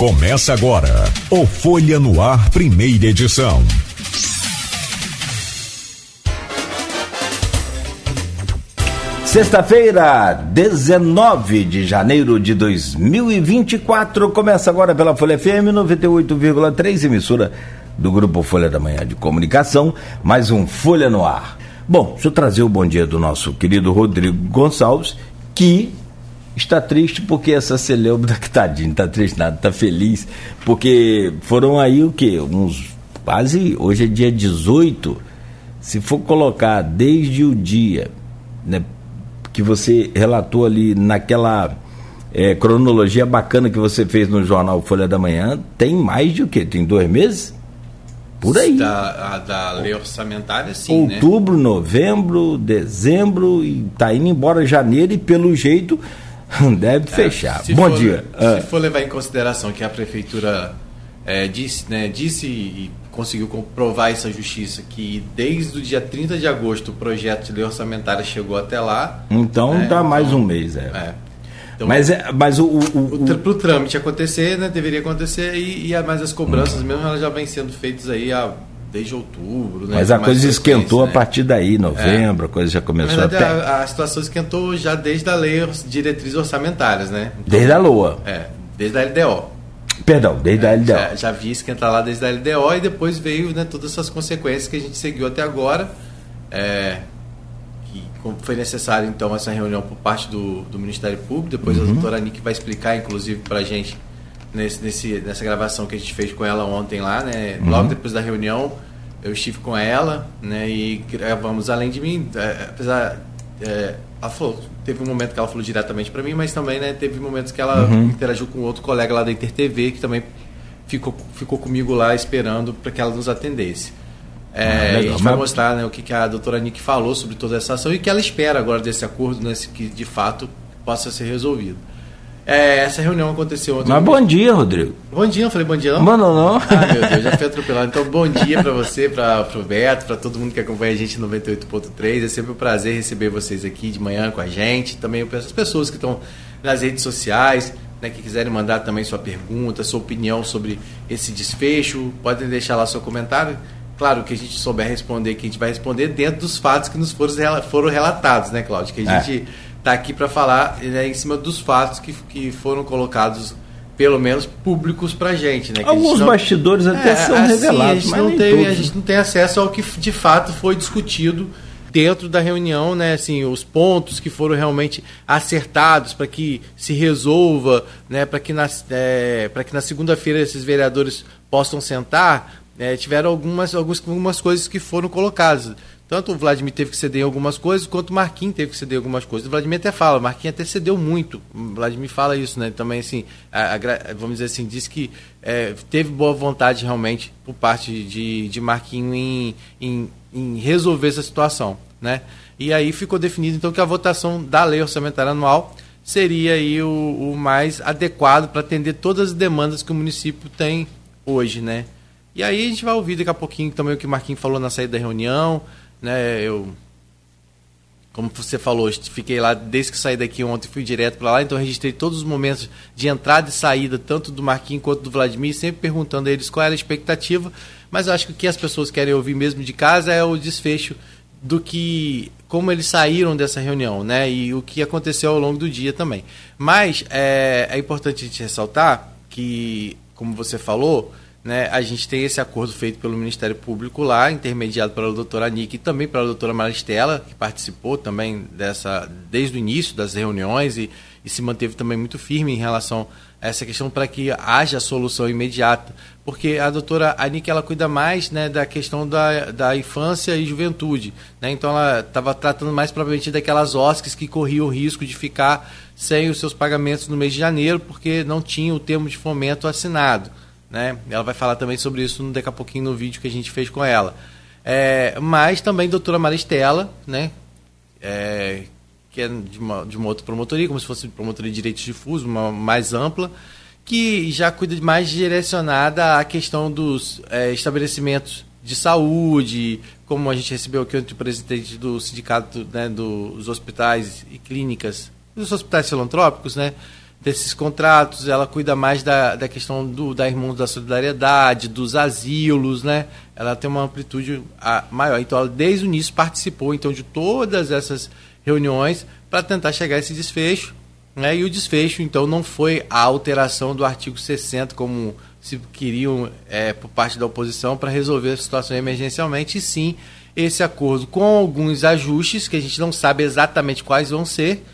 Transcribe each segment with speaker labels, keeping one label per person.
Speaker 1: Começa agora o Folha no Ar, primeira edição.
Speaker 2: Sexta-feira, 19 de janeiro de 2024, começa agora pela Folha FM 98,3, emissora do Grupo Folha da Manhã de Comunicação, mais um Folha no Ar. Bom, deixa eu trazer o bom dia do nosso querido Rodrigo Gonçalves, que está triste porque essa celeuma que tadinho, tá triste nada, tá feliz, porque foram aí o quê? Uns quase, hoje é dia 18, se for colocar desde o dia, né, que você relatou ali naquela é, cronologia bacana que você fez no jornal Folha da Manhã, tem mais de o quê? Tem dois meses? Por aí.
Speaker 3: Da, a, da lei orçamentária, sim.
Speaker 2: Né? Outubro, né? novembro, dezembro, e tá indo embora janeiro e pelo jeito deve é, fechar. Bom
Speaker 3: for,
Speaker 2: dia.
Speaker 3: Se ah. for levar em consideração que a prefeitura é, disse, né, disse e conseguiu comprovar essa justiça que desde o dia 30 de agosto o projeto de lei orçamentária chegou até lá.
Speaker 2: Então
Speaker 3: né,
Speaker 2: dá então, mais um mês, é. é.
Speaker 3: Então, mas, é, mas o, o, o, o trâmite acontecer, né, deveria acontecer e, e mais as cobranças hum. mesmo elas já vêm sendo feitas aí há desde outubro. Né,
Speaker 2: mas a coisa esquentou né? a partir daí, novembro, é. a coisa já começou
Speaker 3: Na verdade, até... a, a, situação esquentou já desde a lei diretrizes orçamentárias, né?
Speaker 2: Então, desde a LOA.
Speaker 3: É, desde a LDO.
Speaker 2: Perdão, desde
Speaker 3: é,
Speaker 2: a LDO.
Speaker 3: Já, já vi esquentar lá desde a LDO e depois veio né, todas essas consequências que a gente seguiu até agora. É, foi necessário então essa reunião por parte do, do Ministério Público. Depois uhum. a doutora Nick vai explicar, inclusive, para a gente nesse, nesse, nessa gravação que a gente fez com ela ontem lá, né? Uhum. Logo depois da reunião, eu estive com ela, né? E gravamos além de mim, é, apesar é, ela falou, teve um momento que ela falou diretamente para mim, mas também, né? Teve momentos que ela uhum. interagiu com outro colega lá da InterTV que também ficou ficou comigo lá esperando para que ela nos atendesse. É, ah, a gente vai mostrar né, o que, que a doutora Nick falou sobre toda essa ação e o que ela espera agora desse acordo, né, que de fato possa ser resolvido. É, essa reunião aconteceu ontem.
Speaker 2: Mas bom dia, Rodrigo.
Speaker 3: Bom dia, eu falei bom dia não?
Speaker 2: Mano, não.
Speaker 3: Ah, meu Deus, já fui atropelado. Então, bom dia para você, para o Beto, para todo mundo que acompanha a gente no 98.3. É sempre um prazer receber vocês aqui de manhã com a gente. Também as pessoas que estão nas redes sociais, né, que quiserem mandar também sua pergunta, sua opinião sobre esse desfecho, podem deixar lá seu comentário Claro que a gente souber responder, que a gente vai responder dentro dos fatos que nos foram, foram relatados, né, Cláudio? Que a é. Gente está aqui para falar né, em cima dos fatos que, que foram colocados pelo menos públicos para gente, né? Que
Speaker 2: Alguns
Speaker 3: não...
Speaker 2: bastidores até é, são assim, revelados,
Speaker 3: a gente, não tem, a gente não tem acesso ao que de fato foi discutido dentro da reunião, né? Assim, os pontos que foram realmente acertados para que se resolva, né? Para que na, é, para que na segunda-feira esses vereadores possam sentar é, tiveram algumas, algumas, algumas coisas que foram colacadas. Tanto o Vladimir teve que ceder em algumas coisas, quanto o Marquinhos teve que ceder em algumas coisas. O Vladimir até fala, o Marquinhos até cedeu muito. O Vladimir fala isso, né? Também, assim, a, a, vamos dizer assim, disse que é, teve boa vontade realmente por parte de, de Marquinhos em, em, em resolver essa situação, né? E aí ficou definido, então, que a votação da lei orçamentária anual seria aí o, o mais adequado para atender todas as demandas que o município tem hoje, né? E aí a gente vai ouvir daqui a pouquinho também o que o Marquinhos falou na saída da reunião, né? Eu como você falou, fiquei lá desde que saí daqui ontem, fui direto para lá, então registrei todos os momentos de entrada e saída, tanto do Marquinhos quanto do Vladimir, sempre perguntando a eles qual era a expectativa, mas acho que o que as pessoas querem ouvir mesmo de casa é o desfecho do que como eles saíram dessa reunião, né? E o que aconteceu ao longo do dia também. Mas é, é importante a gente ressaltar que, como você falou, né, a gente tem esse acordo feito pelo Ministério Público lá, intermediado pela doutora Nick e também pela doutora Maristela, que participou também dessa desde o início das reuniões e, e se manteve também muito firme em relação a essa questão para que haja solução imediata. Porque a doutora Nick ela cuida mais né, da questão da, da infância e juventude. Né? Então ela estava tratando mais propriamente daquelas OSCs que corriam o risco de ficar sem os seus pagamentos no mês de janeiro, porque não tinha o termo de fomento assinado. Né? Ela vai falar também sobre isso daqui a pouquinho no vídeo que a gente fez com ela. É, mas também doutora Maristela, né? É, que é de uma, de uma outra promotoria, como se fosse promotoria de direitos difusos, uma mais ampla, que já cuida mais direcionada à questão dos é, estabelecimentos de saúde, como a gente recebeu aqui o presidente do sindicato né, dos hospitais e clínicas, dos hospitais filantrópicos, né? Desses contratos, ela cuida mais da, da questão do, da Irmãos da Solidariedade, dos asilos, né? Ela tem uma amplitude maior. Então, ela desde o início participou então de todas essas reuniões para tentar chegar a esse desfecho. Né? E o desfecho, então, não foi a alteração do artigo 60, como se queriam é, por parte da oposição, para resolver a situação emergencialmente, e sim esse acordo com alguns ajustes, que a gente não sabe exatamente quais vão ser,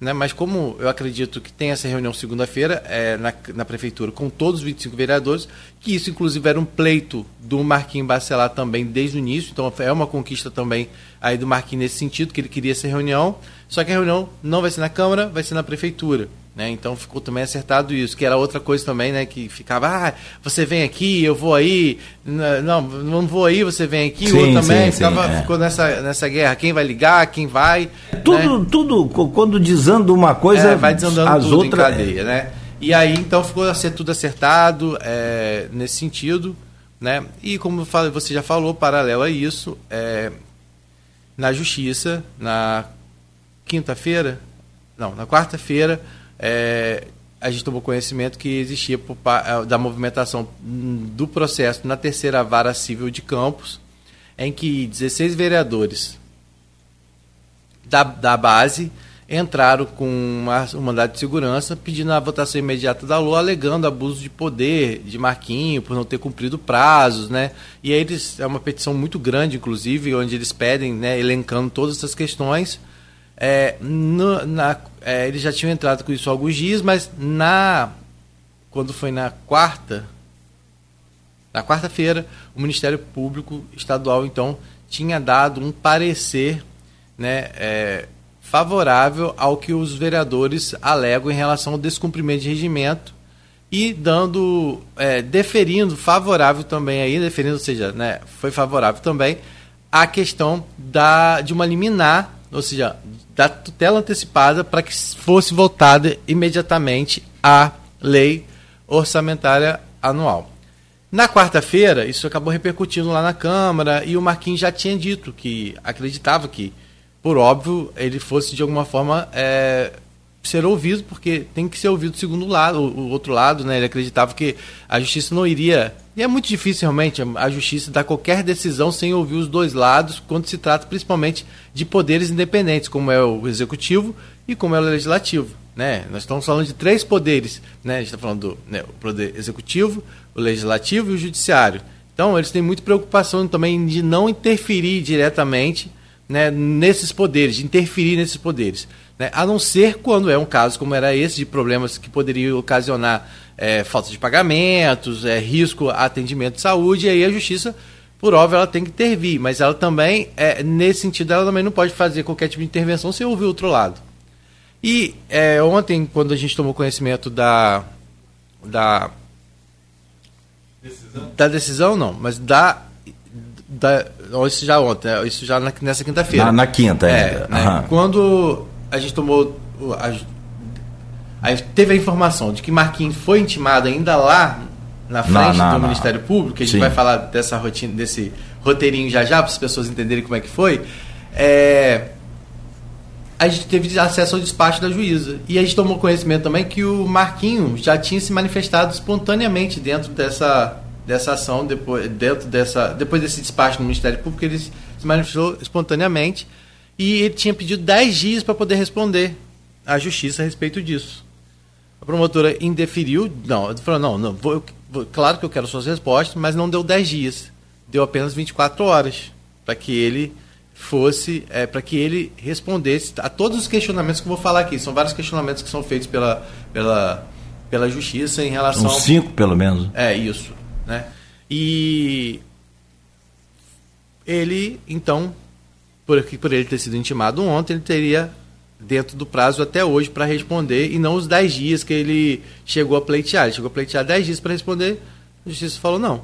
Speaker 3: né? mas como eu acredito que tem essa reunião segunda-feira é, na, na prefeitura com todos os 25 vereadores, que isso inclusive era um pleito do Marquinhos Bacelar também desde o início, então é uma conquista também aí do Marquinhos nesse sentido, que ele queria essa reunião, só que a reunião não vai ser na Câmara, vai ser na prefeitura. Né? Então ficou também acertado isso, que era outra coisa também, né? Que ficava, ah, você vem aqui, eu vou aí, não, não vou aí, você vem aqui, sim, o outro também, sim, ficava, sim, é. ficou nessa, nessa guerra, quem vai ligar, quem vai.
Speaker 2: Tudo, né? tudo, quando desanda uma coisa, é, vai desandando as tudo outras.
Speaker 3: cadeia, né? E aí então ficou ser tudo acertado é, nesse sentido, né? E como falei, você já falou, paralelo a isso, é, na justiça, na quinta-feira, não, na quarta-feira, é, a gente tomou conhecimento que existia é, da movimentação do processo na terceira vara civil de Campos, em que 16 vereadores da, da base entraram com uma, um mandato de segurança pedindo a votação imediata da LOA, alegando abuso de poder de Marquinho por não ter cumprido prazos, né? E aí eles, é uma petição muito grande, inclusive, onde eles pedem, né, elencando todas essas questões. É, no, na, é, eles já tinham entrado com isso há alguns dias, mas na quando foi na quarta, na quarta-feira, o Ministério Público Estadual então tinha dado um parecer, né, é, favorável ao que os vereadores alegam em relação ao descumprimento de regimento e dando, é, deferindo favorável também aí, deferindo, ou seja, né, foi favorável também a questão da de uma liminar, ou seja, da tutela antecipada para que fosse votada imediatamente a lei orçamentária anual. Na quarta-feira, isso acabou repercutindo lá na Câmara e o Marquinhos já tinha dito que acreditava que, por óbvio, ele fosse de alguma forma é, ser ouvido, porque tem que ser ouvido o segundo lado, o, outro lado, né? Ele acreditava que a justiça não iria. E é muito difícil realmente a justiça dar qualquer decisão sem ouvir os dois lados, quando se trata principalmente de poderes independentes, como é o executivo e como é o legislativo. Né? Nós estamos falando de três poderes. Né? A gente está falando do né, o poder executivo, o legislativo e o judiciário. Então, eles têm muita preocupação também de não interferir diretamente né, nesses poderes, de interferir nesses poderes. Né? A não ser quando é um caso como era esse, de problemas que poderiam ocasionar é, falta de pagamentos, é, risco a atendimento de saúde, e aí a justiça, por óbvio, ela tem que intervir, mas ela também, é, nesse sentido, ela também não pode fazer qualquer tipo de intervenção sem ouvir o outro lado. E é, ontem, quando a gente tomou conhecimento da. da decisão? Da decisão, não, mas da. da isso já ontem, isso já nessa quinta-feira.
Speaker 2: Na, na, quinta,
Speaker 3: é. Né? Quando a gente tomou. A, aí teve a informação de que Marquinhos foi intimado ainda lá na frente não, não, do não. Ministério Público, que a gente Sim. vai falar dessa rotina, desse roteirinho já já, para as pessoas entenderem como é que foi. É, a gente teve acesso ao despacho da juíza. E a gente tomou conhecimento também que o Marquinho já tinha se manifestado espontaneamente dentro dessa, dessa ação, depois, dentro dessa, depois desse despacho no Ministério Público, ele se manifestou espontaneamente e ele tinha pedido 10 dias para poder responder à justiça a respeito disso. A promotora indeferiu, não, falou, não, não vou, vou, claro que eu quero suas respostas, mas não deu 10 dias, deu apenas 24 horas para que ele fosse, é, para que ele respondesse a todos os questionamentos que eu vou falar aqui. São vários questionamentos que são feitos pela, pela, pela justiça em relação...
Speaker 2: São cinco, pelo menos.
Speaker 3: É, isso. Né? E ele, então, por, por ele ter sido intimado ontem, ele teria dentro do prazo até hoje para responder e não os 10 dias que ele chegou a pleitear. Ele chegou a pleitear 10 dias para responder, a justiça falou não.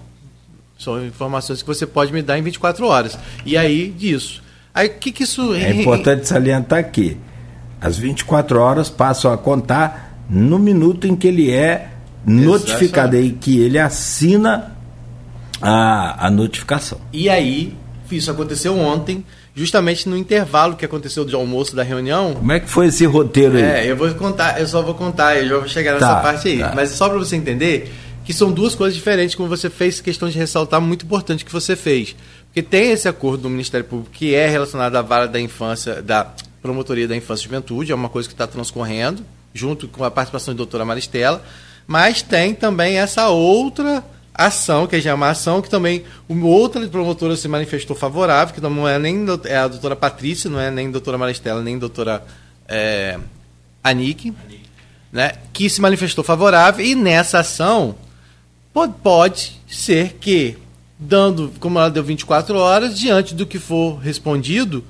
Speaker 3: São informações que você pode me dar em 24 horas. E aí, disso. Aí, o que, que isso...
Speaker 2: É importante salientar que as 24 horas passam a contar no minuto em que ele é notificado, e que ele assina a, a notificação.
Speaker 3: E aí, isso aconteceu ontem, justamente no intervalo que aconteceu de almoço da reunião.
Speaker 2: Como é que foi esse roteiro aí?
Speaker 3: É, eu vou contar, eu só vou contar, eu já vou chegar nessa
Speaker 2: Tá,
Speaker 3: parte aí.
Speaker 2: tá.
Speaker 3: Mas só para você entender que são duas coisas diferentes, como você fez questão de ressaltar, muito importante que você fez. Porque tem esse acordo do Ministério Público que é relacionado à vara da infância, da promotoria da infância e juventude, é uma coisa que está transcorrendo, junto com a participação da doutora Maristela, mas tem também essa outra ação, que já é uma ação que também uma outra promotora se manifestou favorável, que não é nem é a doutora Patrícia, não é nem a doutora Maristela, nem a doutora é, Anique, né, que se manifestou favorável, e nessa ação pode, pode ser que, dando, como ela deu 24 horas, diante do que for respondido,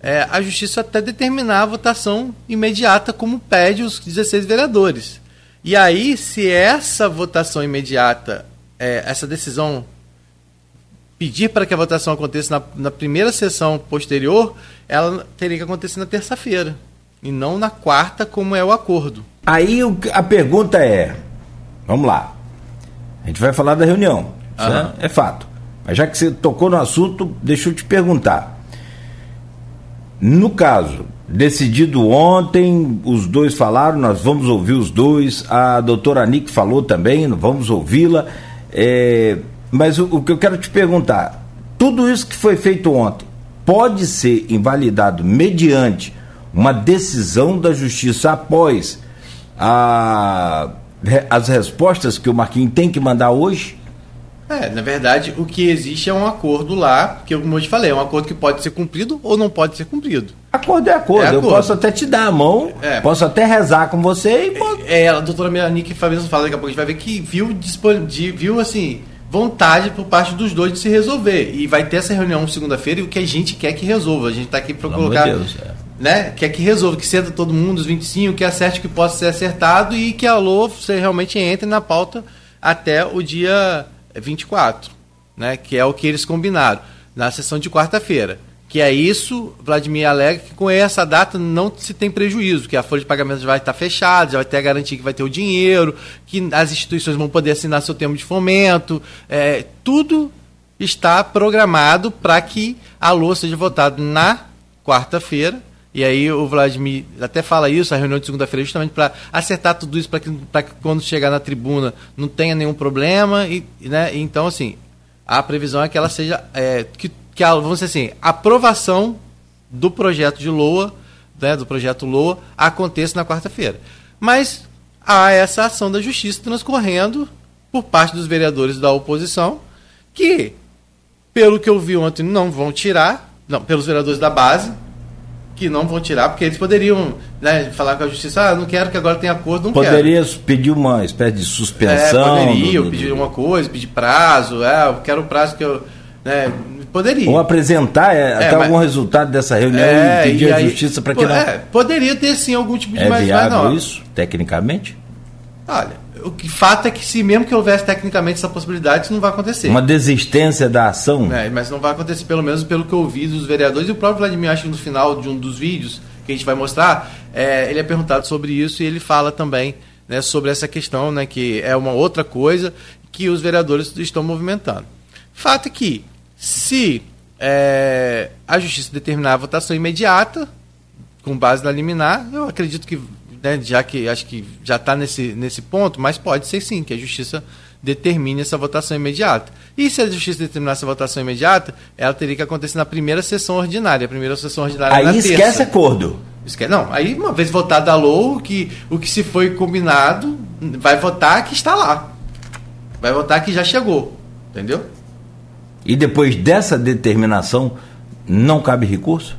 Speaker 3: é, a justiça até determinar a votação imediata, como pede os 16 vereadores. E aí, se essa votação imediata, é, essa decisão pedir para que a votação aconteça na, na primeira sessão posterior, ela teria que acontecer na terça-feira. E não na quarta, como é o acordo.
Speaker 2: Aí a pergunta é: vamos lá. A gente vai falar da reunião. é, é fato. Mas já que você tocou no assunto, deixa eu te perguntar. No caso, decidido ontem, os dois falaram, nós vamos ouvir os dois. A doutora Nick falou também, vamos ouvi-la. É, mas o, o que eu quero te perguntar: tudo isso que foi feito ontem pode ser invalidado mediante uma decisão da justiça após a- as respostas que o Marquinhos tem que mandar hoje?
Speaker 3: É, na verdade, o que existe é um acordo lá, que como eu te falei, é um acordo que pode ser cumprido ou não pode ser cumprido.
Speaker 2: Acordo é acordo.
Speaker 3: É
Speaker 2: Eu
Speaker 3: acordo.
Speaker 2: posso até te dar a mão,
Speaker 3: É.
Speaker 2: posso até rezar com você e pô,
Speaker 3: É, a doutora Melanique Fabrício fala daqui a pouco, a gente vai ver que viu, viu assim, vontade por parte dos dois de se resolver. E vai ter essa reunião segunda-feira e o que a gente quer que resolva. A gente está aqui para colocar.
Speaker 2: de Deus, é.
Speaker 3: Né, quer que resolva, que senta todo mundo, os 25, que acerte o que possa ser acertado e que a você realmente entre na pauta até o dia 24, né, que é o que eles combinaram, na sessão de quarta-feira. Que é isso, Vladimir alega que com essa data não se tem prejuízo, que a folha de pagamento já vai estar fechada, já vai ter a garantia que vai ter o dinheiro, que as instituições vão poder assinar seu termo de fomento, é, tudo está programado para que a LOA seja votada na quarta-feira. E aí o Vladimir até fala isso, a reunião de segunda-feira, justamente para acertar tudo isso, para que, que quando chegar na tribuna não tenha nenhum problema. E, né? Então, assim, a previsão é que ela seja. é, que, que a, vamos dizer assim, a aprovação do projeto de LOA, né, do projeto LOA, aconteça na quarta-feira. Mas há essa ação da justiça transcorrendo por parte dos vereadores da oposição, que, pelo que eu vi ontem, não vão tirar, não, pelos vereadores da base, que não vão tirar, porque eles poderiam né, falar com a justiça, ah, não quero que agora tenha acordo, não quero.
Speaker 2: poderia pedir uma espécie de
Speaker 3: É,
Speaker 2: suspensão.
Speaker 3: poderia,
Speaker 2: do- do-
Speaker 3: pedir uma coisa, pedir prazo, é, eu quero o prazo que eu. Né, poderia.
Speaker 2: Ou apresentar é, até
Speaker 3: mas-
Speaker 2: algum resultado dessa reunião
Speaker 3: É,
Speaker 2: e pedir
Speaker 3: e
Speaker 2: à
Speaker 3: aí-
Speaker 2: justiça para que não.
Speaker 3: é, poderia ter sim algum tipo de
Speaker 2: É
Speaker 3: mais, mas
Speaker 2: viável
Speaker 3: não.
Speaker 2: isso, tecnicamente?
Speaker 3: Olha, o que fato é que se mesmo que houvesse tecnicamente essa possibilidade, isso não vai acontecer.
Speaker 2: Uma desistência da ação?
Speaker 3: É, mas não vai acontecer, pelo menos pelo que eu ouvi dos vereadores. E o próprio Vladimir, acho que no final de um dos vídeos que a gente vai mostrar, é, ele é perguntado sobre isso e ele fala também né, sobre essa questão, né, que é uma outra coisa que os vereadores estão movimentando. Fato é que, se é, a justiça determinar a votação imediata, com base na liminar, eu acredito que, né, já que acho que já está nesse, nesse ponto, mas pode ser sim, que a justiça determine essa votação imediata. E se a justiça determinar essa votação imediata, ela teria que acontecer na primeira sessão ordinária. A primeira sessão ordinária é na
Speaker 2: Aí esquece
Speaker 3: terça.
Speaker 2: acordo.
Speaker 3: Esquece- Não, aí uma vez votada a LOU, o que, o que se foi combinado, vai votar que está lá. Vai votar que já chegou. Entendeu?
Speaker 2: E depois dessa determinação, não cabe recurso?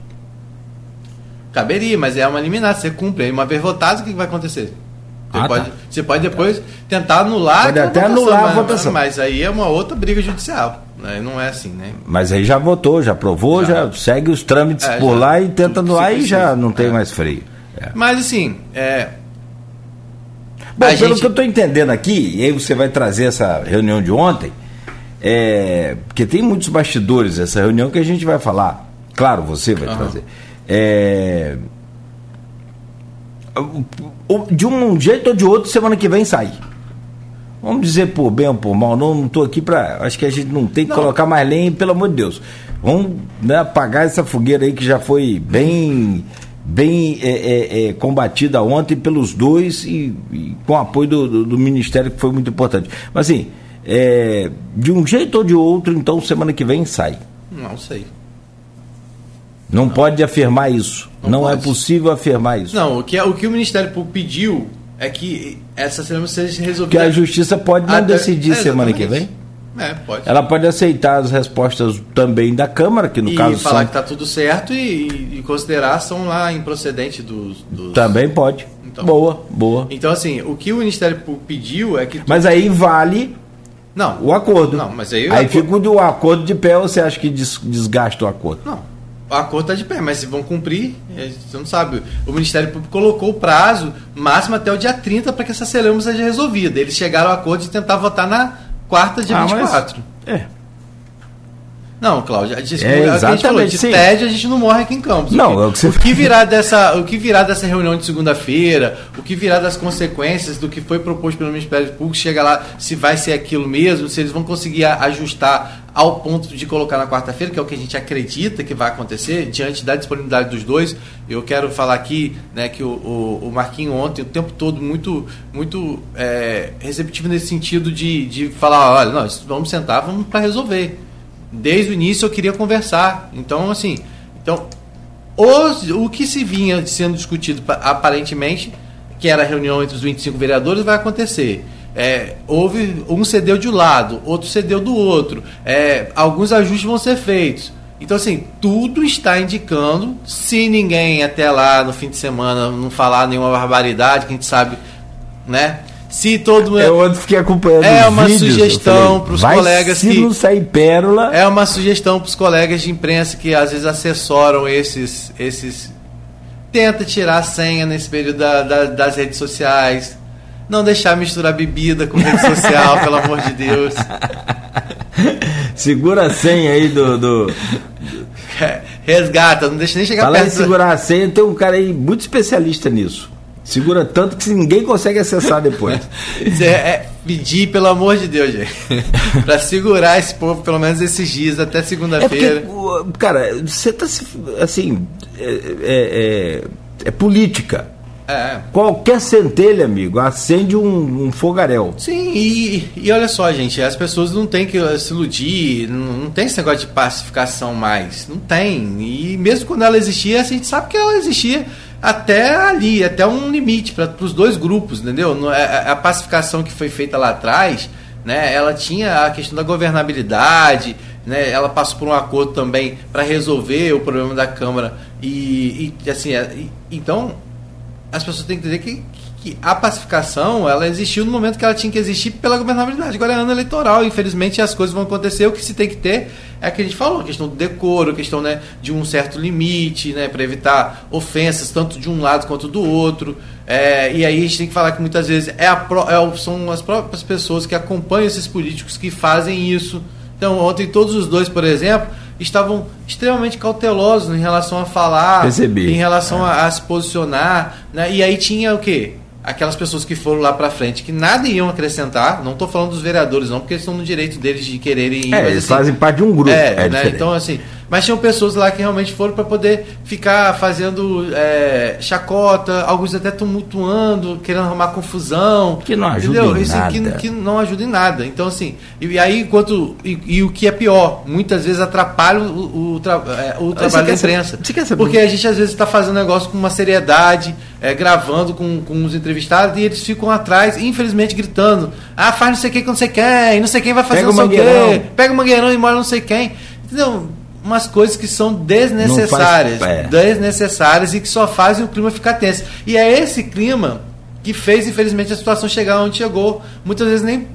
Speaker 3: Caberia, mas é uma liminar, você cumpre. Aí uma vez votado, o que vai acontecer? Você,
Speaker 2: Ah,
Speaker 3: pode,
Speaker 2: tá.
Speaker 3: você pode depois tentar anular
Speaker 2: Pode até anular a
Speaker 3: mas,
Speaker 2: votação.
Speaker 3: Mas aí é uma outra briga judicial. Né? Não é assim, né?
Speaker 2: Mas aí já votou, já aprovou, já,
Speaker 3: Já.
Speaker 2: segue os trâmites
Speaker 3: É,
Speaker 2: por
Speaker 3: já.
Speaker 2: lá e tenta anular e já não tem
Speaker 3: É.
Speaker 2: mais freio. É.
Speaker 3: Mas assim, é,
Speaker 2: Bom,
Speaker 3: A
Speaker 2: pelo
Speaker 3: gente-
Speaker 2: que eu estou entendendo aqui, e aí você vai trazer essa reunião de ontem, é, porque tem muitos bastidores essa reunião que a gente vai falar. Claro, você vai
Speaker 3: Aham.
Speaker 2: trazer. É, de um jeito ou de outro, semana que vem sai. Vamos dizer por bem ou por mal, não estou aqui para. Acho que a gente não tem que
Speaker 3: Não.
Speaker 2: colocar mais lenha, pelo amor de Deus. Vamos né, apagar essa fogueira aí que já foi bem bem é, é, é, combatida ontem pelos dois e, e com o apoio do, do, do, Ministério, que foi muito importante. Mas assim, é, de um jeito ou de outro, então semana que vem sai.
Speaker 3: Não sei.
Speaker 2: Não, não. pode afirmar isso. Não, não é possível afirmar isso.
Speaker 3: Não, o que, o que o Ministério Público pediu é que essa semana seja resolvida.
Speaker 2: Que a Justiça pode não até, decidir semana que vem.
Speaker 3: É, pode.
Speaker 2: Ela pode aceitar as respostas também da Câmara, que no
Speaker 3: e
Speaker 2: caso.
Speaker 3: E falar são... que está tudo certo e, e, considerar são lá improcedente dos, dos.
Speaker 2: Também pode. Então, boa, boa.
Speaker 3: Então, assim, o que o Ministério pediu é que.
Speaker 2: Mas aí vale.
Speaker 3: Não.
Speaker 2: O acordo.
Speaker 3: Não, mas aí.
Speaker 2: Aí fica o acordo de pé ou você acha que desgasta o acordo?
Speaker 3: Não. O acordo está de pé, mas se vão cumprir, você não sabe. O Ministério Público colocou o prazo máximo até o dia 30 para que essa celeuma seja resolvida. Eles chegaram ao acordo de tentar votar na quarta, dia ah, 24.
Speaker 2: Mas... É.
Speaker 3: Não, Cláudio, a gente,
Speaker 2: é, exatamente, a gente falou,
Speaker 3: de sim. tédio a gente não morre aqui em Campos.
Speaker 2: Não,
Speaker 3: o que,
Speaker 2: é o que, você...
Speaker 3: o que virá dessa, o que virá dessa reunião de segunda-feira, o que virá das consequências do que foi proposto pelo Ministério Público, chega lá se vai ser aquilo mesmo, se eles vão conseguir ajustar ao ponto de colocar na quarta-feira, que é o que a gente acredita que vai acontecer, diante da disponibilidade dos dois. Eu quero falar aqui né, que o, o, o Marquinho ontem, o tempo todo, muito, muito é, receptivo nesse sentido de, de falar, olha, nós vamos sentar, vamos para resolver desde o início eu queria conversar. Então, assim, então, os, o que se vinha sendo discutido aparentemente, que era a reunião entre os 25 vereadores, vai acontecer. É, houve um cedeu de um lado, outro cedeu do outro. É, alguns ajustes vão ser feitos. Então, assim, tudo está indicando, se ninguém até lá no fim de semana não falar nenhuma barbaridade, que a gente sabe, né? Se todo
Speaker 2: Eu ontem fiquei acompanhando
Speaker 3: É uma vídeos, sugestão para os colegas
Speaker 2: se que não sair pérola.
Speaker 3: É uma sugestão para os colegas de imprensa que às vezes assessoram esses esses tenta tirar a senha nesse período da, da, das redes sociais. Não deixar misturar bebida com rede social, pelo amor de Deus.
Speaker 2: Segura a senha aí do, do...
Speaker 3: Resgata, não deixa nem chegar
Speaker 2: Fala perto. Em segurar a senha, tem um cara aí muito especialista nisso. Segura tanto que ninguém consegue acessar depois.
Speaker 3: é, é, pedir, pelo amor de Deus, gente. para segurar esse povo, pelo menos esses dias, até segunda-feira.
Speaker 2: É cara, você tá assim. É, é, é, é política. É. Qualquer centelha, amigo, acende um, um fogaréu.
Speaker 3: Sim, e, e, olha só, gente, as pessoas não têm que se iludir, não, não tem esse negócio de pacificação mais. Não tem. E mesmo quando ela existia, a gente sabe que ela existia até ali, até um limite para os dois grupos, entendeu? É, é, a, pacificação que foi feita lá atrás, né, ela tinha a questão da governabilidade, né, ela passou por um acordo também para resolver o problema da Câmara e, e assim, e, então as pessoas têm que entender que, que a pacificação ela existiu no momento que ela tinha que existir pela governabilidade. Agora é ano eleitoral, infelizmente as coisas vão acontecer. O que se tem que ter é que a gente falou, a questão do decoro, a questão né, de um certo limite, né, para evitar ofensas tanto de um lado quanto do outro. É, e aí a gente tem que falar que muitas vezes é a, é, são as próprias pessoas que acompanham esses políticos que fazem isso. Então, ontem todos os dois, por exemplo, estavam extremamente cautelosos em relação a falar,
Speaker 2: Percebi.
Speaker 3: em relação é. a, a, se posicionar. Né? E aí tinha o quê? aquelas pessoas que foram lá para frente que nada iam acrescentar, não estou falando dos vereadores não, porque eles estão no direito deles de quererem ir.
Speaker 2: É, eles assim, fazem parte de um grupo.
Speaker 3: É, é né? então assim, mas tinham pessoas lá que realmente foram para poder ficar fazendo é, chacota, alguns até tumultuando, querendo arrumar confusão.
Speaker 2: Que não ajuda entendeu? em Isso, nada.
Speaker 3: Que, que, não ajuda em nada. Então, assim, e, aí, enquanto. E, e, o que é pior, muitas vezes atrapalha o, o, tra, é, o trabalho da imprensa. Porque a gente às vezes está fazendo negócio com uma seriedade, é, gravando com, com os entrevistados, e eles ficam atrás, infelizmente, gritando. Ah, faz não sei quem com não sei quem, não sei quem vai fazer
Speaker 2: Pega
Speaker 3: não
Speaker 2: sei o quê,
Speaker 3: pega o mangueirão e mora não sei quem. Entendeu? Umas coisas que são desnecessárias, faz, é. desnecessárias e que só fazem o clima ficar tenso. E é esse clima que fez, infelizmente, a situação chegar onde chegou. Muitas vezes nem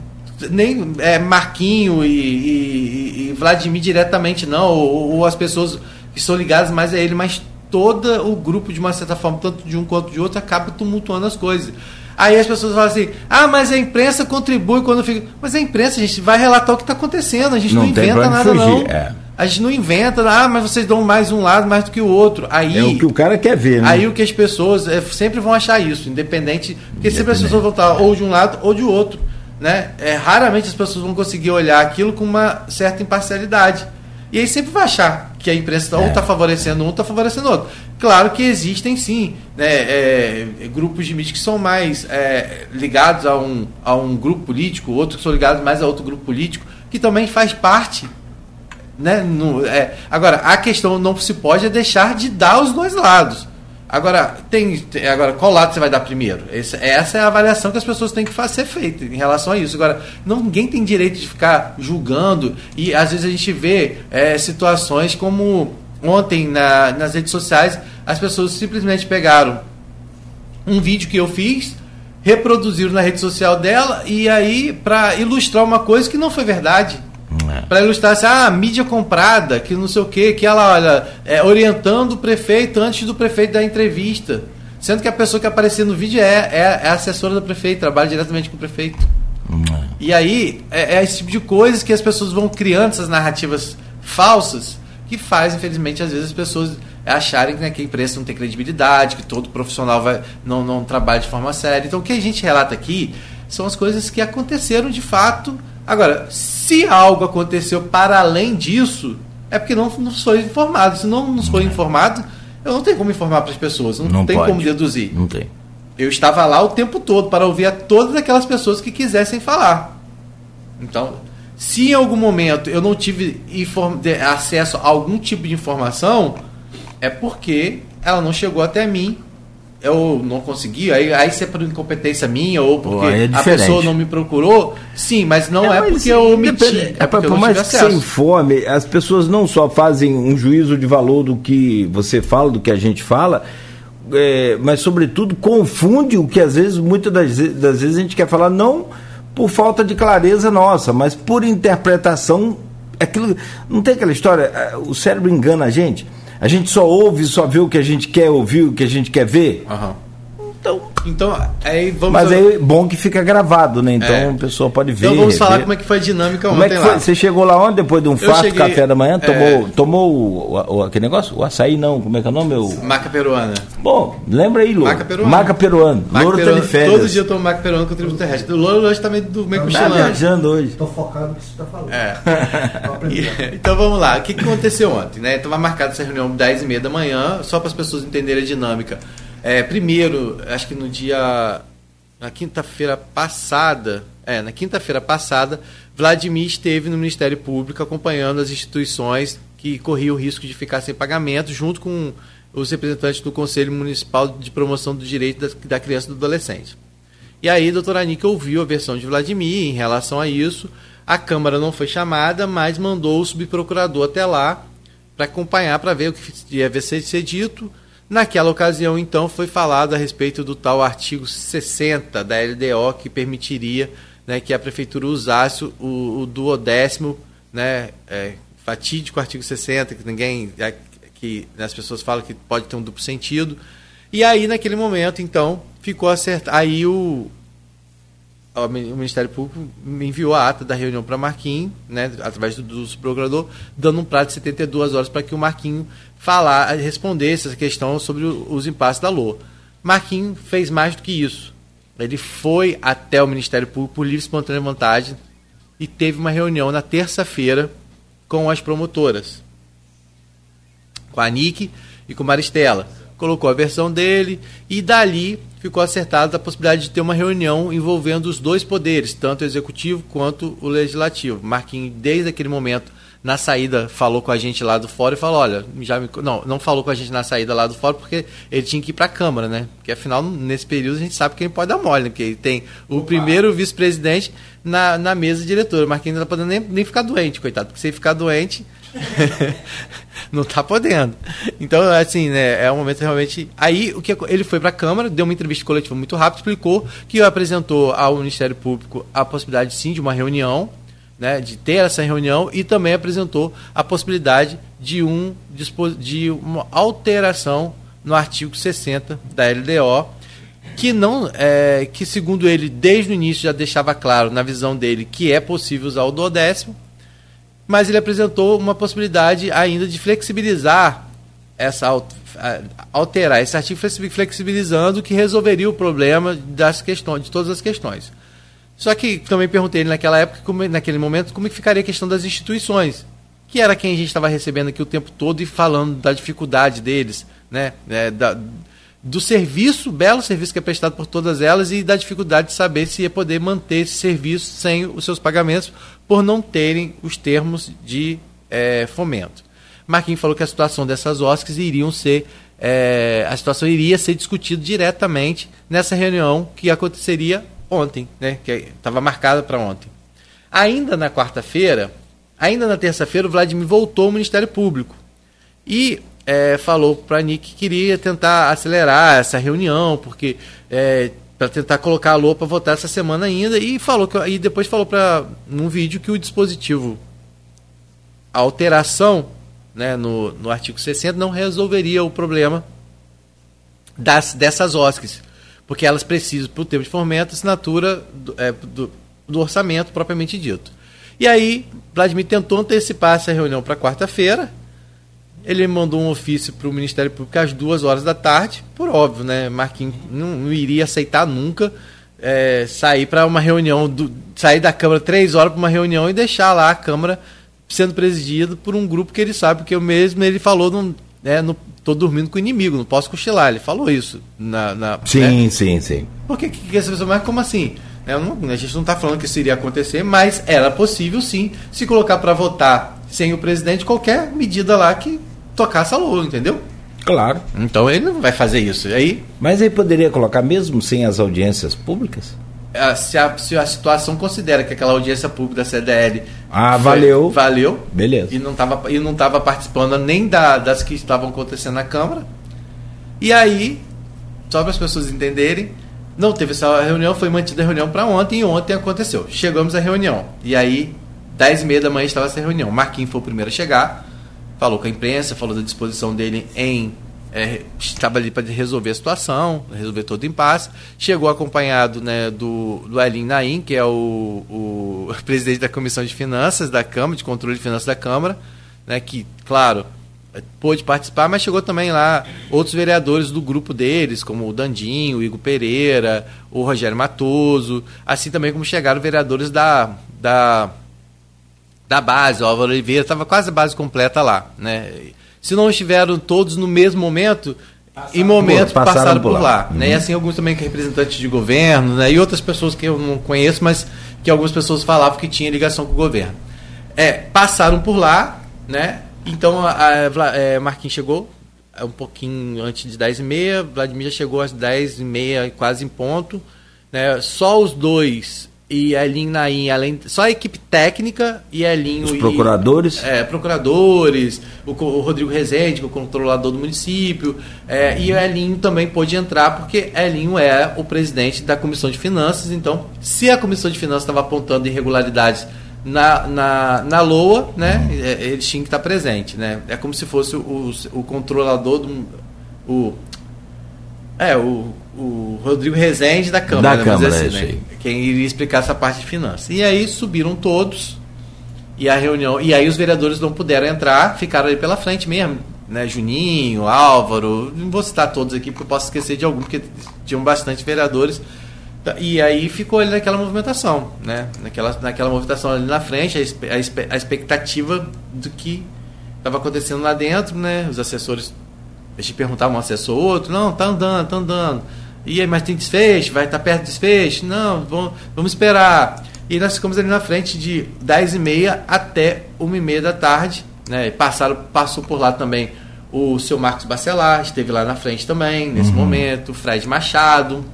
Speaker 3: nem é, Marquinho e, e, e, Vladimir diretamente não, ou, ou, as pessoas que estão ligadas mais a ele, mas todo o grupo de uma certa forma, tanto de um quanto de outro, acaba tumultuando as coisas. Aí as pessoas falam assim: ah, mas a imprensa contribui quando fica. Mas a imprensa, a gente vai relatar o que está acontecendo, a gente não, não inventa nada, fugir. não. É. A gente não inventa, ah, mas vocês dão mais um lado mais do que o outro. Aí,
Speaker 2: é o que o cara quer ver, né?
Speaker 3: Aí o que as pessoas é, sempre vão achar isso, independente. Porque independente. sempre as pessoas vão estar ou de um lado ou de outro. Né? É, raramente as pessoas vão conseguir olhar aquilo com uma certa imparcialidade. E aí sempre vai achar que a imprensa é. ou está favorecendo um, está favorecendo outro. Claro que existem sim né, é, grupos de mídia que são mais é, ligados a um, a um grupo político, outros que são ligados mais a outro grupo político, que também faz parte. Né, no, é, agora, a questão não se pode é deixar de dar os dois lados. Agora, tem, agora, qual lado você vai dar primeiro? Esse, essa é a avaliação que as pessoas têm que fazer feita em relação a isso. Agora, não, ninguém tem direito de ficar julgando e às vezes a gente vê é, situações como ontem na, nas redes sociais as pessoas simplesmente pegaram um vídeo que eu fiz, reproduziram na rede social dela e aí para ilustrar uma coisa que não foi verdade. É. Para ilustrar assim, ah, mídia comprada, que não sei o que, que ela olha, é, orientando o prefeito antes do prefeito dar entrevista. Sendo que a pessoa que aparecia no vídeo é, é, é assessora do prefeito, trabalha diretamente com o prefeito. É. E aí, é, é, esse tipo de coisas que as pessoas vão criando essas narrativas falsas que faz, infelizmente, às vezes as pessoas acharem né, que a imprensa não tem credibilidade, que todo profissional vai, não, não trabalha de forma séria. Então, o que a gente relata aqui são as coisas que aconteceram de fato Agora, se algo aconteceu para além disso, é porque não nos foi informado. Se não nos foi informado, eu não tenho como informar para as pessoas, não, não tem pode. como deduzir.
Speaker 2: Não tem.
Speaker 3: Eu estava lá o tempo todo para ouvir a todas aquelas pessoas que quisessem falar. Então, se em algum momento eu não tive acesso a algum tipo de informação, é porque ela não chegou até mim eu não consegui, aí, aí se é por incompetência minha ou porque é a pessoa não me procurou, sim, mas não é, é mas porque eu omiti.
Speaker 2: Depende, é, é por mais que você informe, as pessoas não só fazem um juízo de valor do que você fala, do que a gente fala, é, mas sobretudo confunde o que às vezes, muitas das, das vezes a gente quer falar, não por falta de clareza nossa, mas por interpretação. Aquilo, não tem aquela história, é, o cérebro engana a gente. A gente só ouve, só vê o que a gente quer ouvir, o que a gente quer ver.
Speaker 3: Uhum. Então, então aí vamos.
Speaker 2: Mas aí é bom que fica gravado, né? Então é. a pessoa pode ver. Então
Speaker 3: vamos falar como é que foi a dinâmica
Speaker 2: como ontem é que foi? Lá. Você chegou lá ontem depois de um cheguei, café da manhã, tomou, é... tomou o, o, aquele negócio? O açaí não, como é que é o nome? O...
Speaker 3: Maca peruana.
Speaker 2: Bom, lembra aí, Louro.
Speaker 3: Maca peruana.
Speaker 2: Maca peruana.
Speaker 3: Maca Louro peruana. tá de férias. Todo dia eu tomo maca peruana com o tributo terrestre. O Louro hoje tá meio, meio
Speaker 2: cochilando. Tá viajando hoje.
Speaker 4: Tô focado no que você tá falando.
Speaker 3: É. então vamos lá. O que, que aconteceu ontem? Né? Estava marcada essa reunião 10 e meia da manhã, só para as pessoas entenderem a dinâmica. É, primeiro, acho que no dia. Na quinta-feira passada. É, na quinta-feira passada, Vladimir esteve no Ministério Público acompanhando as instituições que corriam o risco de ficar sem pagamento, junto com os representantes do Conselho Municipal de Promoção do Direito da, da Criança e do Adolescente. E aí, a doutora Anica ouviu a versão de Vladimir em relação a isso. A Câmara não foi chamada, mas mandou o subprocurador até lá para acompanhar, para ver o que ia ser dito. Naquela ocasião, então, foi falado a respeito do tal artigo 60 da LDO que permitiria né, que a prefeitura usasse o, o duodécimo, né, é, fatídico artigo 60, que ninguém. É, que né, as pessoas falam que pode ter um duplo sentido. E aí, naquele momento, então, ficou acertado. Aí o, o Ministério Público enviou a ata da reunião para Marquinhos, né, através do, do procurador, dando um prazo de 72 horas para que o Marquinhos falar, respondesse essa questão sobre os impasses da LOA. Marquinhos fez mais do que isso. Ele foi até o Ministério Público por livre e espontânea vontade e teve uma reunião na terça-feira com as promotoras, com a Nick e com Maristela. Colocou a versão dele e dali ficou acertada a possibilidade de ter uma reunião envolvendo os dois poderes, tanto o executivo quanto o legislativo. Marquinhos, desde aquele momento, na saída, falou com a gente lá do fórum e falou: olha, já me... não, não falou com a gente na saída lá do fórum porque ele tinha que ir para a Câmara, né? Porque afinal, nesse período, a gente sabe que ele pode dar mole, né? Porque ele tem o Opa. primeiro vice-presidente na, na mesa diretora. Marquinhos não está podendo nem, nem ficar doente, coitado, porque se ele ficar doente. não está podendo. Então, assim, né, é um momento realmente. Aí, o que ele foi para a Câmara, deu uma entrevista coletiva muito rápida, explicou que apresentou ao Ministério Público a possibilidade, sim, de uma reunião, né, de ter essa reunião e também apresentou a possibilidade de, um, de uma alteração no artigo 60 da LDO, que não é, que segundo ele desde o início já deixava claro na visão dele que é possível usar o duodécimo mas ele apresentou uma possibilidade ainda de flexibilizar essa alterar esse artigo flexibilizando que resolveria o problema das questões de todas as questões. Só que também perguntei naquela época, como, naquele momento, como que ficaria a questão das instituições, que era quem a gente estava recebendo aqui o tempo todo e falando da dificuldade deles, né? É, da, do serviço, belo serviço que é prestado por todas elas e da dificuldade de saber se ia poder manter esse serviço sem os seus pagamentos por não terem os termos de é, fomento. Marquinhos falou que a situação dessas OSCs iriam ser é, a situação iria ser discutida diretamente nessa reunião que aconteceria ontem, né, que estava marcada para ontem. Ainda na quarta-feira, ainda na terça-feira, o Vladimir voltou ao Ministério Público e é, falou para a NIC que queria tentar acelerar essa reunião, porque é, para tentar colocar a LOA para votar essa semana ainda, e falou que, e depois falou para num vídeo que o dispositivo a alteração né, no, no artigo 60 não resolveria o problema das, dessas OSCs, porque elas precisam, para o tempo de fomento, assinatura do, é, do, do orçamento propriamente dito. E aí, Vladimir tentou antecipar essa reunião para quarta-feira. Ele mandou um ofício para o Ministério Público às duas horas da tarde, por óbvio, né? Marquinhos não, não iria aceitar nunca é, sair para uma reunião, do, sair da Câmara três horas para uma reunião e deixar lá a Câmara sendo presidido por um grupo que ele sabe, porque eu mesmo ele falou, não, né, não tô dormindo com o inimigo, não posso cochilar. Ele falou isso na. na
Speaker 2: sim, né? sim, sim.
Speaker 3: Por que, que essa pessoa, mas como assim? Não, a gente não está falando que isso iria acontecer, mas era possível sim se colocar para votar sem o presidente qualquer medida lá que tocasse a lua, entendeu?
Speaker 2: Claro.
Speaker 3: Então ele não vai fazer isso. Aí,
Speaker 2: mas aí poderia colocar mesmo sem as audiências públicas?
Speaker 3: Se a, se a situação considera que aquela audiência pública da CDL
Speaker 2: ah, foi, valeu.
Speaker 3: Valeu.
Speaker 2: Beleza.
Speaker 3: E não estava e não tava participando nem da, das que estavam acontecendo na Câmara. E aí, só para as pessoas entenderem, não teve essa reunião, foi mantida a reunião para ontem e ontem aconteceu. Chegamos à reunião. E aí, 10 e meia da manhã estava essa reunião. Marquinhos foi o primeiro a chegar, falou com a imprensa, falou da disposição dele em é, estava ali para resolver a situação, resolver todo o impasse. Chegou acompanhado né, do, do Elin Naim, que é o, o presidente da Comissão de Finanças da Câmara, de Controle de Finanças da Câmara, né, que, claro, pôde participar, mas chegou também lá outros vereadores do grupo deles, como o Dandinho, o Igor Pereira, o Rogério Matoso, assim também como chegaram vereadores da, da, da base, o Álvaro Oliveira, estava quase a base completa lá, né? Se não estiveram todos no mesmo momento, passaram em momentos por, passaram, passaram por lá. lá uhum. né? E assim, alguns também que representantes de governo, né? E outras pessoas que eu não conheço, mas que algumas pessoas falavam que tinha ligação com o governo. É, passaram por lá, né? Então a, a, a é, Marquinhos chegou um pouquinho antes de 10 e meia, Vladimir já chegou às 10 e meia, quase em ponto. Né? Só os dois e Elin Naim, além só a equipe técnica e Elinho
Speaker 2: os procuradores
Speaker 3: e, é, procuradores o, o, Rodrigo Rezende que é o controlador do município é, e o Elinho também pôde entrar porque Elinho é o presidente da comissão de finanças então se a comissão de finanças estava apontando irregularidades na, na, na LOA, né, é, eles tinham que estar presente, né? É como se fosse o, o controlador do o é, o, o Rodrigo Rezende da Câmara,
Speaker 2: da Câmara assim,
Speaker 3: né? Quem iria explicar essa parte de finanças. E aí subiram todos e a reunião e aí os vereadores não puderam entrar, ficaram ali pela frente mesmo, né? Juninho, Álvaro, não vou citar todos aqui porque eu posso esquecer de algum porque tinham bastante vereadores. E aí ficou ali naquela movimentação, né? Naquela, naquela movimentação ali na frente, a, a, a expectativa do que estava acontecendo lá dentro, né? Os assessores a gente perguntava um assessor outro, não, tá andando, tá andando. E aí, mas tem desfecho, vai estar tá perto do desfecho? Não, vamos, vamos esperar. E nós ficamos ali na frente de 10 e meia até 1 e meia da tarde. Né? Passaram, passou por lá também o seu Marcos Bacelar, esteve lá na frente também, nesse uhum. momento, Fred Machado.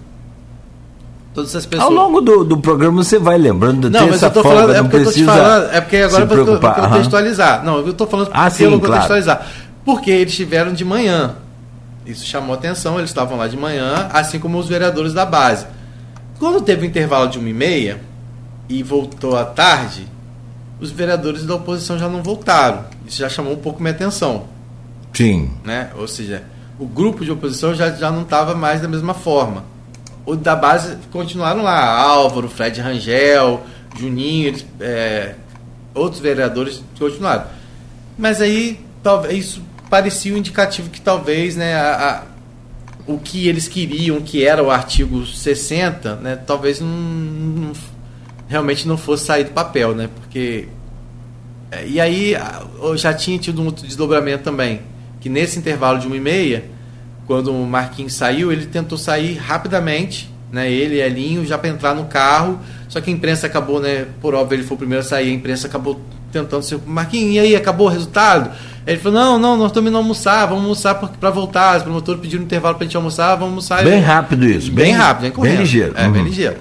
Speaker 3: Todas essas pessoas.
Speaker 2: Ao longo do, do programa você vai lembrando
Speaker 3: Não, mas eu tô folga, falando, é porque eu tô te falando, é porque agora eu vou contextualizar. Uhum. Não, eu tô falando
Speaker 2: ah, sim, eu vou contextualizar.
Speaker 3: Claro porque eles estiveram de manhã. Isso chamou atenção, eles estavam lá de manhã, assim como os vereadores da base. Quando teve o um intervalo de uma e meia e voltou à tarde, os vereadores da oposição já não voltaram. Isso já chamou um pouco minha atenção.
Speaker 2: Sim.
Speaker 3: Né? Ou seja, o grupo de oposição já, já não estava mais da mesma forma. O da base continuaram lá, Álvaro, Fred Rangel, Juninho, eles, é, outros vereadores continuaram. Mas aí, talvez isso parecia um indicativo que talvez né, a, a, o que eles queriam, que era o artigo 60, né, talvez não, não, realmente não fosse sair do papel, né, porque é, e aí eu já tinha tido um outro desdobramento também, que nesse intervalo de uma e meia, quando o Marquinhos saiu, ele tentou sair rapidamente, né? Ele e Elinho já para entrar no carro, só que a imprensa acabou, né? Por óbvio, ele foi o primeiro a sair, a imprensa acabou tentando ser. Marquinhos, e aí, acabou o resultado? Ele falou: não, não, nós estamos indo almoçar, vamos almoçar para voltar. Os promotores pediram um intervalo para a gente almoçar, vamos almoçar.
Speaker 2: Bem rápido isso.
Speaker 3: Bem, bem rápido, bem,
Speaker 2: bem ligeiro.
Speaker 3: É, uhum. bem ligeiro.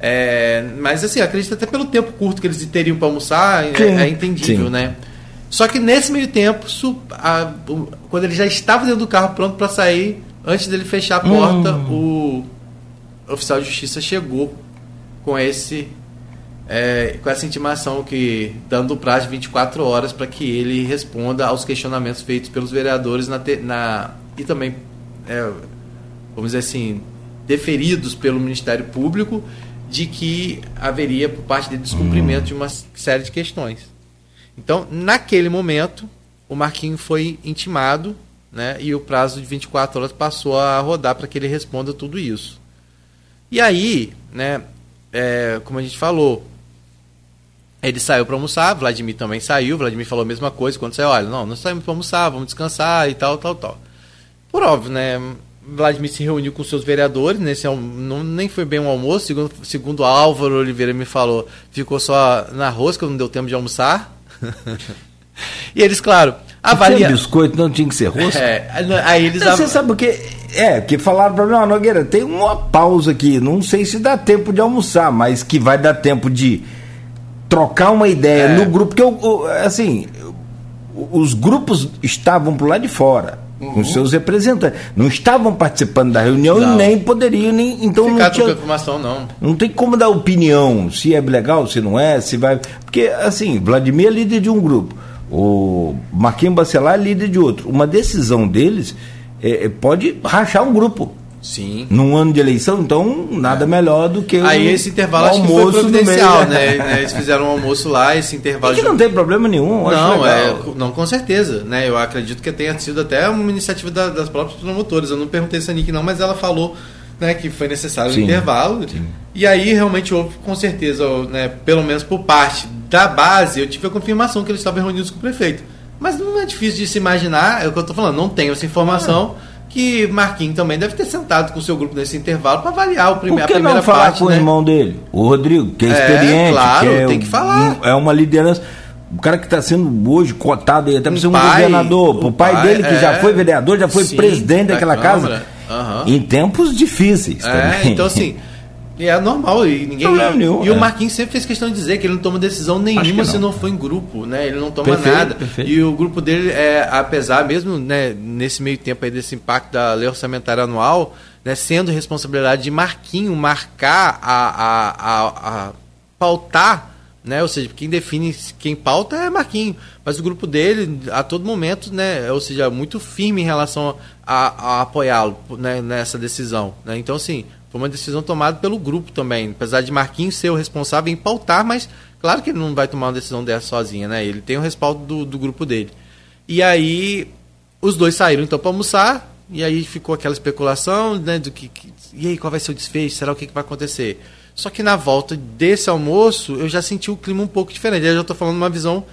Speaker 3: É, mas assim, acredito até pelo tempo curto que eles teriam para almoçar, é, é, entendível, Sim. né? Só que nesse meio tempo, a, quando ele já estava dentro do carro pronto para sair, antes dele fechar a porta, hum. o oficial de justiça chegou com esse é, com essa intimação que dando o prazo de 24 horas para que ele responda aos questionamentos feitos pelos vereadores na, na e também é, vamos dizer assim deferidos pelo Ministério Público de que haveria por parte dele descumprimento de uma série de questões. Então, naquele momento, o Marquinho foi intimado, né, e o prazo de 24 horas passou a rodar para que ele responda tudo isso. E aí, né, é, como a gente falou, ele saiu para almoçar, Vladimir também saiu, Vladimir falou a mesma coisa quando saiu, olha, não, nós saímos para almoçar, vamos descansar e tal, tal, tal. Por óbvio, né, Vladimir se reuniu com seus vereadores, nesse não, nem foi bem um almoço, segundo, segundo Álvaro Oliveira me falou, ficou só na rosca, não deu tempo de almoçar. e eles, claro,
Speaker 2: avaliaram. biscoito não tinha que ser rosca? É,
Speaker 3: aí eles
Speaker 2: Você av... sabe o que? É, que falaram para mim, ó, Nogueira, tem uma pausa aqui, não sei se dá tempo de almoçar, mas que vai dar tempo de trocar uma ideia é. no grupo, porque eu, assim, os grupos estavam pro lado de fora uhum. com seus representantes. Não estavam participando da reunião não. e nem poderiam, nem. Então
Speaker 3: Ficar não tinha. informação, não.
Speaker 2: Não tem como dar opinião se é legal, se não é, se vai. Porque, assim, Vladimir é líder de um grupo, o Marquinhos Bacelar é líder de outro. Uma decisão deles é, é pode rachar um grupo.
Speaker 3: Sim.
Speaker 2: Num ano de eleição, então nada é. melhor do que
Speaker 3: Aí esse intervalo acho que foi providencial, né? né? Eles fizeram um almoço lá, esse intervalo.
Speaker 2: E que de... não tem problema nenhum,
Speaker 3: Não, é, não com certeza, né? Eu acredito que tenha sido até uma iniciativa da, das próprias promotoras. Eu não perguntei se a Nick não, mas ela falou né, que foi necessário Sim. um intervalo. Sim. E aí realmente houve, com certeza, né, pelo menos por parte da base, eu tive a confirmação que eles estavam reunidos com o prefeito. Mas não é difícil de se imaginar, é o que eu estou falando, não tenho essa informação. Ah que Marquinhos também deve ter sentado com o seu grupo nesse intervalo para avaliar o prime a primeira
Speaker 2: não falar parte, com né? o irmão dele, o Rodrigo, que é, é experiente, claro, que é
Speaker 3: tem que falar.
Speaker 2: Um, é uma liderança. O cara que está sendo hoje cotado aí, até para ser um pai, governador, o, pai, pai, dele que é, já foi vereador, já foi sim, presidente daquela casa, uhum. em tempos difíceis é, também.
Speaker 3: Então, assim, e é normal, e ninguém. Não, nenhum, e é. o Marquinhos sempre fez questão de dizer que ele não toma decisão nenhuma se não for em grupo, né? Ele não toma perfeito, nada. Perfeito. E o grupo dele, é, apesar mesmo, né, nesse meio tempo aí desse impacto da lei orçamentária anual, né, sendo responsabilidade de Marquinho marcar a, a, a, a pautar né? Ou seja, quem define quem pauta é Marquinho, mas o grupo dele a todo momento, né? Ou seja, muito firme em relação a, a apoiá-lo né? nessa decisão, né? Então, assim, foi uma decisão tomada pelo grupo também, apesar de Marquinhos ser o responsável em pautar, mas claro que ele não vai tomar uma decisão dessa sozinha, né? Ele tem o respaldo do, do grupo dele. E aí os dois saíram então para almoçar, e aí ficou aquela especulação, né, do que, que, e aí qual vai ser o desfecho, será o que, que vai acontecer? Só que na volta desse almoço, eu já senti o clima um pouco diferente. Eu já estou falando uma visão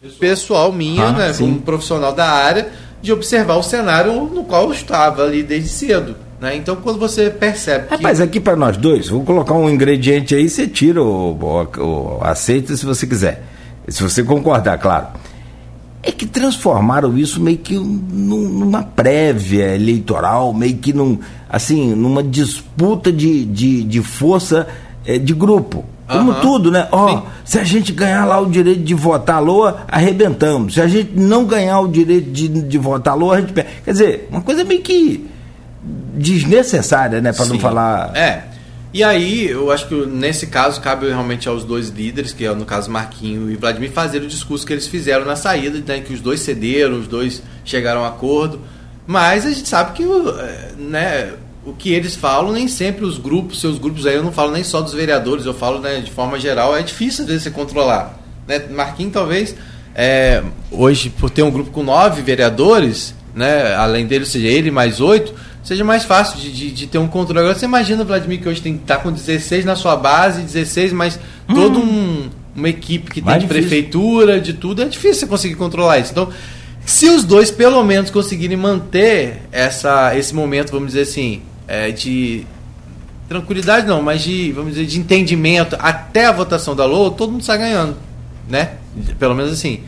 Speaker 3: pessoal, pessoal minha, ah, né, como profissional da área, de observar o cenário no qual eu estava ali desde cedo. Né? Então, quando você percebe.
Speaker 2: Que... Rapaz, aqui para nós dois, vou colocar um ingrediente aí, você tira o, o, o aceita se você quiser. Se você concordar, claro. É que transformaram isso meio que numa prévia eleitoral, meio que num, assim, numa disputa de, de, de força é, de grupo. Como uhum. tudo, né? Ó, oh, se a gente ganhar lá o direito de votar Lua, arrebentamos. Se a gente não ganhar o direito de, de votar Lua, a gente perde. Quer dizer, uma coisa meio que desnecessária, né? Para não falar.
Speaker 3: É. E aí, eu acho que nesse caso cabe realmente aos dois líderes, que é no caso Marquinho e Vladimir, fazer o discurso que eles fizeram na saída, né, que os dois cederam, os dois chegaram a acordo. Mas a gente sabe que é, né, o que eles falam, nem sempre os grupos, seus grupos aí, eu não falo nem só dos vereadores, eu falo né, de forma geral, é difícil de você controlar. Né? Marquinho talvez, é, hoje, por ter um grupo com nove vereadores, né, além dele, ou seja, ele mais oito seja mais fácil de, de, de, ter um controle. Agora você imagina o Vladimir que hoje tem tá com 16 na sua base, 16, mas todo hum. um uma equipe que
Speaker 2: Mais
Speaker 3: tem de
Speaker 2: difícil.
Speaker 3: prefeitura, de tudo, é difícil você conseguir controlar isso. Então, se os dois pelo menos conseguirem manter essa, esse momento, vamos dizer assim, é, de tranquilidade não, mas de, vamos dizer, de entendimento até a votação da LOA, todo mundo sai ganhando, né? Pelo menos assim,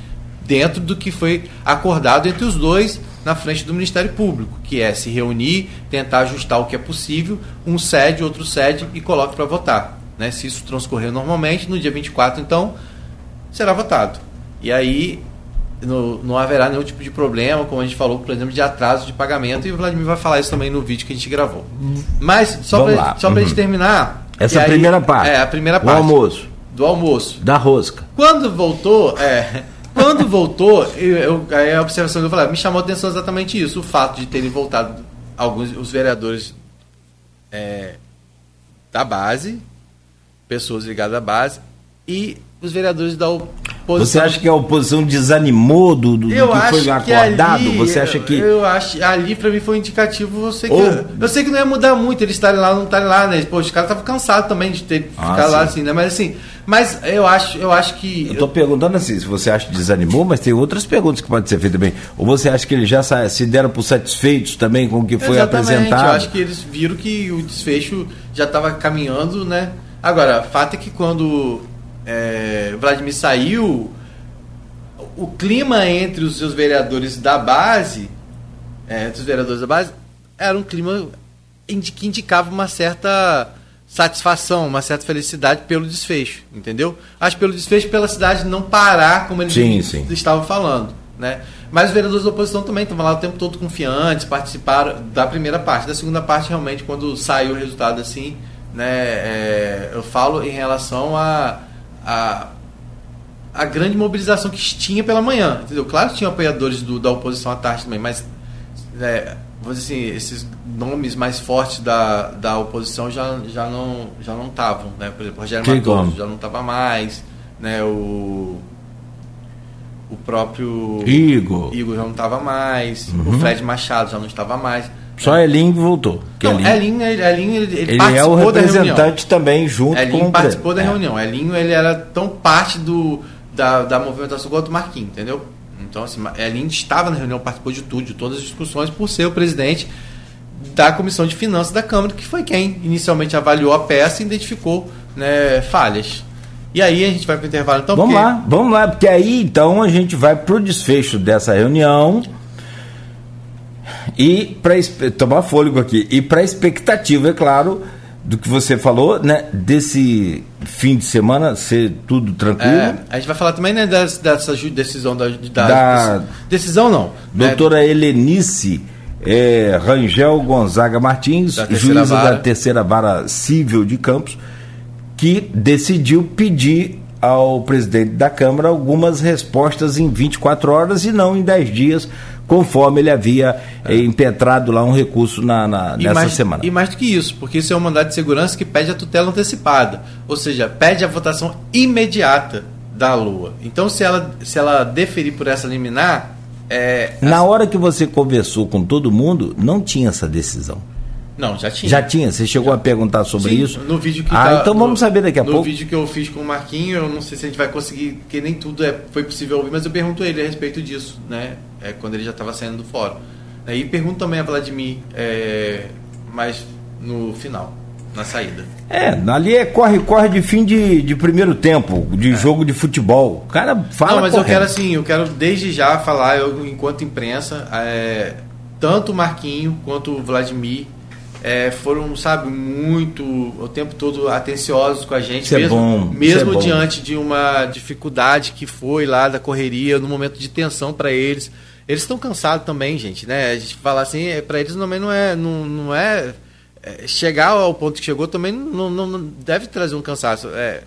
Speaker 3: dentro do que foi acordado entre os dois na frente do Ministério Público, que é se reunir, tentar ajustar o que é possível, um cede, outro cede e coloca para votar, né? Se isso transcorrer normalmente, no dia 24, então, será votado. E aí no- não haverá nenhum tipo de problema, como a gente falou, por exemplo, de atraso de pagamento, e o Vladimir vai falar isso também no vídeo que a gente gravou. Mas, só para
Speaker 2: Uhum.
Speaker 3: gente terminar.
Speaker 2: Essa
Speaker 3: e aí-
Speaker 2: primeira parte.
Speaker 3: É, a primeira parte.
Speaker 2: almoço.
Speaker 3: Do almoço.
Speaker 2: Da rosca.
Speaker 3: Quando voltou, é. Quando voltou, eu, eu- aí a observação que eu falei, me chamou a atenção exatamente isso, o fato de terem voltado alguns os vereadores é, da base, pessoas ligadas à base, e os vereadores da oposição.
Speaker 2: Você acha que a oposição desanimou do, do,
Speaker 3: Eu
Speaker 2: que foi acordado?
Speaker 3: ali,
Speaker 2: Você acha que.
Speaker 3: Eu acho ali pra mim foi um indicativo. Eu sei, que,
Speaker 2: Ou-
Speaker 3: eu sei que não ia mudar muito eles estarem lá ou não estarem lá, né? Pô, os caras estavam cansados também de ter
Speaker 2: Ah,
Speaker 3: ficar lá
Speaker 2: sim.
Speaker 3: assim, né? Mas assim, mas eu acho, eu acho que.
Speaker 2: Eu tô perguntando assim, se você acha que desanimou, mas tem outras perguntas que podem ser feitas também. Ou você acha que eles já se deram por satisfeitos também com o que foi
Speaker 3: Exatamente,
Speaker 2: apresentado?
Speaker 3: Eu acho que eles viram que o desfecho já estava caminhando, né? Agora, fato é que quando é, Vladimir saiu, o clima entre os seus vereadores da base, é, entre os vereadores da base, era um clima que indicava uma certa satisfação, uma certa felicidade pelo desfecho, entendeu? Acho pelo desfecho, pela cidade não parar, como eles
Speaker 2: Sim, sim.
Speaker 3: estavam falando, né? Mas os vereadores da oposição também estavam lá o tempo todo confiantes, participaram da primeira parte. Da segunda parte, realmente, quando saiu o resultado assim, né? é, eu falo em relação a, a a grande mobilização que tinha pela manhã, entendeu? Claro que tinha apoiadores do, da oposição à tarde também, mas é, vou dizer assim, esses nomes mais fortes da, da oposição já, já não já não estavam, né? Por exemplo, Rogério
Speaker 2: Quem
Speaker 3: Matoso
Speaker 2: como?
Speaker 3: já não estava mais, né? O o próprio
Speaker 2: Igor.
Speaker 3: Igor já não estava mais,
Speaker 2: Uhum.
Speaker 3: o Fred Machado já não estava mais.
Speaker 2: Só Elin voltou.
Speaker 3: Não,
Speaker 2: Elin-
Speaker 3: Elinho, ele, ele, ele
Speaker 2: é o representante também junto
Speaker 3: Elinho
Speaker 2: com o
Speaker 3: participou da
Speaker 2: é.
Speaker 3: reunião. Elinho ele era tão parte do, da, da movimentação quanto o Marquinhos, entendeu? Então, assim, Elinho estava na reunião, participou de tudo, de todas as discussões, por ser o presidente da Comissão de Finanças da Câmara, que foi quem inicialmente avaliou a peça e identificou né, falhas. E aí a gente vai para o intervalo então,
Speaker 2: Vamos
Speaker 3: porque-
Speaker 2: lá, vamos lá, porque aí então a gente vai pro desfecho dessa reunião e para tomar fôlego aqui e para expectativa, é claro, do que você falou, né, desse fim de semana ser tudo tranquilo.
Speaker 3: É, a gente vai falar também né, dessa, dessa decisão da, da-
Speaker 2: Da-
Speaker 3: desse- decisão não. né,
Speaker 2: Doutora Helenice é, Rangel Gonzaga Martins,
Speaker 3: Da
Speaker 2: juíza
Speaker 3: vara.
Speaker 2: da terceira vara civil de Campos, que decidiu pedir ao presidente da Câmara algumas respostas em 24 horas e não em 10 dias, conforme ele havia eh, impetrado lá um recurso na, na- nessa
Speaker 3: mais,
Speaker 2: semana.
Speaker 3: E mais do que isso, porque isso é um mandado de segurança que pede a tutela antecipada, ou seja, pede a votação imediata da Lua. Então, se ela, se ela deferir por essa liminar, é,
Speaker 2: Na hora que você conversou com todo mundo, não tinha essa decisão.
Speaker 3: Não, já tinha.
Speaker 2: Já tinha? Você chegou a perguntar sobre
Speaker 3: Sim,
Speaker 2: isso?
Speaker 3: No vídeo que
Speaker 2: ah,
Speaker 3: tá-
Speaker 2: então
Speaker 3: no-
Speaker 2: vamos saber daqui a
Speaker 3: no
Speaker 2: pouco.
Speaker 3: vídeo que eu fiz com o Marquinho, eu não sei se a gente vai conseguir, porque nem tudo é, foi possível ouvir, mas eu pergunto a ele a respeito disso, né? É, quando ele já estava saindo do fórum. E pergunto também a Vladimir, é, mas no final, na saída.
Speaker 2: É, ali é corre-corre de fim de, de primeiro tempo, de jogo de futebol. O cara fala
Speaker 3: É. não, mas eu
Speaker 2: correndo.
Speaker 3: quero assim, eu quero desde já falar, eu, enquanto imprensa, é, tanto o Marquinho quanto o Vladimir é, foram, sabe, muito o tempo todo atenciosos com a gente,
Speaker 2: Isso é
Speaker 3: mesmo,
Speaker 2: bom, isso
Speaker 3: mesmo
Speaker 2: é bom.
Speaker 3: diante de uma dificuldade que foi lá da correria, no momento de tensão para eles. Eles estão cansados também, gente, né? A gente falar assim, para eles também não é, não, não é, é, chegar ao ponto que chegou também não, não, não deve trazer um cansaço. É,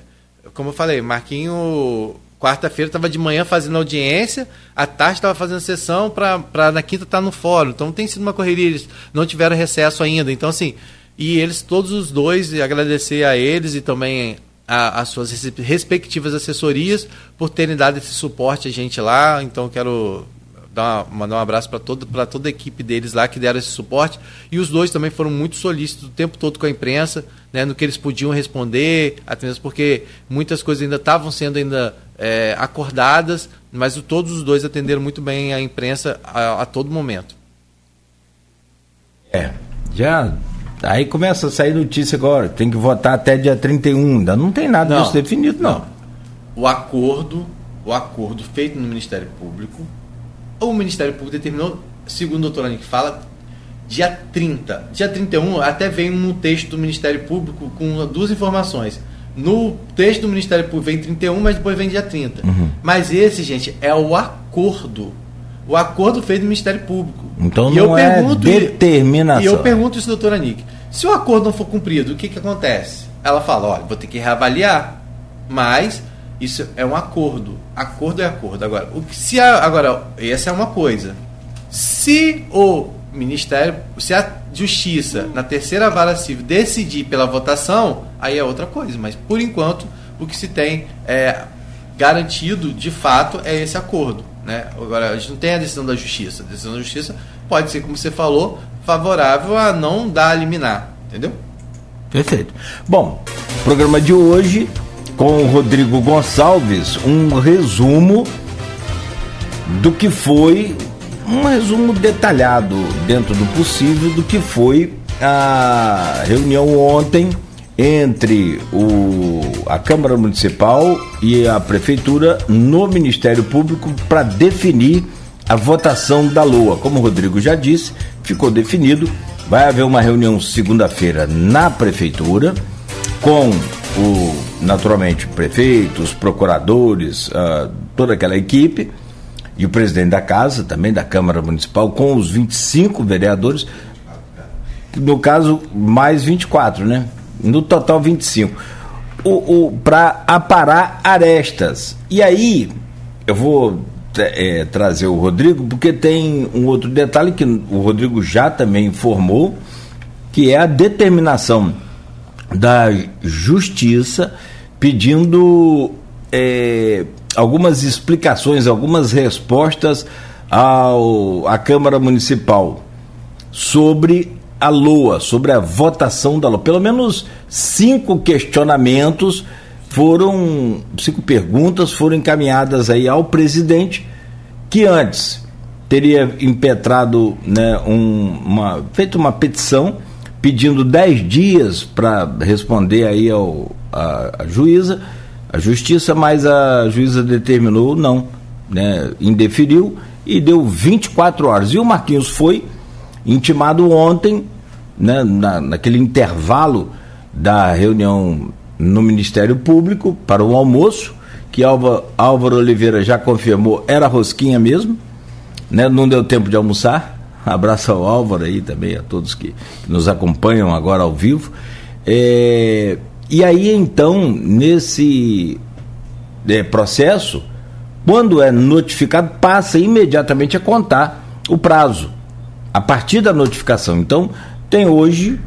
Speaker 3: como eu falei, Marquinho quarta-feira estava de manhã fazendo audiência, à tarde estava fazendo sessão para na quinta estar no fórum. Então tem sido uma correria, eles não tiveram recesso ainda. Então assim, e eles todos os dois agradecer a eles e também as suas res- respectivas assessorias por terem dado esse suporte a gente lá. Então quero dar uma, mandar um abraço para toda, toda a equipe deles lá que deram esse suporte. E os dois também foram muito solícitos o tempo todo com a imprensa, né, no que eles podiam responder, até mesmo porque muitas coisas ainda estavam sendo ainda é, acordadas, mas todos os dois atenderam muito bem a imprensa a, a todo momento.
Speaker 2: É, já Aí começa a sair notícia agora, tem que votar até dia 31. Ainda não tem nada não, disso definido, não. não.
Speaker 3: O acordo, o acordo feito no Ministério Público, o Ministério Público determinou, segundo o doutor Anick fala, dia 30. Dia 31 até vem no texto do Ministério Público com duas informações. No texto do Ministério Público vem 31, mas depois vem dia 30. Uhum. Mas esse, gente, é o acordo o acordo feito no Ministério Público.
Speaker 2: Então e não é pergunto, determinação.
Speaker 3: E eu pergunto isso, doutora Nick. Se o acordo não for cumprido, o que, que acontece? Ela fala, olha, vou ter que reavaliar, mas isso é um acordo. Acordo é acordo. Agora, o que se a, agora essa é uma coisa. Se o Ministério, se a Justiça na terceira vara civil decidir pela votação, aí é outra coisa. Mas por enquanto o que se tem é, garantido de fato é esse acordo. Né? Agora, a gente não tem a decisão da justiça. A decisão da justiça pode ser, como você falou, favorável a não dar a liminar. Entendeu?
Speaker 2: Perfeito. Bom, programa de hoje com o Rodrigo Gonçalves, um resumo do que foi, um resumo detalhado dentro do possível do que foi a reunião ontem entre o, a Câmara Municipal e a Prefeitura no Ministério Público para definir a votação da LOA. Como o Rodrigo já disse, ficou definido. Vai haver uma reunião segunda-feira na Prefeitura com o, naturalmente, prefeitos, procuradores, uh, toda aquela equipe e o presidente da casa, também da Câmara Municipal, com os 25 vereadores, no caso, mais 24, né? No total 25. O, o, para aparar arestas. E aí, eu vou é, trazer o Rodrigo, porque tem um outro detalhe que o Rodrigo já também informou, que é a determinação da justiça pedindo é, algumas explicações, algumas respostas ao, à Câmara Municipal sobre a LOA, sobre a votação da LOA. Pelo menos cinco questionamentos foram, cinco perguntas foram encaminhadas aí ao presidente, que antes teria impetrado, né, um, uma, feito uma petição pedindo dez dias para responder aí ao, a, a juíza, a justiça, mas a juíza determinou não, né, indeferiu e deu 24 horas. E o Marquinhos foi intimado ontem, né, na, naquele intervalo da reunião no Ministério Público para o almoço, que Álvaro, Álvaro Oliveira já confirmou, era rosquinha mesmo, né, não deu tempo de almoçar. Abraço ao Álvaro aí também, a todos que nos acompanham agora ao vivo. É, e aí então, nesse é, processo, quando é notificado, passa imediatamente a contar o prazo a partir da notificação. Então, tem hoje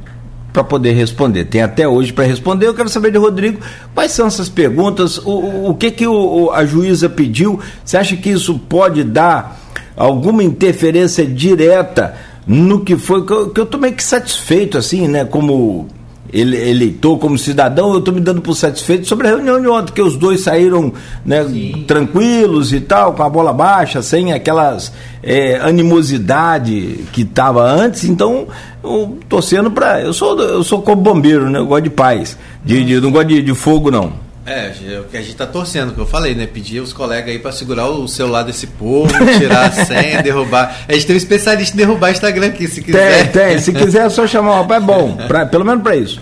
Speaker 2: para poder responder. Tem até hoje para responder. Eu quero saber de Rodrigo quais são essas perguntas, o, o que que o, a juíza pediu. Você acha que isso pode dar alguma interferência direta no que foi que eu, tô meio que satisfeito assim, né, como eleitor, como cidadão, eu estou me dando por satisfeito sobre a reunião de ontem, que os dois saíram né, tranquilos e tal, com a bola baixa, sem aquelas é, animosidade que estava antes. Então, eu, torcendo para. Eu sou, eu sou como bombeiro, né? Eu gosto de paz. De, de não gosto de, de fogo, não.
Speaker 3: É, o que a gente tá torcendo, que eu falei, né? Pedir os colegas aí para segurar o celular desse povo, tirar a senha, derrubar. A gente tem um especialista em derrubar Instagram aqui, se quiser.
Speaker 2: Tem, tem. Se quiser, é só chamar o rapaz, é bom. Pra, pelo menos para isso.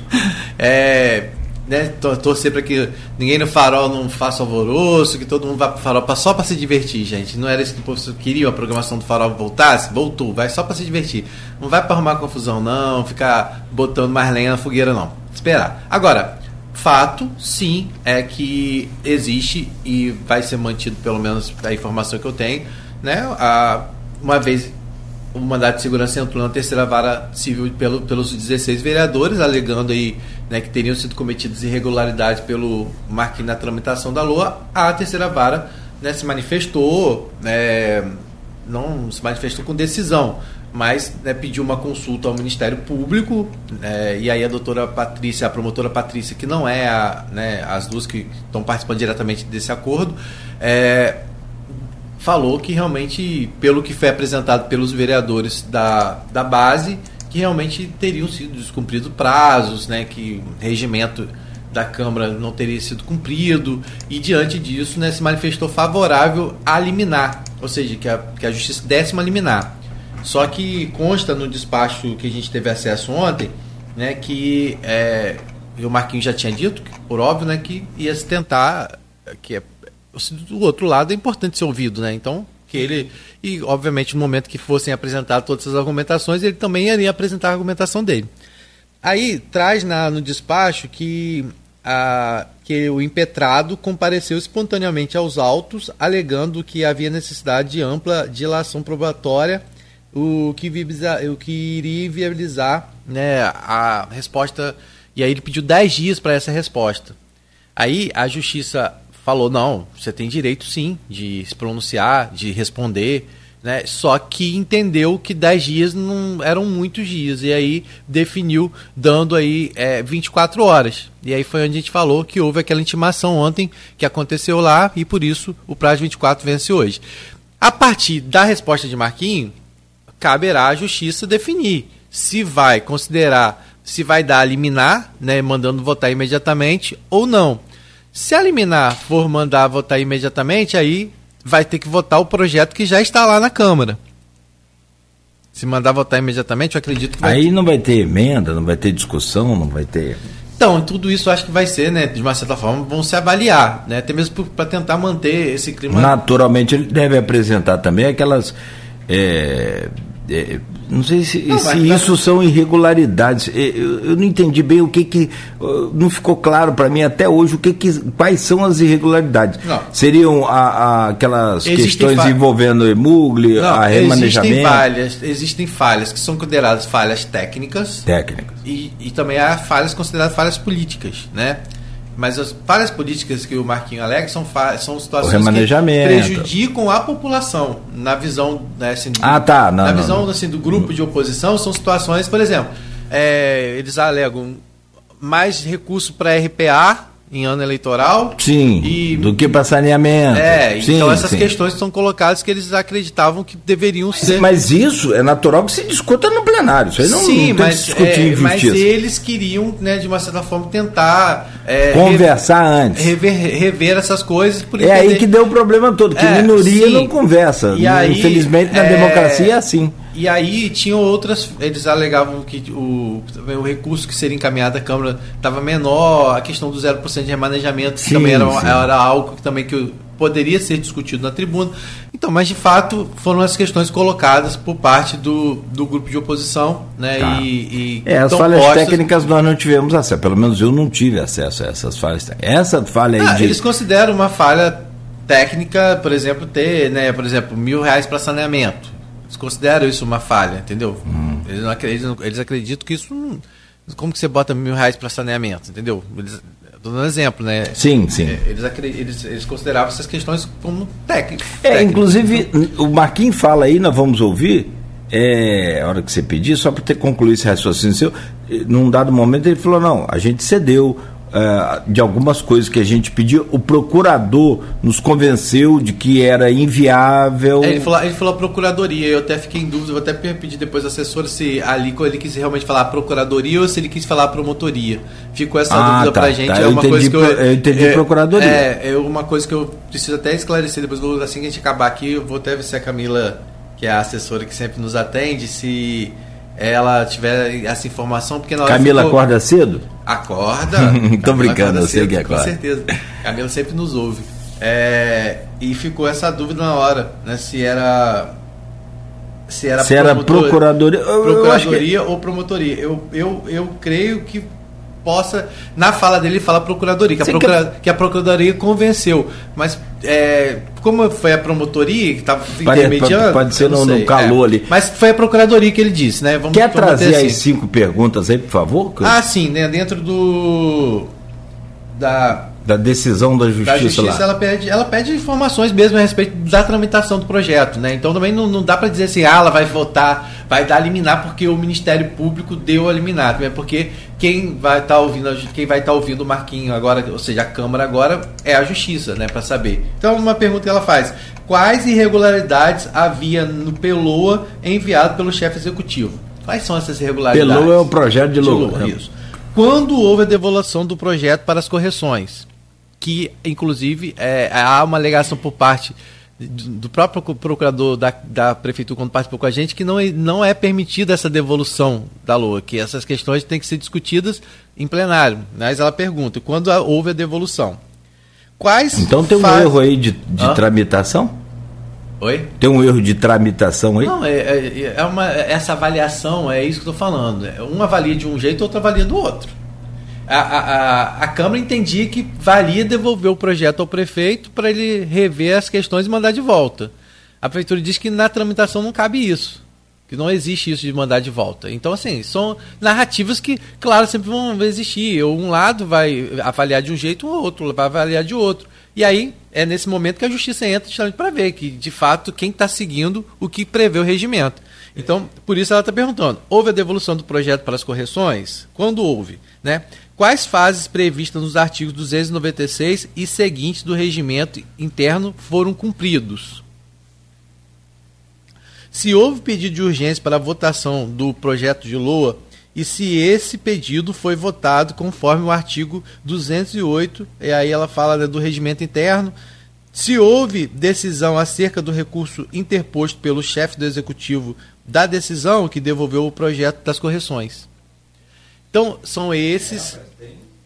Speaker 3: É. Né, torcer para que ninguém no farol não faça alvoroço, que todo mundo vá pro farol só para se divertir, gente. Não era isso que o povo queria, a programação do farol voltasse? Voltou, vai só para se divertir. Não vai para arrumar confusão, não, ficar botando mais lenha na fogueira, não. Esperar. Agora, Fato, sim, é que existe e vai ser mantido, pelo menos a informação que eu tenho, né? A, uma vez o mandato de segurança entrou na terceira vara civil pelo, pelos 16 vereadores, alegando aí né, que teriam sido cometidas irregularidades pelo Marquinhos na tramitação da LOA, a terceira vara né, se manifestou, né, não se manifestou com decisão, mas né, pediu uma consulta ao Ministério Público, é, e aí a doutora Patrícia, a promotora Patrícia, que não é a, né, as duas que estão participando diretamente desse acordo, é, falou que realmente, pelo que foi apresentado pelos vereadores da, da base, que realmente teriam sido descumpridos prazos, né, que regimento da Câmara não teria sido cumprido, e diante disso né, se manifestou favorável a liminar, ou seja, que a, que a Justiça desse uma liminar. Só que consta no despacho que a gente teve acesso ontem, né, que é, o Marquinhos já tinha dito, por óbvio, né, que ia se tentar, que é, do outro lado é importante ser ouvido, né? Então, que ele e obviamente no momento que fossem apresentadas todas as argumentações, ele também iria apresentar a argumentação dele. Aí traz na, no despacho que, a, que o impetrado compareceu espontaneamente aos autos, alegando que havia necessidade de ampla dilação probatória o que, o que iria inviabilizar né, a resposta. E aí ele pediu 10 dias para essa resposta. Aí a justiça falou: não, você tem direito sim de se pronunciar, de responder. Né? Só que entendeu que 10 dias não eram muitos dias e aí definiu dando aí é, 24 horas. E aí foi onde a gente falou que houve aquela intimação ontem que aconteceu lá e por isso o prazo de 24 vence hoje. A partir da resposta de Marquinho, caberá à justiça definir se vai considerar, se vai dar a liminar, né, mandando votar imediatamente ou não. Se a liminar for mandar votar imediatamente, aí vai ter que votar o projeto que já está lá na Câmara. Se mandar votar imediatamente, eu acredito que
Speaker 2: vai Aí ter... não vai ter emenda, não vai ter discussão, não vai ter.
Speaker 3: Então, tudo isso acho que vai ser, né, de uma certa forma, vão se avaliar, né, até mesmo para tentar manter esse clima.
Speaker 2: Naturalmente, ele deve apresentar também aquelas é, é, não sei se, não, se isso são irregularidades. É, eu, eu, não entendi bem o que que. Não ficou claro para mim até hoje o que, que quais são as irregularidades. Não. Seriam a, a, aquelas existem questões envolvendo emugli, a remanejamento?
Speaker 3: Existem falhas, existem falhas que são consideradas falhas técnicas.
Speaker 2: Técnicas.
Speaker 3: E, e também há falhas consideradas falhas políticas, né? Mas as várias políticas que o Marquinho alega são, são situações que prejudicam a população na visão né, assim, do,
Speaker 2: ah, tá. não,
Speaker 3: na
Speaker 2: não,
Speaker 3: visão
Speaker 2: não.
Speaker 3: Assim, do grupo de oposição são situações, por exemplo, é, eles alegam mais recurso para RPA em ano eleitoral.
Speaker 2: Sim. E, do que para saneamento.
Speaker 3: É,
Speaker 2: sim,
Speaker 3: então essas sim. questões são colocadas que eles acreditavam que deveriam ser.
Speaker 2: Mas isso é natural que se discuta no plenário. Isso aí não, sim, não mas,
Speaker 3: é, mas eles queriam, né, de uma certa forma, tentar
Speaker 2: é, conversar rever, antes.
Speaker 3: Rever, rever essas coisas.
Speaker 2: Por é aí que deu o problema todo, que é, minoria sim. não conversa. E aí, Infelizmente, na é, democracia é assim.
Speaker 3: E aí tinham outras, eles alegavam que o, o recurso que seria encaminhado à Câmara estava menor, a questão do 0% de remanejamento sim, também era, era, algo que também que poderia ser discutido na tribuna. Então, mas de fato foram as questões colocadas por parte do, do grupo de oposição, né? Tá.
Speaker 2: E, e é, as falhas postas... técnicas nós não tivemos acesso, pelo menos eu não tive acesso a essas falhas. Essa falha
Speaker 3: ah,
Speaker 2: de...
Speaker 3: Eles consideram uma falha técnica, por exemplo, ter, né, por exemplo, mil reais para saneamento eles consideram isso uma falha, entendeu? Hum. Eles, não acreditam, eles acreditam que isso não. Como que você bota mil reais para saneamento, entendeu? Eles, Estou dando um exemplo, né?
Speaker 2: Sim, sim.
Speaker 3: É, eles, eles, eles consideravam essas questões como técnicas.
Speaker 2: É, inclusive, o Marquinhos fala aí, nós vamos ouvir, é, a hora que você pedir, só para ter concluído esse raciocínio seu, num dado momento ele falou, não, a gente cedeu, uh, de algumas coisas que a gente pediu, o procurador nos convenceu de que era inviável.
Speaker 3: É, ele, falou, ele falou a procuradoria, eu até fiquei em dúvida, vou até pedir depois ao assessor se ali ele quis realmente falar procuradoria ou se ele quis falar promotoria. Ficou essa ah, dúvida tá, pra gente. Tá.
Speaker 2: É uma eu coisa que eu, eu entendi é, procuradoria.
Speaker 3: É, é uma coisa que eu preciso até esclarecer, depois assim que a gente acabar aqui, eu vou até ver se a Camila, que é a assessora que sempre nos atende, se ela tiver essa informação, porque na
Speaker 2: hora Camila ficou... acorda cedo?
Speaker 3: Acorda.
Speaker 2: Tô brincando, eu sei que acorda.
Speaker 3: Com certeza. Camila sempre nos ouve. É, e ficou essa dúvida na hora, né? Se era.
Speaker 2: Se era, se era procuradoria,
Speaker 3: procuradoria que... ou promotoria. Eu, eu, eu creio que possa. Na fala dele, ele fala procuradoria, que a, procura, que... a procuradoria convenceu. Mas é, como foi a promotoria que estava
Speaker 2: intermediando. Pode ser no, no, calor é. ali.
Speaker 3: Mas foi a procuradoria que ele disse, né?
Speaker 2: Vamos, Quer trazer assim. as cinco perguntas aí, por favor?
Speaker 3: Ah, sim, né? Dentro do. da
Speaker 2: da decisão da justiça, da justiça
Speaker 3: ela pede ela pede informações mesmo a respeito da tramitação do projeto né? Então também não, não dá para dizer assim ah, ela vai votar vai dar liminar porque o Ministério Público deu a liminar é porque quem vai estar tá ouvindo quem vai estar tá ouvindo o Marquinho agora ou seja a Câmara agora é a Justiça né? Para saber. Então uma pergunta que ela faz. Quais irregularidades havia no Peloa enviado pelo chefe executivo? Quais são essas irregularidades?
Speaker 2: Peloa é o projeto de Lula, de Lula
Speaker 3: isso. Quando houve a devolução do projeto para as correções que inclusive é, há uma alegação por parte do próprio procurador da, da prefeitura quando participou com a gente que não é, não é permitida essa devolução da LOA, que essas questões têm que ser discutidas em plenário. Mas ela pergunta, quando houve a devolução?
Speaker 2: Quais Então tem um faz... erro aí de, de tramitação?
Speaker 3: Oi?
Speaker 2: Tem um erro de tramitação aí?
Speaker 3: Não, é, é, é uma, essa avaliação, é isso que eu estou falando. Um avalia de um jeito, outro avalia do outro a, a, a Câmara entendia que valia devolver o projeto ao prefeito para ele rever as questões e mandar de volta. A prefeitura diz que na tramitação não cabe isso, que não existe isso de mandar de volta. Então, assim, são narrativas que, claro, sempre vão existir. Um lado vai avaliar de um jeito, o outro vai avaliar de outro. E aí é nesse momento que a justiça entra para ver que, de fato, quem está seguindo o que prevê o regimento. Então, por isso ela está perguntando: houve a devolução do projeto para as correções? Quando houve? Né? Quais fases previstas nos artigos 296 e seguintes do regimento interno foram cumpridos? Se houve pedido de urgência para a votação do projeto de LOA e se esse pedido foi votado conforme o artigo 208, e aí ela fala né, do regimento interno, se houve decisão acerca do recurso interposto pelo chefe do executivo da decisão que devolveu o projeto das correções. Então, são esses.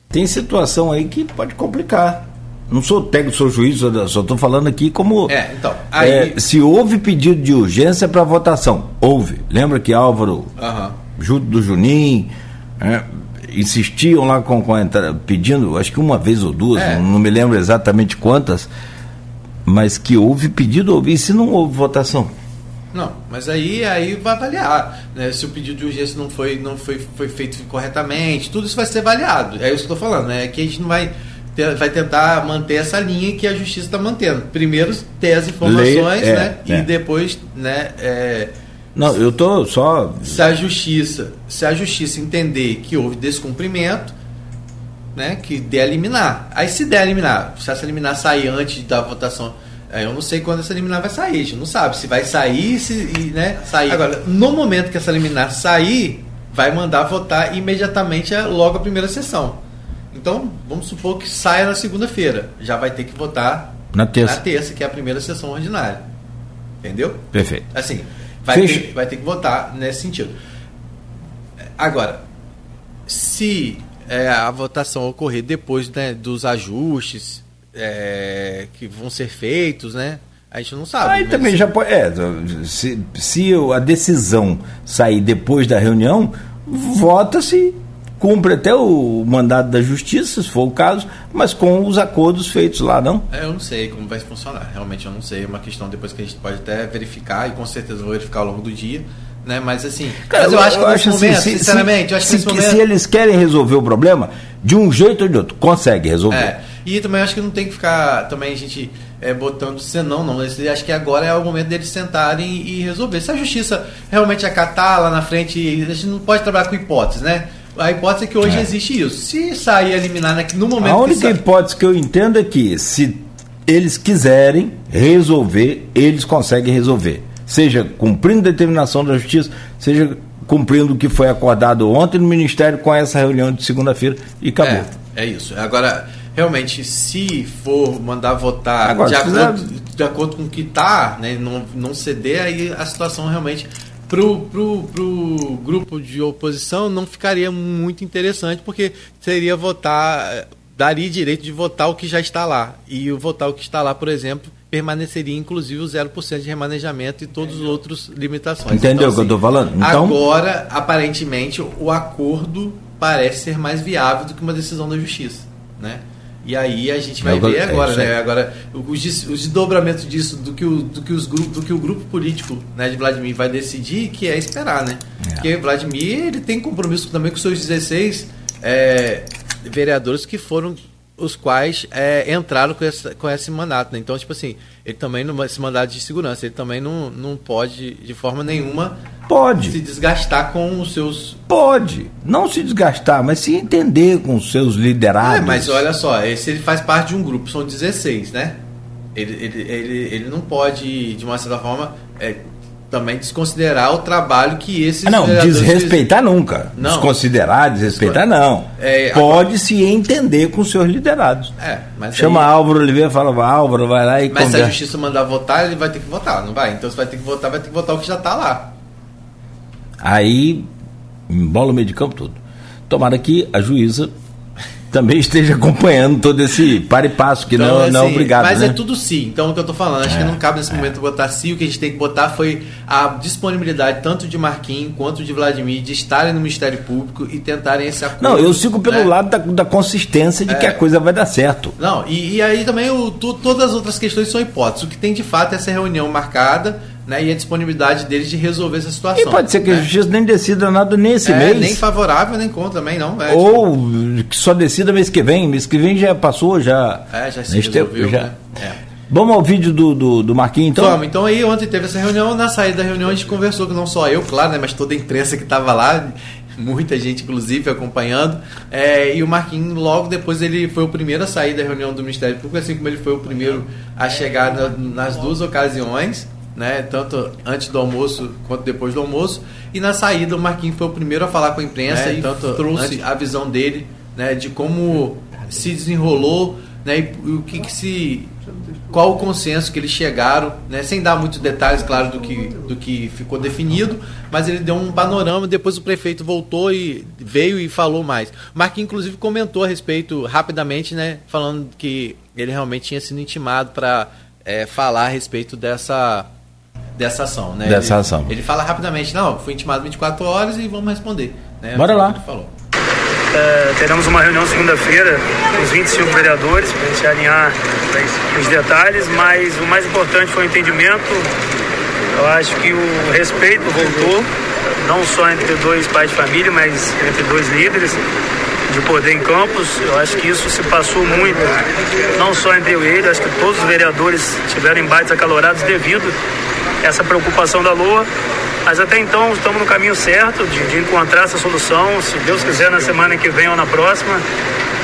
Speaker 2: Tem situação aí que pode complicar. Não sou técnico, sou juiz, só estou falando aqui como.
Speaker 3: É, então. Aí...
Speaker 2: É, se houve pedido de urgência para votação, houve. Lembra que Álvaro, uhum. junto do Junim, é, insistiam lá com, com pedindo, acho que uma vez ou duas, é. não, não, me lembro exatamente quantas, mas que houve pedido, houve. E se não houve votação?
Speaker 3: Não, mas aí, aí vai avaliar. Né? Se o pedido de urgência não foi, não foi, foi feito corretamente, tudo isso vai ser avaliado. É isso que eu estou falando, né? Que a gente não vai, vai tentar manter essa linha que a justiça está mantendo. Primeiro ter as informações, Lei, é, né? É. E depois, né? É,
Speaker 2: não, eu tô só.
Speaker 3: Se a justiça, se a justiça entender que houve descumprimento, né? Que der eliminar. Aí se der eliminar, se essa eliminar sair antes da votação é, eu não sei quando essa liminar vai sair, a gente não sabe se vai sair, se, né, sair. Agora, no momento que essa liminar sair, vai mandar votar imediatamente logo a primeira sessão. Então, vamos supor que saia na segunda-feira. Já vai ter que votar
Speaker 2: na terça.
Speaker 3: na terça, que é a primeira sessão ordinária. Entendeu?
Speaker 2: Perfeito.
Speaker 3: Assim, vai, ter, vai ter que votar nesse sentido. Agora, se é, a votação ocorrer depois né, dos ajustes, é, que vão ser feitos, né? A gente não sabe.
Speaker 2: Aí também já pode. É, se, se a decisão sair depois da reunião, vota-se, cumpre até o mandado da justiça, se for o caso, mas com os acordos feitos lá, não?
Speaker 3: É, eu não sei como vai funcionar. Realmente eu não sei. É uma questão depois que a gente pode até verificar, e com certeza vou verificar ao longo do dia. Né? Mas assim,
Speaker 2: Cara,
Speaker 3: mas
Speaker 2: eu, eu acho que nesse assim, momento, se, sinceramente, se, eu acho que se, momento... se eles querem resolver o problema, de um jeito ou de outro, consegue resolver. É.
Speaker 3: E também acho que não tem que ficar também a gente é, botando senão, não. Acho que agora é o momento deles sentarem e resolver. Se a justiça realmente acatar lá na frente, a gente não pode trabalhar com hipóteses, né? A hipótese é que hoje é. existe isso. Se sair eliminar no momento
Speaker 2: A única que hipótese que eu entendo é que se eles quiserem resolver, eles conseguem resolver. Seja cumprindo determinação da justiça, seja cumprindo o que foi acordado ontem no Ministério com essa reunião de segunda-feira e acabou.
Speaker 3: É, é isso. Agora, realmente, se for mandar votar Agora, de, acordo, de acordo com o que está, né, não, não ceder, aí a situação realmente pro, pro, pro grupo de oposição não ficaria muito interessante, porque seria votar, daria direito de votar o que já está lá. E o votar o que está lá, por exemplo, permaneceria inclusive o 0% de remanejamento e todos os outros limitações.
Speaker 2: Entendeu o então, que eu estou assim, falando?
Speaker 3: Então... Agora, aparentemente, o acordo parece ser mais viável do que uma decisão da justiça, né? E aí a gente vai ver agora, é né? Agora, os, os desdobramentos disso, do que, o, do, que os do que o grupo político né, de Vladimir vai decidir, que é esperar, né? É. Porque Vladimir ele tem compromisso também com seus 16 é, vereadores que foram os quais é, entraram com, esse com esse mandato. Né? Então, tipo assim, ele também, não, esse mandato de segurança, ele também não, não pode, de forma nenhuma,
Speaker 2: pode
Speaker 3: se desgastar com os seus.
Speaker 2: Pode. Não se desgastar, mas se entender com os seus liderados. É,
Speaker 3: mas olha só, esse ele faz parte de um grupo, são 16, né? Ele, ele, ele, ele não pode, de uma certa forma, é, também desconsiderar o trabalho que esses. Ah,
Speaker 2: não, desrespeitar nunca. Não. Desconsiderar, desrespeitar, não. É, Pode se entender com os seus liderados.
Speaker 3: É, mas
Speaker 2: Chama aí... Álvaro Oliveira e fala, Álvaro, vai lá e.
Speaker 3: Mas conversa. se a justiça mandar votar, ele vai ter que votar, não vai? Então você vai ter que votar, vai ter que votar o que já está lá.
Speaker 2: Aí, embola o meio de campo tudo. Tomara que a juíza também esteja acompanhando todo esse par e passo, que então, não, assim, não é assim, obrigado.
Speaker 3: Mas
Speaker 2: né?
Speaker 3: é tudo sim. Então, o que eu estou falando, acho é, que não cabe nesse é. momento botar sim. O que a gente tem que botar foi a disponibilidade tanto de Marquinhos quanto de Vladimir de estarem no Ministério Público e tentarem esse acordo.
Speaker 2: Não, eu sigo pelo né? lado da, da, consistência de é. que a coisa vai dar certo.
Speaker 3: Não, e, e aí também o, tu, todas as outras questões são hipóteses. O que tem de fato é essa reunião marcada né, e a disponibilidade deles de resolver essa situação.
Speaker 2: E pode ser que
Speaker 3: né?
Speaker 2: a justiça nem decida nada nesse
Speaker 3: é,
Speaker 2: mês.
Speaker 3: Nem favorável, nem contra também, não.
Speaker 2: É, Ou tipo... que só decida mês que vem. Mês que vem já passou, já.
Speaker 3: É, já se resolveu, já. Né? É.
Speaker 2: Vamos ao vídeo do, do, do Marquinhos, então?
Speaker 3: Vamos, então aí ontem teve essa reunião, na saída da reunião a gente conversou, que não só eu, claro, né, mas toda a imprensa que estava lá, muita gente inclusive acompanhando, é, e o Marquinhos logo depois ele foi o primeiro a sair da reunião do Ministério Público, assim como ele foi o primeiro a chegar na, nas duas ocasiões, né? Tanto antes do almoço quanto depois do almoço. E na saída o Marquinhos foi o primeiro a falar com a imprensa é, e tanto trouxe a visão dele, né? De como se desenrolou, né? E o que, que se qual o consenso que eles chegaram, né? sem dar muitos detalhes, claro, do que, do que ficou definido, mas ele deu um panorama. Depois o prefeito voltou e veio e falou mais. O Marquinhos, inclusive, comentou a respeito rapidamente, né? falando que ele realmente tinha sido intimado para é, falar a respeito dessa dessa ação, né?
Speaker 2: Dessa
Speaker 3: ele,
Speaker 2: ação.
Speaker 3: Ele fala rapidamente, não, foi intimado 24 horas e vamos responder. Né?
Speaker 2: Bora lá.
Speaker 3: Ele falou.
Speaker 4: É, teremos uma reunião segunda-feira com os 25 vereadores para a gente alinhar os detalhes, mas o mais importante foi o entendimento. Eu acho que o respeito voltou, não só entre dois pais de família, mas entre dois líderes de poder em campos. Eu acho que isso se passou muito, não só entre eu e ele, acho que todos os vereadores tiveram embates acalorados devido essa preocupação da Lua. Mas até então estamos no caminho certo de, de, encontrar essa solução. Se Deus quiser, na semana que vem ou na próxima.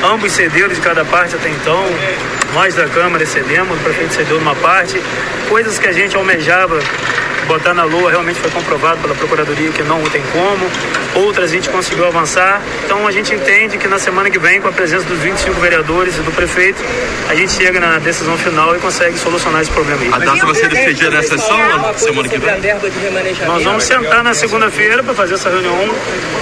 Speaker 4: Ambos cederam de cada parte até então. Nós da Câmara cedemos, o prefeito cedeu numa parte. Coisas que a gente almejava botar na lua realmente foi comprovado pela Procuradoria que não tem como. Outras a gente conseguiu avançar. Então a gente entende que na semana que vem, com a presença dos 25 vereadores e do prefeito, a gente chega na decisão final e consegue solucionar esse problema aí.
Speaker 5: A data vai ser decidida nessa sessão semana que vem?
Speaker 4: Nós vamos sentar na segunda-feira para fazer essa reunião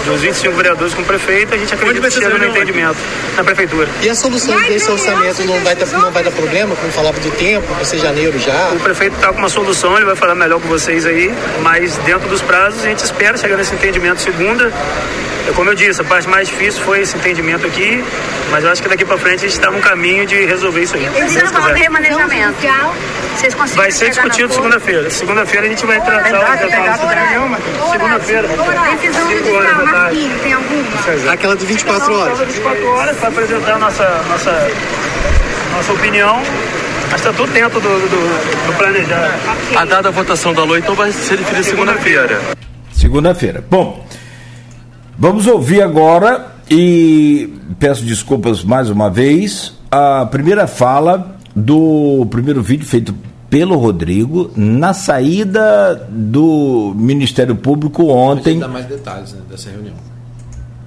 Speaker 4: dos 25 vereadores com o prefeito. A gente acredita que chega no entendimento na prefeitura.
Speaker 6: E a solução desse orçamento não vai, dar, não vai dar problema, como falava do tempo, vai ser janeiro já?
Speaker 4: O prefeito está com uma solução, ele vai falar melhor com vocês aí, mas dentro dos prazos a gente espera chegar nesse entendimento segunda. Como eu disse, a parte mais difícil foi esse entendimento aqui, mas eu acho que daqui para frente a gente está no caminho de resolver isso aí.
Speaker 7: Eles estão falando de remanejamento. Vocês
Speaker 4: vai ser discutido segunda-feira. Segunda-feira a gente vai tratar o
Speaker 7: detalhes. Segunda-feira. Decisão judicial, Marquinhos, tem alguma?
Speaker 6: Aquela de 24 horas.
Speaker 4: 24 horas para apresentar a nossa, nossa, nossa opinião mas está tudo dentro do, do, do planejado.
Speaker 5: A dada votação da lei, então vai ser definida segunda-feira.
Speaker 2: Segunda-feira. Bom, vamos ouvir agora e peço desculpas mais uma vez. A primeira fala do primeiro vídeo feito pelo Rodrigo na saída do Ministério Público ontem.
Speaker 3: Dar mais detalhes né, dessa reunião.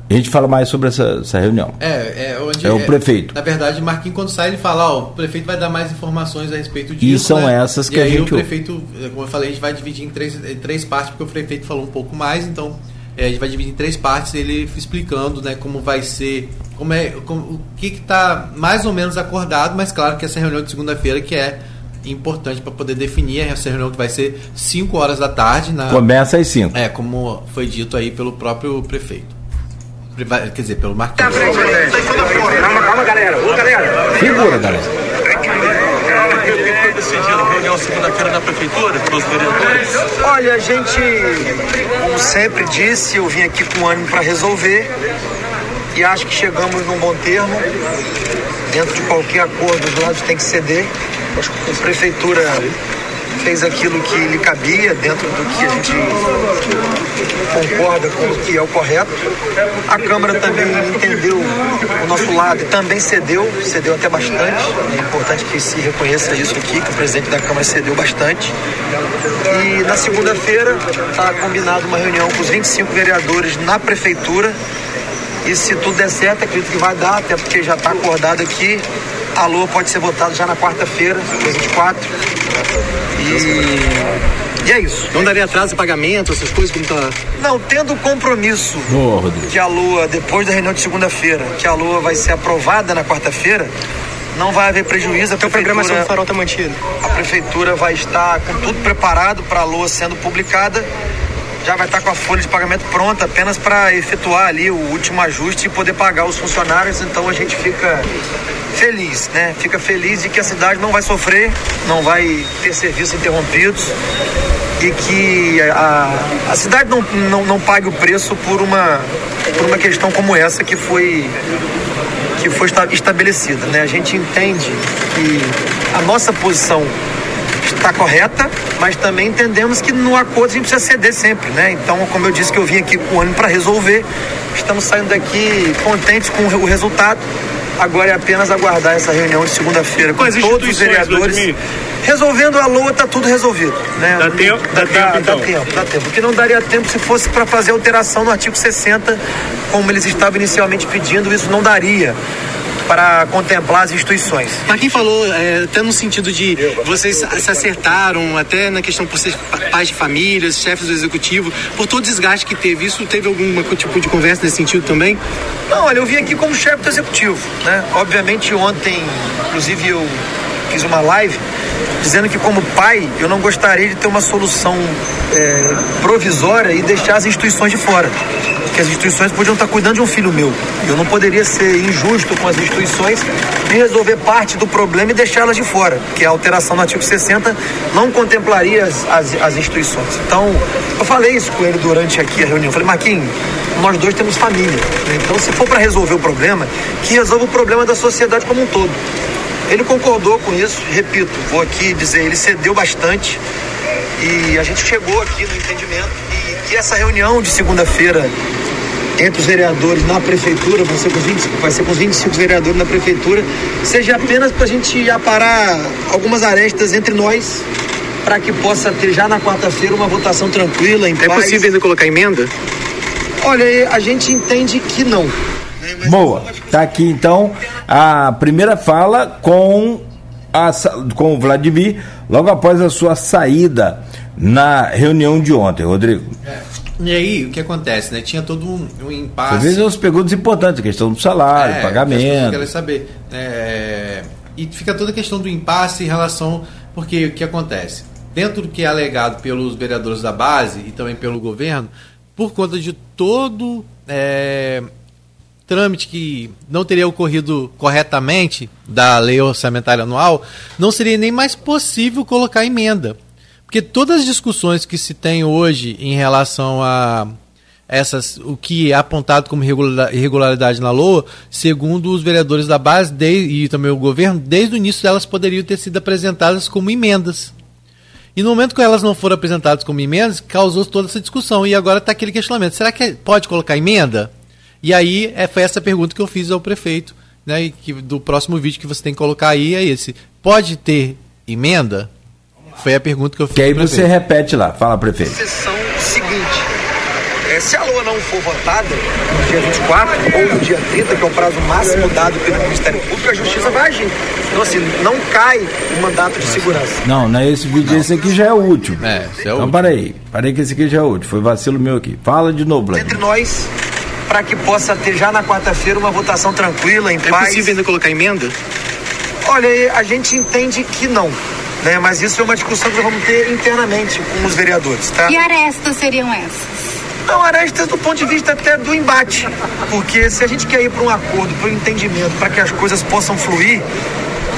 Speaker 2: A gente fala mais sobre essa, essa reunião.
Speaker 3: É, é, onde
Speaker 2: é o prefeito.
Speaker 3: Na verdade, Marquinhos, quando sai, ele fala: ó, o prefeito vai dar mais informações a respeito disso.
Speaker 2: E são né? essas que
Speaker 3: e
Speaker 2: a
Speaker 3: aí
Speaker 2: gente.
Speaker 3: o prefeito, como eu falei, a gente vai dividir em três, em três partes, porque o prefeito falou um pouco mais, então é, a gente vai dividir em três partes, ele explicando né, como vai ser, como é, como, o que está mais ou menos acordado, mas claro que essa reunião de segunda-feira que é importante para poder definir essa reunião que vai ser 5 horas da tarde. Na,
Speaker 2: Começa às 5.
Speaker 3: É, como foi dito aí pelo próprio prefeito. Quer dizer, pelo Marquinhos.
Speaker 4: Calma, calma, galera. Ô, galera.
Speaker 2: Segura, galera.
Speaker 5: decidido reunião segunda-feira na prefeitura, vereadores?
Speaker 6: Olha, a gente, como sempre disse, eu vim aqui com ânimo para resolver e acho que chegamos num bom termo. dentro de qualquer acordo os lados têm que ceder. A prefeitura fez aquilo que lhe cabia dentro do que a gente concorda com o que é o correto. A Câmara também entendeu o nosso lado e também cedeu, cedeu até bastante. É importante que se reconheça isso aqui, que o presidente da Câmara cedeu bastante. E na segunda-feira está combinado uma reunião com os 25 vereadores na prefeitura. E se tudo der certo, acredito que vai dar, até porque já está acordado aqui. A LOA pode ser votada já na quarta-feira, dia 24. E, e é isso.
Speaker 8: Não daria atraso de pagamento, essas coisas como tá.
Speaker 6: Não, tendo o compromisso que a Lua, depois da reunião de segunda-feira, que a Lua vai ser aprovada na quarta-feira, não vai haver prejuízo. A
Speaker 8: Então a programação do
Speaker 6: prefeitura,
Speaker 8: farol tá mantida.
Speaker 6: a prefeitura vai estar com tudo preparado para a Lua sendo publicada. Já vai estar com a folha de pagamento pronta apenas para efetuar ali o último ajuste e poder pagar os funcionários. Então a gente fica feliz, né? Fica feliz de que a cidade não vai sofrer, não vai ter serviços interrompidos e que a, a cidade não, não, não pague o preço por uma, por uma questão como essa que foi que foi esta- estabelecida. Né? A gente entende que a nossa posição está correta, mas também entendemos que no acordo a gente precisa ceder sempre. Né? Então, como eu disse que eu vim aqui com o ano para resolver, estamos saindo daqui contentes com o resultado. Agora é apenas aguardar essa reunião de segunda-feira com
Speaker 5: Com
Speaker 6: todos os vereadores. Resolvendo a LOA, está tudo resolvido. Né?
Speaker 5: Dá tempo- dá tempo,
Speaker 6: dá
Speaker 5: então?
Speaker 6: tempo, dá tempo. Porque não daria tempo se fosse para fazer alteração no artigo 60, como eles estavam inicialmente pedindo, isso não daria para contemplar as instituições.
Speaker 8: Mas quem falou, é, até no sentido de vocês se acertaram, até na questão por ser pa- pais de famílias, chefes do executivo, por todo o desgaste que teve, isso teve algum tipo de conversa nesse sentido também?
Speaker 6: Não, olha, eu vim aqui como chefe do executivo, né? Obviamente ontem, inclusive eu fiz uma live dizendo que como pai eu não gostaria de ter uma solução é, provisória e deixar as instituições de fora. Que as instituições podiam estar cuidando de um filho meu. Eu não poderia ser injusto com as instituições e resolver parte do problema e deixá-las de fora, que a alteração do artigo 60 não contemplaria as, as, as instituições. Então, eu falei isso com ele durante aqui a reunião. Eu falei, Marquinhos, nós dois temos família. né? Então, se for para resolver o problema, que resolva o problema da sociedade como um todo. Ele concordou com isso, repito, vou aqui dizer, ele cedeu bastante e a gente chegou aqui no entendimento e que essa reunião de segunda-feira entre os vereadores na prefeitura, vai ser, com os 25, vai ser com os 25 vereadores na prefeitura, seja apenas para a gente aparar algumas arestas entre nós, para que possa ter já na quarta-feira uma votação tranquila, em
Speaker 8: É
Speaker 6: paz.
Speaker 8: possível ainda colocar emenda?
Speaker 6: Olha, a gente entende que não.
Speaker 2: Boa. Tá aqui então a primeira fala com, a, com o Vladimir, logo após a sua saída na reunião de ontem, Rodrigo.
Speaker 3: E aí, o que acontece, né? Tinha todo um, um impasse.
Speaker 2: Às vezes as perguntas importantes, a questão do salário,
Speaker 3: É, que
Speaker 2: pagamento.
Speaker 3: querem saber. É, e fica toda a questão do impasse em relação. Porque o que acontece? Dentro do que é alegado pelos vereadores da base e também pelo governo, por conta de todo é, trâmite que não teria ocorrido corretamente da lei orçamentária anual, não seria nem mais possível colocar emenda. Porque todas as discussões que se tem hoje em relação a essas, o que é apontado como irregula- irregularidade na LOA, segundo os vereadores da base de- e também o governo, desde o início delas poderiam ter sido apresentadas como emendas. E no momento que elas não foram apresentadas como emendas, causou toda essa discussão. E agora está aquele questionamento: será que pode colocar emenda? E aí é, foi essa pergunta que eu fiz ao prefeito, né? E que do próximo vídeo que você tem que colocar aí é esse: pode ter emenda? Foi a pergunta que eu fiz.
Speaker 2: Que aí você repete lá, fala prefeito.
Speaker 6: sessão seguinte. É, se a LOA não for votada no dia 24 ou no dia 30, que é o prazo máximo dado pelo Ministério Público, a Justiça vai agir. Então, assim, não cai o mandato de segurança.
Speaker 2: Não, não é esse vídeo, esse aqui já é o último.
Speaker 3: É, esse é o
Speaker 2: Então parei, parei que esse aqui já é o último, foi vacilo meu aqui. Fala de novo,
Speaker 6: Entre nós, para que possa ter já na quarta-feira uma votação tranquila, em
Speaker 8: É
Speaker 6: paz.
Speaker 8: possível ainda colocar emenda?
Speaker 6: Olha, a gente entende que não. Né? Mas isso é uma discussão que nós vamos ter internamente com os vereadores, tá?
Speaker 7: E arestas seriam essas?
Speaker 6: Não, arestas do ponto de vista até do embate. Porque se a gente quer ir para um acordo, para um entendimento, para que as coisas possam fluir,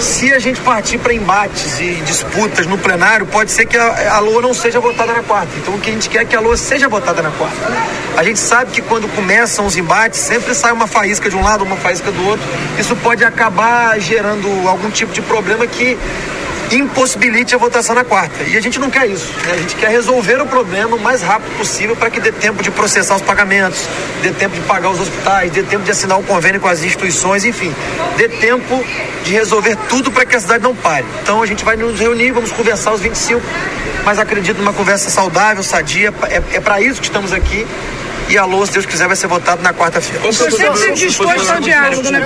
Speaker 6: se a gente partir para embates e disputas no plenário, pode ser que a, a LOA não seja votada na quarta. Então o que a gente quer é que a LOA seja votada na quarta. A gente sabe que quando começam os embates, sempre sai uma faísca de um lado, uma faísca do outro. Isso pode acabar gerando algum tipo de problema que impossibilite a votação na quarta. E a gente não quer isso. Né? A gente quer resolver o problema o mais rápido possível para que dê tempo de processar os pagamentos, dê tempo de pagar os hospitais, dê tempo de assinar um convênio com as instituições, enfim, dê tempo de resolver tudo para que a cidade não pare. Então a gente vai nos reunir, vamos conversar os 25, mas acredito numa conversa saudável, sadia. É, é para isso que estamos aqui e a LOA, se Deus quiser, vai ser votado na quarta-feira.
Speaker 9: Você sempre disposto ao diálogo, né,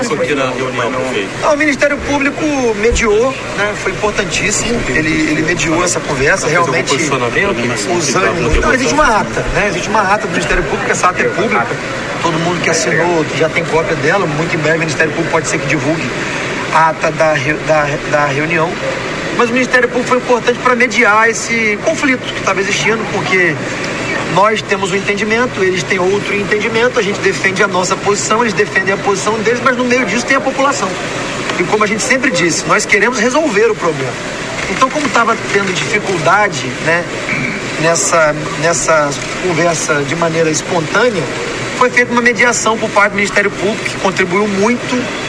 Speaker 6: Não, o Ministério Público mediou, né, foi importantíssimo, ele, ele mediou essa conversa, realmente ânimos. Não, existe uma ata, né, existe uma ata do Ministério Público, essa ata é pública, todo mundo que assinou já tem cópia dela, muito em breve o Ministério Público pode ser que divulgue a ata da, da, da reunião. Mas o Ministério Público foi importante para mediar esse conflito que estava existindo, porque nós temos um entendimento, eles têm outro entendimento, a gente defende a nossa posição, eles defendem a posição deles, mas no meio disso tem a população. E como a gente sempre disse, nós queremos resolver o problema. Então, como estava tendo dificuldade né, nessa, nessa conversa de maneira espontânea, foi feita uma mediação por parte do Ministério Público, que contribuiu muito.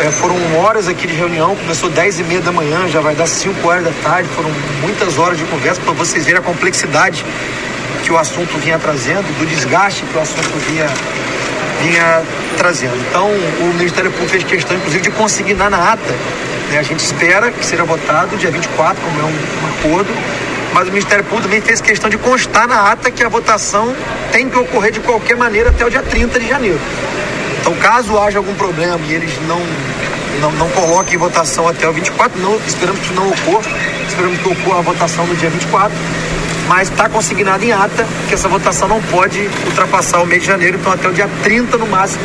Speaker 6: É, foram horas aqui de reunião, começou 10 e meia da manhã, já vai dar 5 horas da tarde, foram muitas horas de conversa para vocês verem a complexidade que o assunto vinha trazendo, do desgaste que o assunto vinha, vinha trazendo. Então, o Ministério Público fez questão, inclusive, de consignar na ata. Né? A gente espera que seja votado dia 24, como é um, um acordo, mas o Ministério Público também fez questão de constar na ata que a votação tem que ocorrer de qualquer maneira até o dia 30 de janeiro. Então, caso haja algum problema e eles não, não, não coloquem votação até o 24, não, esperamos que não ocorra, esperamos que ocorra a votação no dia 24 mas está consignado em ata que essa votação não pode ultrapassar o mês de janeiro, então até o dia 30 no máximo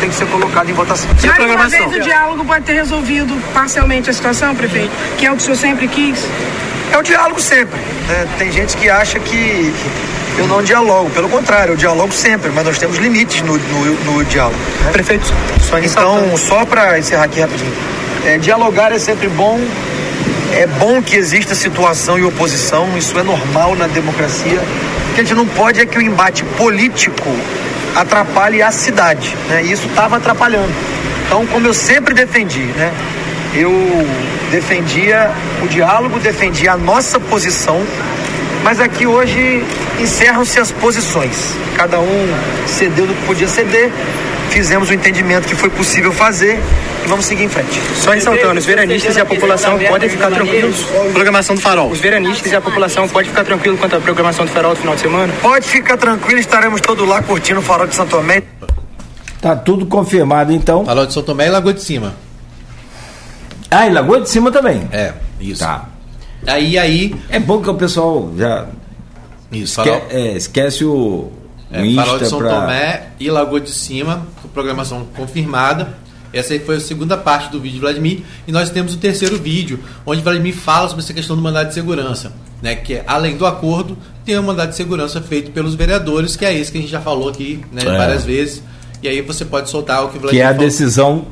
Speaker 6: tem que ser colocado em votação.
Speaker 9: Já Mais uma vez o diálogo pode ter resolvido parcialmente a situação, prefeito, que é o que o senhor sempre quis?
Speaker 6: É o diálogo sempre. Né? Tem gente que acha que eu não dialogo, pelo contrário, eu dialogo sempre, mas nós temos limites no, no, no diálogo. Né?
Speaker 8: Prefeito,
Speaker 6: só Então, só para encerrar aqui rapidinho, é, dialogar é sempre bom, é bom que exista situação e oposição, isso é normal na democracia. O que a gente não pode é que o embate político atrapalhe a cidade, né? E isso estava atrapalhando. Então, como eu sempre defendi, né? Eu defendia o diálogo, defendia a nossa posição, mas aqui hoje encerram-se as posições. Cada um cedeu do que podia ceder, fizemos o entendimento que foi possível fazer e vamos seguir em frente.
Speaker 8: Só ressaltando, os veranistas e a população podem ficar tranquilos. Programação do farol. Os veranistas e a população podem ficar tranquilos quanto à programação do farol do final de semana?
Speaker 6: Pode ficar tranquilo, estaremos todos lá curtindo o farol de São Tomé.
Speaker 2: Tá tudo confirmado então.
Speaker 3: Farol de São Tomé e Lagoa de Cima.
Speaker 2: Ah, e Lagoa de Cima também.
Speaker 3: É, isso.
Speaker 2: Tá.
Speaker 3: Aí, aí.
Speaker 2: É bom que o pessoal já
Speaker 3: Isso,
Speaker 2: esque-
Speaker 3: farol,
Speaker 2: é, esquece o,
Speaker 3: é,
Speaker 2: o Insta
Speaker 3: farol de São
Speaker 2: pra...
Speaker 3: Tomé e Lagoa de Cima, programação confirmada. Essa aí foi a segunda parte do vídeo de Vladimir. E nós temos o terceiro vídeo, onde Vladimir fala sobre essa questão do mandado de segurança. Né, que é, além do acordo, tem um mandado de segurança feito pelos vereadores, que é esse que a gente já falou aqui né,
Speaker 2: É.
Speaker 3: várias vezes. E aí você pode soltar o que o Vladimir
Speaker 2: Que é a
Speaker 3: falou.
Speaker 2: decisão,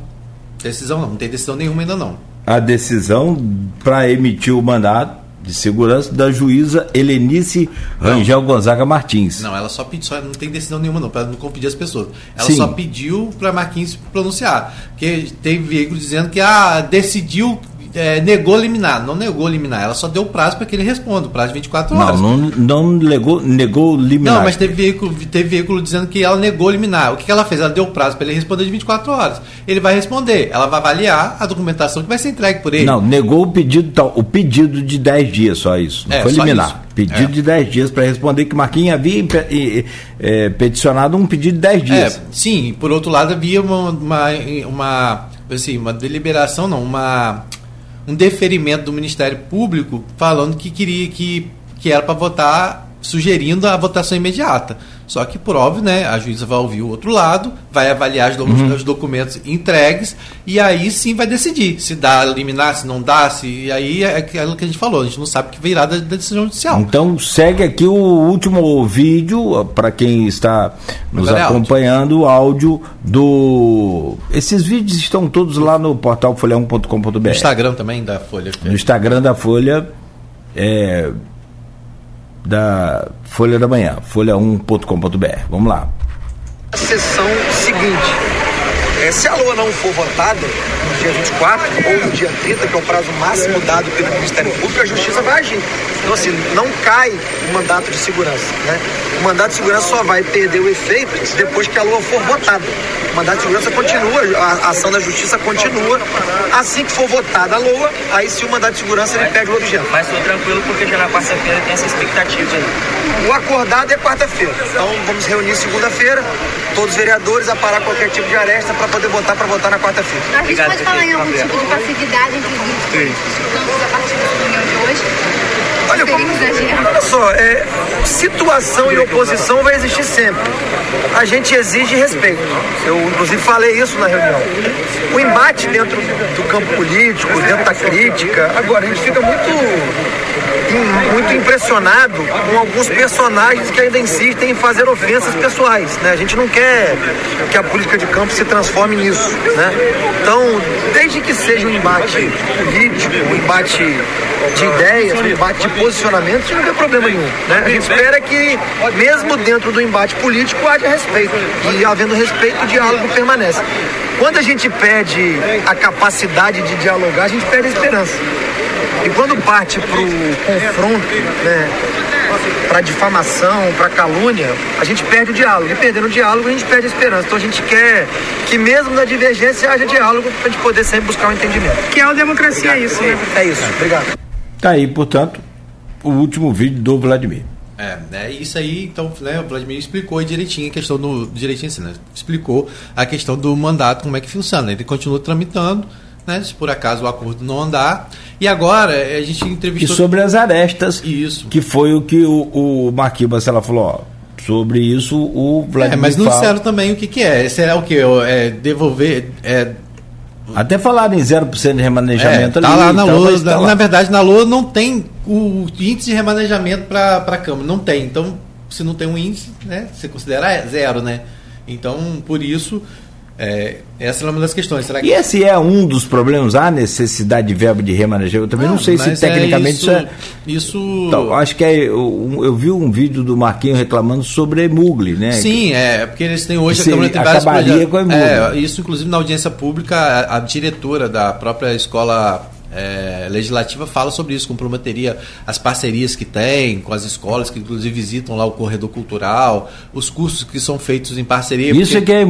Speaker 3: Decisão não, não tem decisão nenhuma ainda não.
Speaker 2: a decisão para emitir o mandato de segurança da juíza Helenice Rangel Gonzaga Martins.
Speaker 3: Não, ela só pediu, só não tem decisão nenhuma não, para não confundir as pessoas. Ela
Speaker 2: Sim.
Speaker 3: só pediu para Marquinhos pronunciar. Porque teve veículo dizendo que ah, decidiu, é, negou liminar. Não negou liminar, ela só deu prazo para que ele responda, prazo de 24 horas.
Speaker 2: Não, não, não negou, negou liminar.
Speaker 3: Não, mas teve veículo, teve veículo dizendo que ela negou liminar. O que, que ela fez? Ela deu prazo para ele responder de 24 horas. Ele vai responder, ela vai avaliar a documentação que vai ser entregue por ele.
Speaker 2: Não, negou o pedido, tal, o pedido de 10 dias, só isso. Não
Speaker 3: É,
Speaker 2: foi liminar.
Speaker 3: isso.
Speaker 2: Pedido
Speaker 3: É.
Speaker 2: de 10 dias para responder que Marquinhos havia e- é, peticionado um pedido de 10
Speaker 3: É,
Speaker 2: dias.
Speaker 3: sim, por outro lado havia uma, uma, uma, assim, uma deliberação, não, uma, um deferimento do Ministério Público falando que queria que, que era para votar, sugerindo a votação imediata. Só que, por óbvio, né, a juíza vai ouvir o outro lado, vai avaliar os, do-
Speaker 2: Uhum.
Speaker 3: os documentos entregues e aí sim vai decidir se dá liminar, se não dá, se, e aí é aquilo que a gente falou, a gente não sabe o que virá da, da decisão judicial.
Speaker 2: Então segue aqui o último vídeo para quem está nos
Speaker 3: áudio.
Speaker 2: acompanhando, o áudio do. Esses vídeos estão todos lá no portal
Speaker 3: No
Speaker 2: folha1.com.br.
Speaker 3: Instagram também da Folha.
Speaker 2: No Instagram da Folha é, da Folha da Manhã, folha1.com.br. Vamos lá.
Speaker 6: A sessão seguinte. É, se a LOA não for votada no dia 24 ou no dia 30, que é o prazo máximo dado pelo Ministério Público, a Justiça vai agir. Então, assim, não cai o mandato de segurança. Né? O mandato de segurança só vai perder o efeito depois que a LOA for votada. O mandato de segurança continua, a ação da Justiça continua. Assim que for votada a LOA, aí sim o mandato de segurança ele perde o objeto.
Speaker 10: Mas tô tranquilo porque já na quarta-feira tem essa expectativa aí.
Speaker 6: O acordado é quarta-feira. Então vamos reunir segunda-feira, todos os vereadores a parar qualquer tipo de aresta para poder votar para votar na quarta-feira.
Speaker 7: A gente pode falar em algum tipo de passividade entre os políticos a partir dessa reunião de hoje?
Speaker 6: Olha, olha só, é, situação e oposição vai existir sempre. A gente exige respeito. Eu, inclusive, falei isso na reunião. O embate dentro do campo político, dentro da crítica, agora a gente fica muito, muito impressionado com alguns personagens que ainda insistem em fazer ofensas pessoais. Né? A gente não quer que a política de campo se transforme nisso. Né? Então, desde que seja um embate político, um embate de ideias, um embate de posicionamento, isso não tem problema nenhum. Né? A gente espera que, mesmo dentro do embate político, haja respeito. E havendo respeito, o diálogo permanece. Quando a gente perde a capacidade de dialogar, a gente perde a esperança. E quando parte para o confronto, né, para difamação, para calúnia, a gente perde o diálogo. E perdendo o diálogo, a gente perde a esperança. Então a gente quer que mesmo na divergência haja diálogo para a gente poder sempre buscar um entendimento.
Speaker 9: Que é a democracia, é isso, né?
Speaker 6: É isso. Obrigado.
Speaker 2: Tá aí, portanto, o último vídeo do Vladimir.
Speaker 3: É, né, isso aí, então, né, o Vladimir explicou direitinho a questão do. Direitinho assim, né? Explicou a questão do mandato, como é que funciona. Ele continua tramitando, né? Se por acaso o acordo não andar. E agora a gente
Speaker 2: E
Speaker 3: entrevistou.
Speaker 2: sobre as arestas,
Speaker 3: Isso.
Speaker 2: que foi o que o, o Marquinhos Bacela falou, ó, sobre isso o
Speaker 3: É,
Speaker 2: Vladimir
Speaker 3: mas não
Speaker 2: fala.
Speaker 3: disseram também o que, que é. Esse é o que? É devolver. É,
Speaker 2: Até falaram em 0% de
Speaker 3: é,
Speaker 2: remanejamento
Speaker 3: tá
Speaker 2: ali.
Speaker 3: lá na
Speaker 2: e tal,
Speaker 3: Lua. na,
Speaker 2: lá.
Speaker 3: na verdade, na Lua não tem o índice de remanejamento para a Câmara. Não tem. Então, se não tem um índice, né? Você considera zero, né? Então, por isso. É, essa é uma das questões. Será que
Speaker 2: E esse é um dos problemas, há necessidade de verba de remanejamento. Eu também não, sei se
Speaker 3: é
Speaker 2: tecnicamente isso, é.
Speaker 3: Isso.
Speaker 2: Então, acho que é, eu, eu vi um vídeo do Marquinhos reclamando sobre Mugli, né?
Speaker 3: Sim, é porque eles têm hoje a Câmara tem vários projetos.
Speaker 2: com a Emurgo.
Speaker 3: É, isso inclusive na audiência pública, a, a diretora da própria escola é, legislativa fala sobre isso, como prometeria as parcerias que tem com as escolas, que inclusive visitam lá o corredor cultural, os cursos que são feitos em parceria.
Speaker 2: Isso
Speaker 3: porque-
Speaker 2: é que é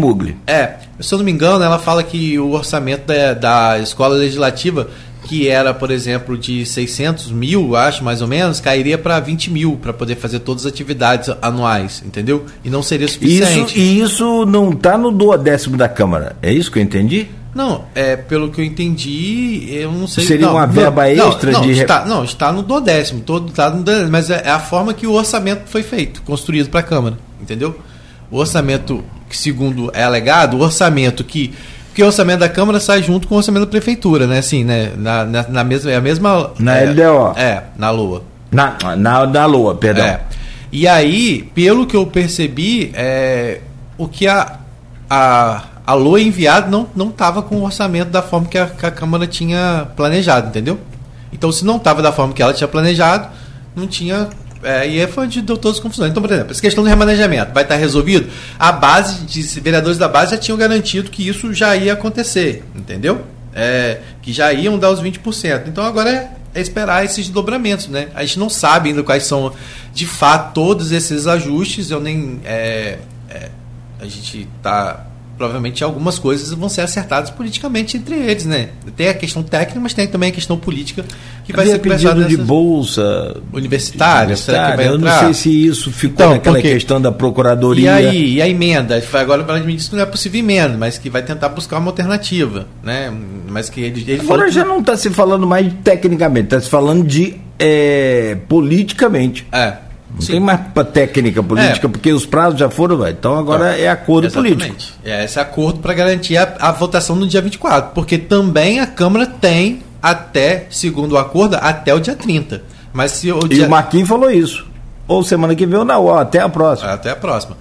Speaker 3: é, se eu não me engano, ela fala que o orçamento da, da escola legislativa, que era, por exemplo, de 600 mil, acho mais ou menos, cairia para 20 mil para poder fazer todas as atividades anuais, entendeu? E não seria
Speaker 2: Isso,
Speaker 3: suficiente.
Speaker 2: e isso não está no duodécimo da Câmara. É isso que eu entendi?
Speaker 3: Não, é, pelo que eu entendi, eu não sei.
Speaker 2: Seria
Speaker 3: não,
Speaker 2: uma verba
Speaker 3: não,
Speaker 2: extra
Speaker 3: não,
Speaker 2: de
Speaker 3: Está, não, está no do décimo, todo, está no décimo, mas é, é a forma que o orçamento foi feito, construído para a Câmara, entendeu? O orçamento, que segundo é alegado, o orçamento que. Porque o orçamento da Câmara sai junto com o orçamento da Prefeitura, né? Assim, né? Na, na, na mesma. É a mesma.
Speaker 2: Na
Speaker 3: é,
Speaker 2: LDO.
Speaker 3: É, na Lua.
Speaker 2: Na, na, na Lua, perdão.
Speaker 3: É. E aí, pelo que eu percebi, é, o que a, a, a LOA enviado não não estava com o orçamento da forma que a, que a Câmara tinha planejado, entendeu? Então, se não estava da forma que ela tinha planejado, não tinha. É, e foi onde deu todas as confusões. Então, por exemplo, essa questão do remanejamento vai estar resolvido? A base, de vereadores da base já tinham garantido que isso já ia acontecer, entendeu? É, que já iam dar os 20%. Então, agora é, é esperar esses dobramentos, né? A gente não sabe ainda quais são, de fato, todos esses ajustes. Eu nem. é, é, a gente está provavelmente algumas coisas vão ser acertadas politicamente entre eles, né? Tem a questão técnica, mas tem também a questão política que vai
Speaker 2: Havia
Speaker 3: ser
Speaker 2: pedido de bolsa
Speaker 3: universitária, será que vai
Speaker 2: Eu não sei se isso ficou
Speaker 3: Então,
Speaker 2: naquela
Speaker 3: porque-
Speaker 2: questão da
Speaker 3: E
Speaker 2: procuradoria.
Speaker 3: aí, e a emenda? Agora o Vladimir disse que não é possível emenda, mas que vai tentar buscar uma alternativa, né? Mas que ele, ele
Speaker 2: Agora
Speaker 3: que
Speaker 2: já não está se falando mais tecnicamente, está se falando de é, politicamente.
Speaker 3: É.
Speaker 2: Não Sim. tem mais técnica política, é. porque os prazos já foram, véio. então agora é, é acordo Exatamente. político.
Speaker 3: É esse acordo para garantir a, a, votação no dia 24, porque também a Câmara tem até, segundo o acordo, até o dia 30. Mas se o dia...
Speaker 2: E o Marquinhos falou isso. Ou semana que vem ou não, até a próxima.
Speaker 3: Até a próxima.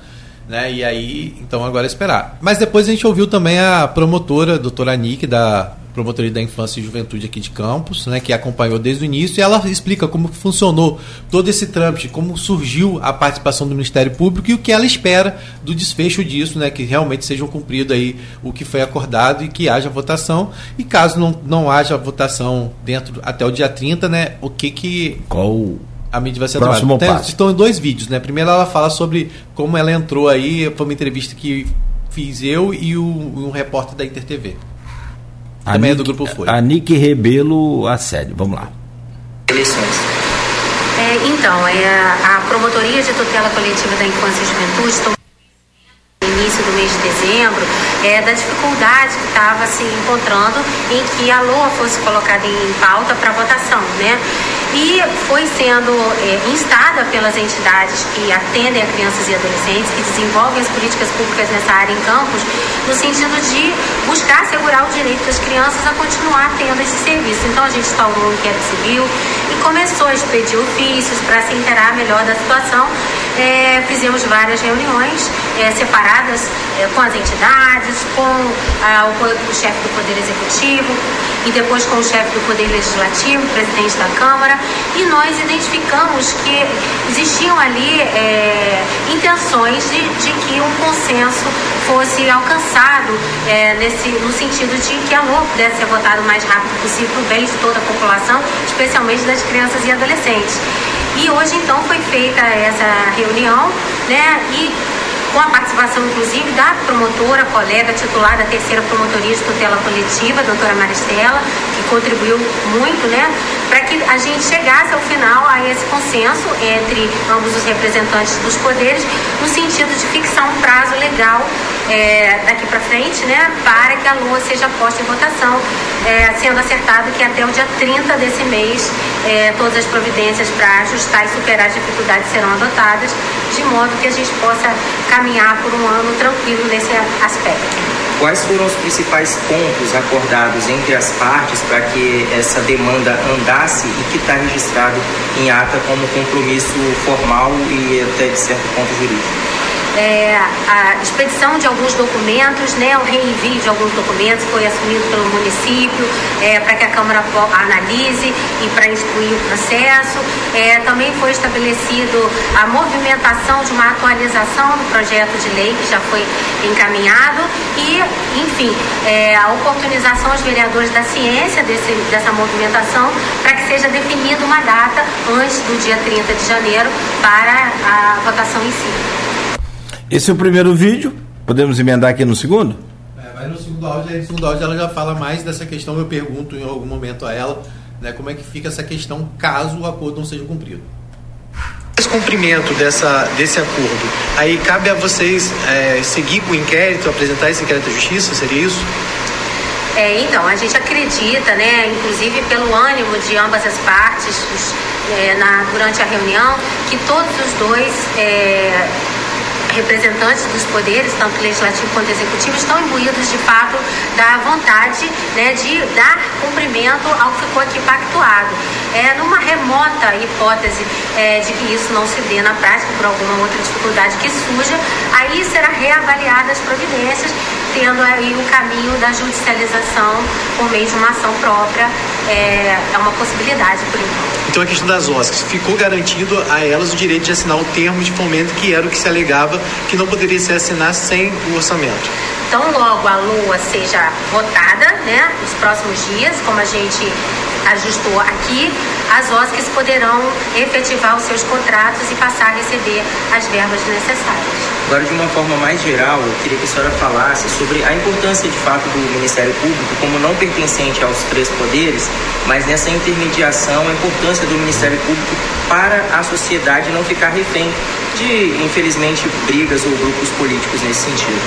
Speaker 3: Né? E aí, então agora é esperar. Mas depois a gente ouviu também a promotora, a doutora Nick, da Promotoria da Infância e Juventude aqui de Campos, né, que acompanhou desde o início, e ela explica como funcionou todo esse trâmite, como surgiu a participação do Ministério Público e o que ela espera do desfecho disso, né, que realmente sejam cumprido aí o que foi acordado e que haja votação. E caso não, não haja votação dentro até o dia 30, né, o que que
Speaker 2: qual
Speaker 3: a mídia vai ser
Speaker 2: Próximo
Speaker 3: tomada.
Speaker 2: Passo.
Speaker 3: Estão em dois vídeos, né? Primeiro ela fala sobre como ela entrou aí, foi uma entrevista que fiz eu e o, um repórter da Inter TV.
Speaker 2: A também Nick, é do grupo Folha. A Nick Rebelo Assédio. Vamos lá.
Speaker 11: Eleições. É, então, é, a Promotoria de Tutela Coletiva da Infância e Juventude no início do mês de dezembro é, da dificuldade que estava se encontrando em que a LOA fosse colocada em pauta para votação, né? E foi sendo é, instada pelas entidades que atendem a crianças e adolescentes, que desenvolvem as políticas públicas nessa área em campos, no sentido de buscar assegurar o direito das crianças a continuar tendo esse serviço. Então a gente instaurou um inquérito civil e começou a expedir ofícios para se interar melhor da situação. É, fizemos várias reuniões é, separadas é, com as entidades, com o, o chefe do Poder Executivo e depois com o chefe do Poder Legislativo, presidente da Câmara, e nós identificamos que existiam ali é, intenções de, de, que um consenso fosse alcançado é, nesse, no sentido de que a LOA pudesse ser votada o mais rápido possível para o bem de toda a população, especialmente das crianças e adolescentes. E hoje então foi feita essa reunião, né? E com a participação, inclusive, da promotora, colega titular da terceira promotoria de tutela coletiva, a doutora Maristela, que contribuiu muito, né, para que a gente chegasse ao final a esse consenso entre ambos os representantes dos poderes, no sentido de fixar um prazo legal é, daqui para frente, né, para que a lua seja posta em votação, é, sendo acertado que até o dia 30 desse mês é, todas as providências para ajustar e superar as dificuldades serão adotadas, de modo que a gente possa caminhar por um ano tranquilo nesse aspecto.
Speaker 10: Quais foram os principais pontos acordados entre as partes para que essa demanda andasse e que está registrado em ata como compromisso formal e até de certo ponto jurídico?
Speaker 11: É, a expedição de alguns documentos, né, o reenvio de alguns documentos foi assumido pelo município é, para que a Câmara analise e para instruir o processo. É, também foi estabelecido a movimentação de uma atualização do projeto de lei que já foi encaminhado e, enfim, é, a oportunização aos vereadores da ciência desse, dessa movimentação para que seja definida uma data antes do dia 30 de janeiro para a votação em si.
Speaker 2: Esse é o primeiro vídeo. Podemos emendar aqui no segundo?
Speaker 3: É, mas no segundo áudio, no segundo áudio ela já fala mais dessa questão. Eu pergunto em algum momento a ela né, como é que fica essa questão caso o acordo não seja cumprido.
Speaker 8: Descumprimento dessa, desse acordo, aí cabe a vocês é, seguir com o inquérito, apresentar esse inquérito à justiça, seria isso?
Speaker 11: É, então, a gente acredita, né, inclusive pelo ânimo de ambas as partes é, na, durante a reunião, que todos os dois é, representantes dos poderes, tanto legislativo quanto executivo, estão imbuídos de fato da vontade né, de dar cumprimento ao que ficou aqui pactuado. É, numa remota hipótese é, de que isso não se dê na prática por alguma outra dificuldade que surja, aí será reavaliada as providências, tendo aí o caminho da judicialização por meio de uma ação própria, é, é uma possibilidade por enquanto.
Speaker 8: Então a questão das OSCs, ficou garantido a elas o direito de assinar o termo de fomento que era o que se alegava que não poderia ser assinado sem o orçamento.
Speaker 11: Então logo a LOA seja votada, né, nos próximos dias, como a gente ajustou aqui, as OSCs poderão efetivar os seus contratos e passar a receber as verbas necessárias.
Speaker 10: Agora, de uma forma mais geral, eu queria que a senhora falasse sobre a importância de fato do Ministério Público como não pertencente aos três poderes, mas nessa intermediação, a importância do Ministério Público para a sociedade não ficar refém de, infelizmente, brigas ou grupos políticos nesse sentido.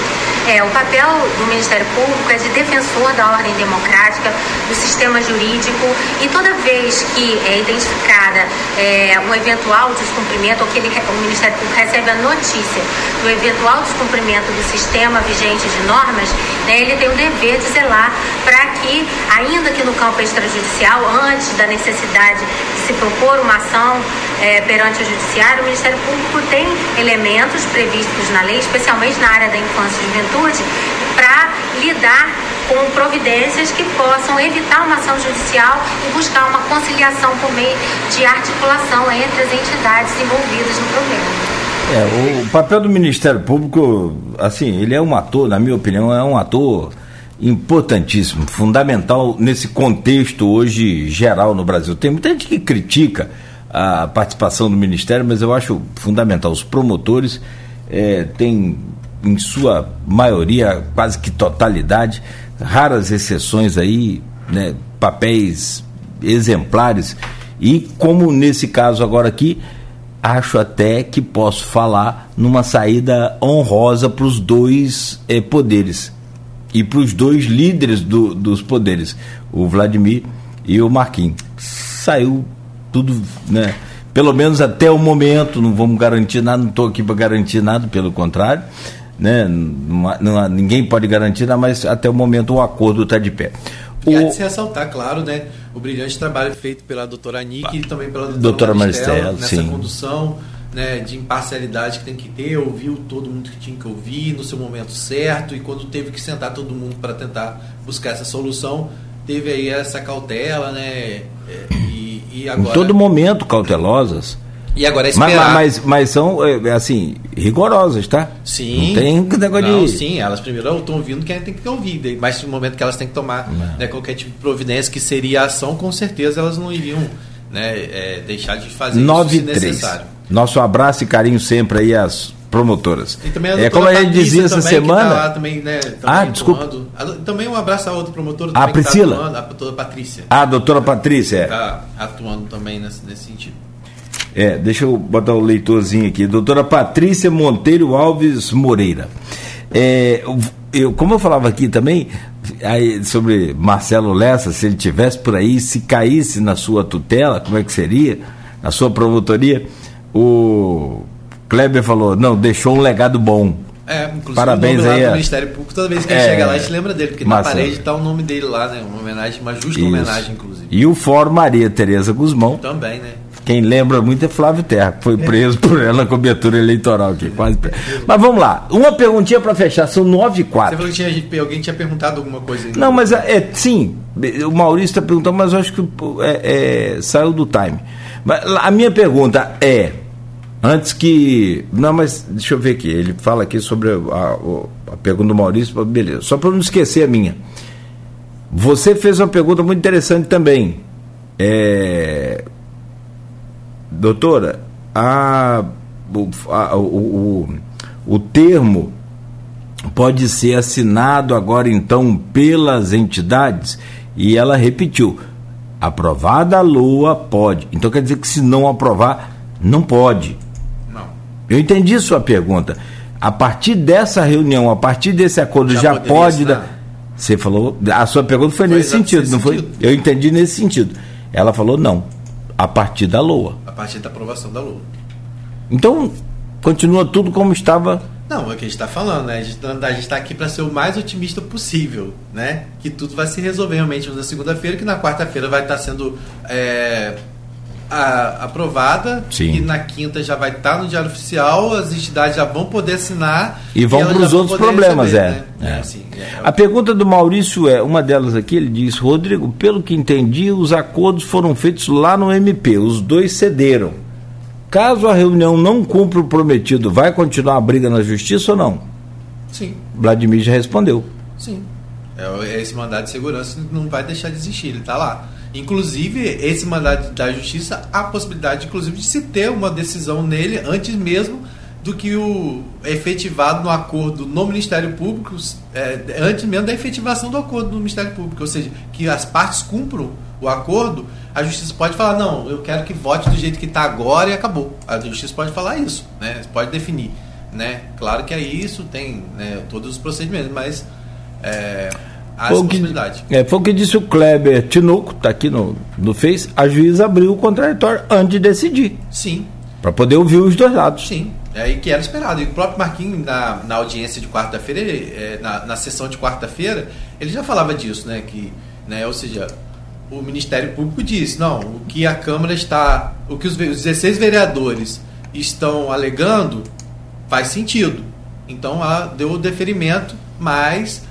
Speaker 11: É, o papel do Ministério Público é de defensor da ordem democrática, do sistema jurídico e toda vez que é identificada é, um eventual descumprimento ou que ele, o Ministério Público recebe a notícia do eventual descumprimento do sistema vigente de normas, né, ele tem o dever de zelar para que, ainda que no campo extrajudicial, antes da necessidade de se propor uma ação é, perante o Judiciário, o Ministério Público tem elementos previstos na lei, especialmente na área da infância e juventude para lidar com providências que possam evitar uma ação judicial e buscar uma conciliação por meio de articulação entre as entidades envolvidas no problema.
Speaker 2: É, o papel do Ministério Público, assim, ele é um ator, na minha opinião, é um ator importantíssimo, fundamental nesse contexto hoje geral no Brasil. Tem muita gente que critica a participação do Ministério, mas eu acho fundamental. Os promotores é, têm em sua maioria, quase que totalidade, raras exceções aí, né, papéis exemplares. E como nesse caso agora aqui, acho até que posso falar numa saída honrosa para os dois eh, poderes e para os dois líderes do, dos poderes, o Vladimir e o Marquinhos. Saiu tudo, né? Pelo menos até o momento, não vamos garantir nada, não estou aqui para garantir nada, pelo contrário né? Não, não, ninguém pode garantir, mas até o momento o acordo está de pé.
Speaker 3: O... E há de se ressaltar, claro, né, o brilhante trabalho feito pela doutora Nick e também pela doutora, doutora Maristela, nessa sim. condução né, de imparcialidade que tem que ter, ouviu todo mundo que tinha que ouvir no seu momento certo e quando teve que sentar todo mundo para tentar buscar essa solução, teve aí essa cautela, né, e, e agora...
Speaker 2: Em todo momento cautelosas.
Speaker 3: E agora é esperar.
Speaker 2: Mas, mas, mas são, é, assim, rigorosas, tá?
Speaker 3: Sim.
Speaker 2: Não tem negócio
Speaker 3: não,
Speaker 2: de.
Speaker 3: Sim, elas primeiro estão ouvindo quem tem que ouvir. Mas no momento que elas têm que tomar né, qualquer tipo de providência que seria ação, com certeza elas não iriam né, é, deixar de fazer
Speaker 2: 9 isso se necessário. Nosso abraço e carinho sempre aí às promotoras.
Speaker 3: E também a
Speaker 2: é como a gente dizia essa
Speaker 3: também,
Speaker 2: semana.
Speaker 3: Tá também, né, também
Speaker 2: ah, desculpa.
Speaker 3: também um abraço a outra promotora.
Speaker 2: A Priscila.
Speaker 3: Tá atuando, a doutora Patrícia.
Speaker 2: Ah, a doutora Patrícia.
Speaker 3: Está atuando também nesse, nesse sentido.
Speaker 2: É, deixa eu botar o leitorzinho aqui. Doutora Patrícia Monteiro Alves Moreira. É, eu, como eu falava aqui também aí, sobre Marcelo Lessa, se ele tivesse por aí, se caísse na sua tutela, como é que seria? Na sua promotoria, o Kleber falou, não, deixou um legado bom.
Speaker 3: É, inclusive
Speaker 2: Parabéns
Speaker 3: o nome
Speaker 2: aí,
Speaker 3: lá do Ministério Público, toda vez que é, ele chega lá, a gente lembra dele, porque Marcelo. na parede está o nome dele lá, né? Uma homenagem, uma justa Isso. homenagem, inclusive.
Speaker 2: E o Fórum Maria Tereza Guzmão.
Speaker 3: Também, né?
Speaker 2: Quem lembra muito é Flávio Terra, que foi preso por ela na cobertura eleitoral aqui, quase preso. Mas vamos lá, uma perguntinha para fechar, são nove e quatro.
Speaker 3: Você falou que tinha, alguém tinha perguntado alguma coisa aí.
Speaker 2: Não, mas é, é sim, o Maurício está perguntando, mas eu acho que é, é, saiu do time. Mas a minha pergunta é, antes que. Não, mas deixa eu ver aqui, ele fala aqui sobre a, a, pergunta do Maurício, beleza, só para não esquecer a minha. Você fez uma pergunta muito interessante também. É, doutora, a, a, o, o, o termo pode ser assinado agora então pelas entidades e ela repetiu aprovada a LOA pode então quer dizer que se não aprovar não pode eu entendi sua pergunta a partir dessa reunião a partir desse acordo já, já pode dar você falou a sua pergunta foi, foi nesse sentido não sentido. foi eu entendi nesse sentido ela falou não a partir da LOA
Speaker 3: partir da aprovação da Lula.
Speaker 2: Então, continua tudo como estava.
Speaker 3: Não, é o que a gente está falando, né? A gente está tá aqui para ser o mais otimista possível, né? Que tudo vai se resolver realmente na segunda-feira, que na quarta-feira vai estar tá sendo é, a, aprovada,
Speaker 2: Sim.
Speaker 3: e na quinta já vai estar tá no Diário Oficial, as entidades já vão poder assinar.
Speaker 2: E vão para os outros problemas, receber, é. Né? é. é, assim, é. A pergunta do Maurício é, uma delas aqui, ele diz, Rodrigo, pelo que entendi, os acordos foram feitos lá no MP, os dois cederam. Caso a reunião não cumpra o prometido, vai continuar a briga na justiça ou não?
Speaker 3: Sim.
Speaker 2: Vladimir já respondeu.
Speaker 3: Sim. É, esse mandado de segurança não vai deixar de existir, ele está lá. Inclusive, esse mandado da justiça, há possibilidade, inclusive, de se ter uma decisão nele antes mesmo do que o efetivado no acordo no Ministério Público, é, antes mesmo da efetivação do acordo no Ministério Público, ou seja, que as partes cumpram o acordo, a justiça pode falar, não, eu quero que vote do jeito que está agora e acabou. A justiça pode falar isso, né? Pode definir. Né? Claro que é isso, tem né, todos os procedimentos, mas é, há
Speaker 2: Foi o, que,
Speaker 3: possibilidade.
Speaker 2: é, foi o que disse o Kleber Tinoco, está aqui no, no Face, a juíza abriu o contraditório antes de decidir.
Speaker 3: Sim,
Speaker 2: Para poder ouvir os dois lados.
Speaker 3: sim. É, e que era esperado. E o próprio Marquinhos, na, na audiência de quarta-feira, é, na, na sessão de quarta-feira, ele já falava disso, né? Que, né? Ou seja, o Ministério Público disse, não, o que a Câmara está. O que os, os 16 vereadores estão alegando faz sentido. Então ela deu o deferimento, mas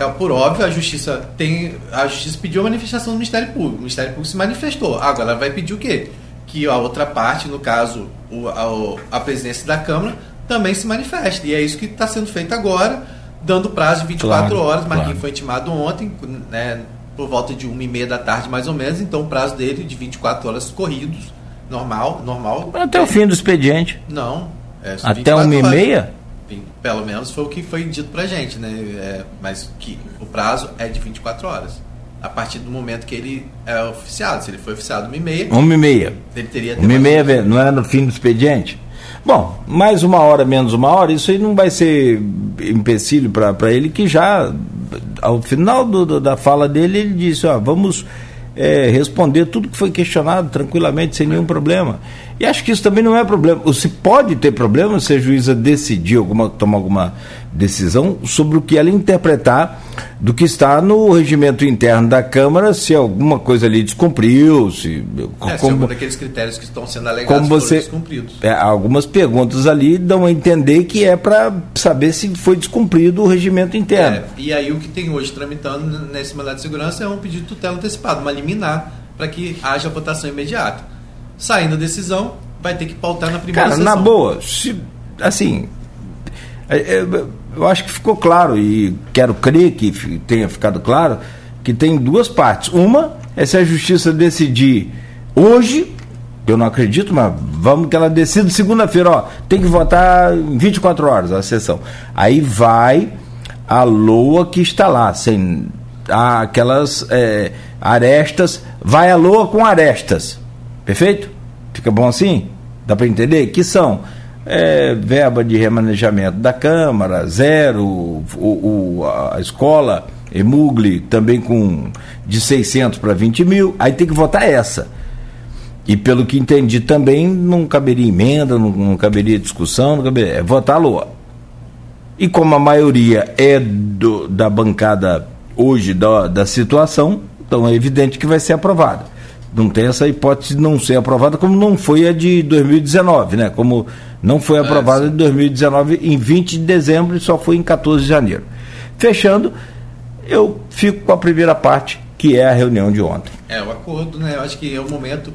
Speaker 3: é, por óbvio a justiça tem. A justiça pediu a manifestação do Ministério Público. O Ministério Público se manifestou. Agora ela vai pedir o quê? Que a outra parte, no caso, o, a, a presidência da Câmara, também se manifeste. E é isso que está sendo feito agora, dando prazo de 24
Speaker 2: Claro,
Speaker 3: horas. Marquinhos
Speaker 2: claro.
Speaker 3: foi intimado ontem, né, por volta de uma e meia da tarde, mais ou menos. Então o prazo dele de 24 horas corridos, normal, normal.
Speaker 2: Até o fim do expediente.
Speaker 3: Não. é
Speaker 2: Até
Speaker 3: 24
Speaker 2: uma e
Speaker 3: horas.
Speaker 2: meia?
Speaker 3: Pelo menos foi o que foi dito pra gente, né? É, mas que o prazo é de 24 horas. A partir do momento que ele é oficiado. Se ele foi oficiado uma e meia,
Speaker 2: Uma e meia.
Speaker 3: ele teria
Speaker 2: Uma e meia, não é no fim do expediente? Bom, mais uma hora, menos uma hora, isso aí não vai ser empecilho para ele, que já, ao final do- da fala dele, ele disse, ó, vamos é, responder tudo que foi questionado tranquilamente, sem nenhum problema. E acho que isso também não é problema. Ou Se pode ter problema se a juíza decidir alguma, tomar alguma decisão sobre o que ela interpretar do que está no regimento interno da Câmara, se alguma coisa ali descumpriu, se
Speaker 3: É, se
Speaker 2: como-
Speaker 3: algum daqueles critérios que estão sendo alegados
Speaker 2: como
Speaker 3: foram
Speaker 2: você
Speaker 3: descumpridos.
Speaker 2: é, algumas perguntas ali dão a entender que é para saber se foi descumprido o regimento interno.
Speaker 3: É, e aí o que tem hoje tramitando nesse mandato de segurança é um pedido de tutela antecipado, uma liminar, para que haja votação imediata. Saindo a decisão, vai ter que pautar na primeira
Speaker 2: Cara,
Speaker 3: sessão.
Speaker 2: na boa, se, assim, é, é, eu acho que ficou claro e quero crer que tenha ficado claro que tem duas partes. Uma é se a justiça decidir hoje, eu não acredito, mas vamos que ela decida segunda-feira, ó, tem que votar em 24 horas a sessão. Aí vai a LOA que está lá, sem aquelas é, arestas, vai a LOA com arestas. Perfeito? Fica bom assim? Dá para entender? Que são é, verba de remanejamento da Câmara, zero, o, o- a escola, Emugli, também com de 600 para 20 mil, aí tem que votar essa. E pelo que entendi também, não caberia emenda, não, não caberia discussão, não caberia, é votar a LOA. E como a maioria é do- da bancada hoje da, da situação, então é evidente que vai ser aprovada. Não tem essa hipótese de não ser aprovada, como não foi a de 2019, né? Como não foi aprovada de 2019 em 20 de dezembro e só foi em 14 de janeiro. Fechando, eu fico com a primeira parte, que é a reunião de ontem.
Speaker 3: É, o acordo, né? Eu acho que é o momento,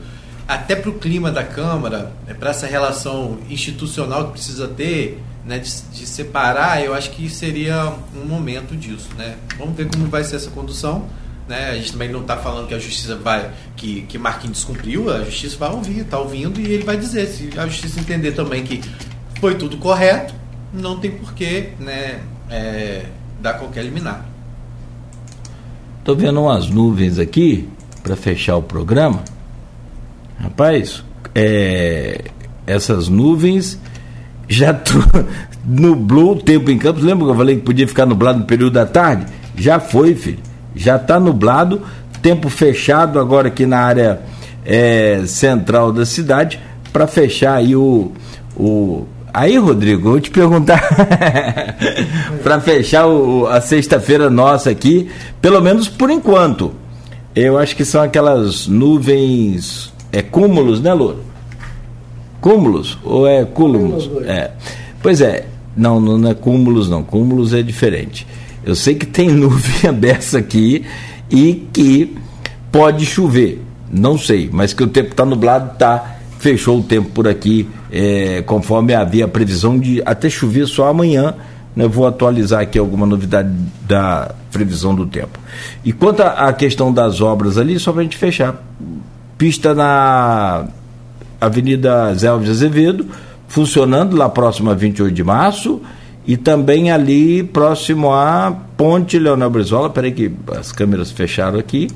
Speaker 3: até para o clima da Câmara, é, para essa relação institucional que precisa ter, né, de, de separar, eu acho que seria um momento disso, né? Vamos ver como vai ser essa condução. Né? A gente também não está falando que a justiça vai, que, que Marquinhos descumpriu, a justiça vai ouvir, está ouvindo e ele vai dizer. Se a justiça entender também que foi tudo correto, não tem porquê né, é, dar qualquer liminar.
Speaker 2: Tô vendo umas nuvens aqui para fechar o programa. Rapaz, é, essas nuvens já nublou o tempo em Campos. Lembra que eu falei que podia ficar nublado no período da tarde? Já foi, filho. Já está nublado, tempo fechado agora aqui na área é, central da cidade para fechar aí o, o Aí, Rodrigo, eu vou te perguntar para fechar o- a sexta-feira nossa aqui, pelo menos por enquanto. Eu acho que são aquelas nuvens, é cúmulos, né, Louro? Cúmulos ou é cúmulos? É. Pois é, não, não é cúmulos não, cúmulos é diferente. Eu sei que tem nuvem dessa aqui e que pode chover, não sei, mas que o tempo está nublado, tá, fechou o tempo por aqui, é, conforme havia a previsão de até chover só amanhã. né, vou atualizar aqui alguma novidade da previsão do tempo. E quanto à questão das obras ali, só para a gente fechar, pista na Avenida Zé Azevedo, funcionando lá próximo a 28 de março, e também ali próximo à Ponte Leonel Brizola, peraí que as câmeras fecharam aqui,